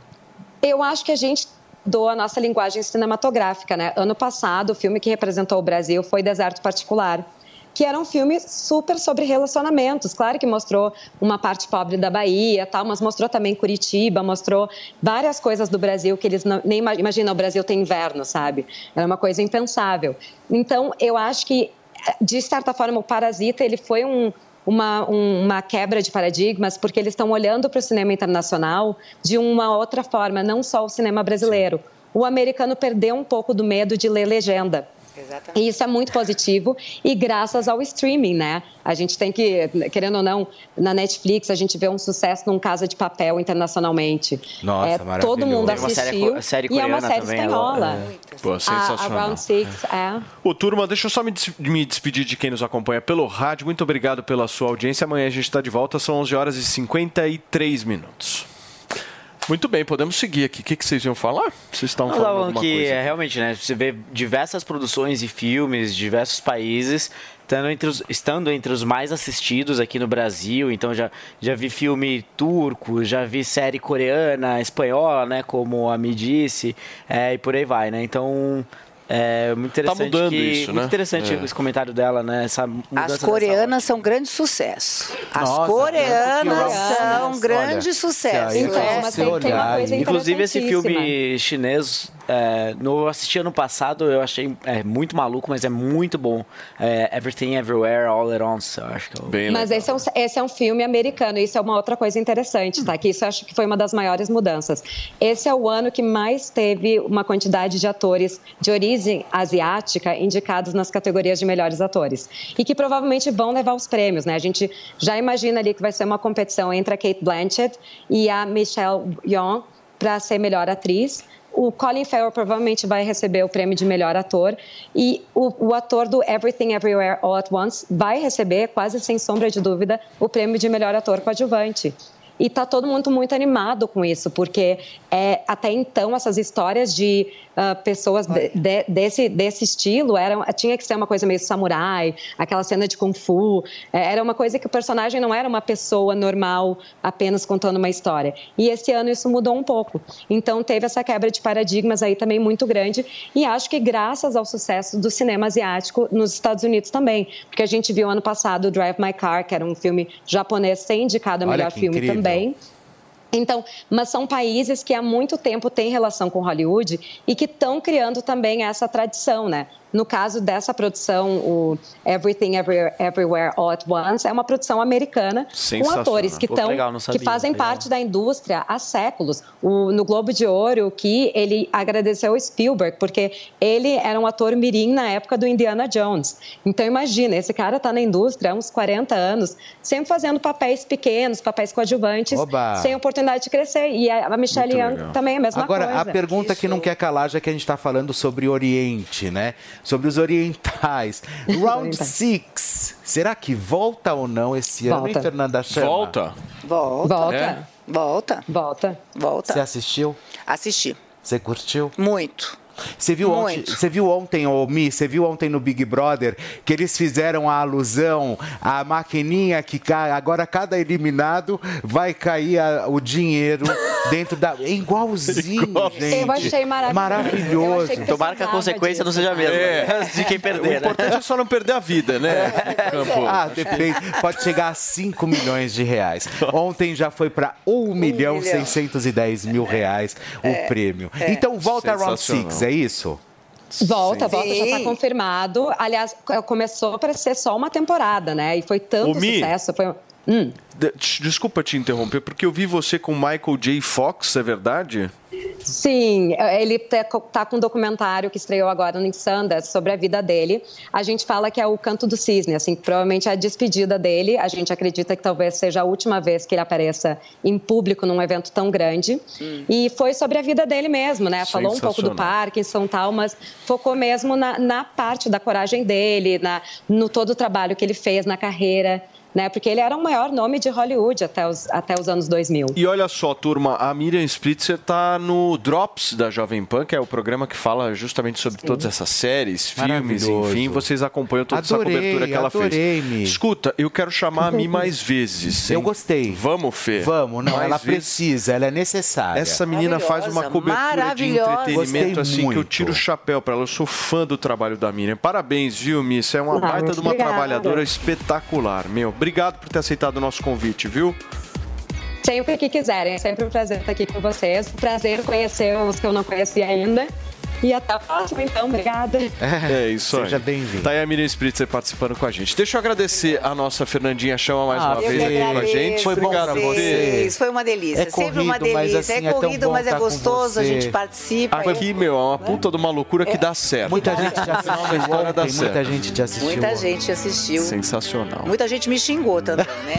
Speaker 34: Eu acho que a gente doa a nossa linguagem cinematográfica, né? Ano passado, o filme que representou o Brasil foi Deserto Particular, que era um filme super sobre relacionamentos. Claro que mostrou uma parte pobre da Bahia, tal, mas mostrou também Curitiba, mostrou várias coisas do Brasil que eles não, nem ima- imaginam. O Brasil tem inverno, sabe? Era uma coisa impensável. Então, eu acho que de certa forma, o Parasita ele foi um, uma, um- uma quebra de paradigmas, porque eles estão olhando para o cinema internacional de uma outra forma, não só o cinema brasileiro. O americano perdeu um pouco do medo de ler legenda. E isso é muito positivo e graças ao streaming, né? A gente tem que, querendo ou não, na Netflix a gente vê um sucesso num Casa de Papel internacionalmente.
Speaker 4: Nossa,
Speaker 34: é,
Speaker 4: maravilhoso.
Speaker 34: Todo mundo
Speaker 4: Tem uma série
Speaker 34: assistiu
Speaker 4: série
Speaker 34: e é uma série
Speaker 4: também,
Speaker 34: espanhola.
Speaker 4: é.
Speaker 3: Pô,
Speaker 34: A, a
Speaker 3: sensacional.
Speaker 34: Round Six, é.
Speaker 3: Ô, turma, deixa eu só me, des- me despedir de quem nos acompanha pelo rádio. Muito obrigado pela sua audiência. Amanhã a gente está de volta, são 11 horas e 53 minutos. Muito bem, podemos seguir aqui. O que, que vocês iam falar? Vocês estavam
Speaker 9: Não,
Speaker 3: falando alguma
Speaker 9: que
Speaker 3: coisa?
Speaker 9: é, realmente, né? Você vê diversas produções e filmes de diversos países estando entre, os, estando entre os mais assistidos aqui no Brasil. Então já, já vi filme turco, já vi série coreana, espanhola, né? Como a Mi disse, é, e por aí vai, né? Então. É muito interessante
Speaker 3: Tá mudando
Speaker 9: que,
Speaker 3: isso,
Speaker 9: muito
Speaker 3: né?
Speaker 9: interessante
Speaker 3: É.
Speaker 9: esse comentário dela, né? Essa
Speaker 29: As coreanas são grande sucesso. As
Speaker 9: Nossa,
Speaker 29: coreanas
Speaker 9: tanto que eu-
Speaker 29: são
Speaker 9: Olha,
Speaker 29: grande sucesso.
Speaker 9: Então,
Speaker 29: é.
Speaker 34: mas tem- tem uma coisa
Speaker 9: Inclusive esse filme chinês, é, no, eu assisti ano passado, eu achei é, muito maluco, mas é muito bom. É, Everything Everywhere All at Once, eu acho que é o...
Speaker 34: Mas esse é, um, esse é um filme americano, isso é uma outra coisa interessante, tá? Que isso eu acho que foi uma das maiores mudanças. Esse é o ano que mais teve uma quantidade de atores de origem asiática indicados nas categorias de melhores atores. E que provavelmente vão levar os prêmios, né? A gente já imagina ali que vai ser uma competição entre a Kate Blanchett e a Michelle Yeoh para ser melhor atriz. O Colin Farrell provavelmente vai receber o prêmio de melhor ator e o, o ator do Everything Everywhere All at Once vai receber, quase sem sombra de dúvida, o prêmio de melhor ator coadjuvante. E tá todo mundo muito animado com isso, porque é, até então essas histórias de ah, pessoas de- de- desse, desse estilo eram, tinha que ser uma coisa meio samurai, aquela cena de kung fu. É, era uma coisa que o personagem não era uma pessoa normal apenas contando uma história. E esse ano isso mudou um pouco. Então teve essa quebra de paradigmas aí também muito grande. E acho que graças ao sucesso do cinema asiático nos Estados Unidos também. Porque a gente viu ano passado o Drive My Car, que era um filme japonês ser indicado a melhor filme
Speaker 4: incrível.
Speaker 34: também. Então, mas são países que há muito tempo têm relação com Hollywood e que estão criando também essa tradição, né? No caso dessa produção, o Everything Everywhere, Everywhere All at Once, é uma produção americana com atores que,
Speaker 3: Pô,
Speaker 34: tão,
Speaker 3: legal, não
Speaker 34: que
Speaker 3: sabia,
Speaker 34: fazem
Speaker 3: legal.
Speaker 34: parte da indústria há séculos. O, no Globo de Ouro, que ele agradeceu o Spielberg, porque ele era um ator mirim na época do Indiana Jones. Então, imagina, esse cara está na indústria há uns 40 anos, sempre fazendo papéis pequenos, papéis coadjuvantes,
Speaker 4: Oba.
Speaker 34: sem oportunidade de crescer. E a Michelle
Speaker 4: Muito
Speaker 34: Young
Speaker 4: legal.
Speaker 34: também é a mesma
Speaker 4: Agora,
Speaker 34: coisa.
Speaker 4: a pergunta que não quer calar, já que a gente está falando sobre Oriente, né? Sobre os orientais. Round
Speaker 34: Orientais.
Speaker 4: 6. Será que volta ou não esse ano, hein,
Speaker 34: Volta.
Speaker 4: Fernanda Chama?
Speaker 3: Volta?
Speaker 29: Volta.
Speaker 34: Volta.
Speaker 4: É?
Speaker 29: Volta.
Speaker 34: Volta.
Speaker 29: Volta.
Speaker 4: Você assistiu?
Speaker 29: Assisti.
Speaker 4: Você curtiu?
Speaker 29: Muito.
Speaker 4: Você viu, ontem, você viu ontem, ô Mi, você viu ontem no Big Brother que eles fizeram a alusão à maquininha que cai, agora cada eliminado vai cair a- o dinheiro dentro da. É igualzinho, gente.
Speaker 34: Eu achei maravilhoso.
Speaker 4: Maravilhoso.
Speaker 34: Eu achei que
Speaker 9: Tomara que a consequência não
Speaker 34: disso.
Speaker 9: seja a mesma
Speaker 3: É.
Speaker 9: de quem
Speaker 3: O
Speaker 9: perder, né?
Speaker 3: importante é só não perder a vida, né? Campo?
Speaker 4: Ah, depende. Pode chegar a 5 milhões de reais. Ontem já foi para 1 milhão
Speaker 29: milhão.
Speaker 4: 610 mil reais o prêmio. Então volta a Round
Speaker 3: Sensacional.
Speaker 4: 6, é isso?
Speaker 34: Volta, volta, já
Speaker 29: Sim.
Speaker 34: está confirmado. Aliás, começou para ser só uma temporada, né? E foi tanto
Speaker 3: Mi.
Speaker 34: sucesso. Foi... Hum.
Speaker 3: De- Desculpa te interromper, porque eu vi você com Michael J. Fox, é verdade?
Speaker 34: Sim, ele tá tá com um documentário que estreou agora no Sundance sobre a vida dele. A gente fala que é o canto do cisne, assim, provavelmente é a despedida dele. A gente acredita que talvez seja a última vez que ele apareça em público num evento tão grande. E foi sobre a vida dele mesmo, né? Falou um pouco do. Parkinson e tal, mas focou mesmo na, na parte da coragem dele, na, no todo o trabalho que ele fez na carreira. Né? Porque ele era o maior nome de Hollywood até os, até os anos 2000.
Speaker 3: E olha só, turma, a Miriam Spritzer tá no Drops da Jovem Pan, que é o programa que fala justamente sobre todas essas séries, filmes, enfim. Vocês acompanham toda
Speaker 4: Adorei,
Speaker 3: essa cobertura que ela
Speaker 4: adorei,
Speaker 3: fez.
Speaker 4: Mi.
Speaker 3: Escuta, eu quero chamar a Mi mais vezes.
Speaker 4: Eu
Speaker 3: hein?
Speaker 4: gostei.
Speaker 3: Vamos, Fê?
Speaker 4: Vamos, não,
Speaker 3: Mais
Speaker 4: ela
Speaker 3: vezes.
Speaker 4: precisa, ela é necessária.
Speaker 3: Essa menina faz uma cobertura de entretenimento
Speaker 4: Gostei
Speaker 3: assim que eu
Speaker 4: muito.
Speaker 3: tiro o chapéu pra ela. Eu sou fã do trabalho da Miriam. Parabéns, viu, Mi? Você é uma
Speaker 34: Ah,
Speaker 3: baita
Speaker 34: muito
Speaker 3: de uma
Speaker 34: obrigada.
Speaker 3: trabalhadora espetacular, meu. Obrigado por ter aceitado o nosso convite, viu?
Speaker 34: Sempre que quiserem, é sempre um prazer estar aqui com vocês. Prazer conhecer os que eu não conhecia ainda. E até a próxima, então. Obrigada.
Speaker 3: É, isso aí.
Speaker 4: Seja bem-vindo.
Speaker 3: Tá aí a Miriam Spritzer participando com a gente. Deixa eu agradecer a nossa Fernandinha Chama mais
Speaker 4: Ah,
Speaker 3: uma
Speaker 29: Eu
Speaker 3: vez aqui com a gente.
Speaker 4: Foi bom
Speaker 3: Obrigado a você.
Speaker 29: Foi uma delícia.
Speaker 4: É
Speaker 29: Sempre uma
Speaker 4: corrido, mas
Speaker 29: delícia.
Speaker 4: assim,
Speaker 29: é
Speaker 4: é
Speaker 29: corrido,
Speaker 4: bom
Speaker 29: mas é
Speaker 4: tá
Speaker 29: gostoso. A gente participa.
Speaker 3: Aqui, meu, é uma puta de uma loucura que dá certo.
Speaker 4: Muita gente te assistiu
Speaker 3: história dá
Speaker 4: ontem, muita
Speaker 3: certo.
Speaker 4: gente te assistiu.
Speaker 29: Muita gente assistiu.
Speaker 3: Sensacional.
Speaker 29: Muita gente me xingou também, né?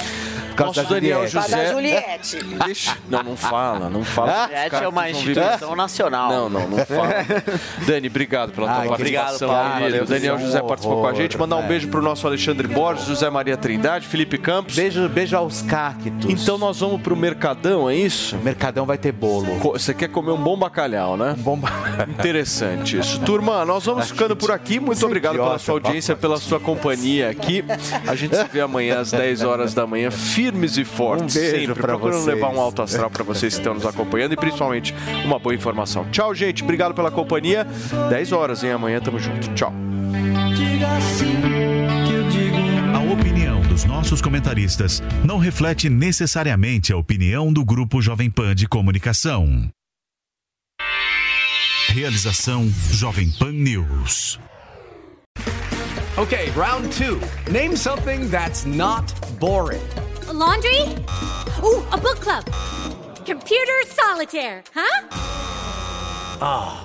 Speaker 4: Por causa
Speaker 3: Nosso
Speaker 4: da
Speaker 3: Daniel
Speaker 4: Juliette.
Speaker 29: Por causa da
Speaker 3: José.
Speaker 29: Juliette.
Speaker 3: Deixa- Não, não fala, não fala.
Speaker 9: Juliette é uma instituição nacional.
Speaker 3: Não, não, não fala. Dani, obrigado pela tua
Speaker 4: Ai,
Speaker 3: participação.
Speaker 9: obrigado. Valeu,
Speaker 3: Daniel
Speaker 4: um
Speaker 3: José participou com a gente. Mandar um
Speaker 4: velho.
Speaker 3: beijo pro nosso Alexandre Borges, José Maria Trindade, Felipe Campos.
Speaker 4: Beijo, beijo aos cactos.
Speaker 3: Então nós vamos pro Mercadão, é isso?
Speaker 4: Mercadão vai ter bolo.
Speaker 3: Você quer comer um bom bacalhau, né?
Speaker 4: Um bomba.
Speaker 3: Interessante isso. Turma, nós vamos ficando por aqui. Muito
Speaker 4: é
Speaker 3: obrigado pela sua audiência, pela sua companhia aqui. A gente se vê amanhã às 10 horas da manhã, firmes e fortes.
Speaker 4: Um beijo
Speaker 3: sempre procurando
Speaker 4: vocês.
Speaker 3: levar um alto astral para vocês que estão nos acompanhando e principalmente uma boa informação. Tchau, gente. Obrigado pela companhia. 10 horas, hein? Amanhã tamo junto. Tchau.
Speaker 31: A opinião dos nossos comentaristas não reflete necessariamente a opinião do Grupo Jovem Pan de Comunicação. Realização Jovem Pan News.
Speaker 35: Okay, round two. Name something that's not boring.
Speaker 36: A laundry? Ooh, a book club. Computer solitaire, huh?
Speaker 35: Ah,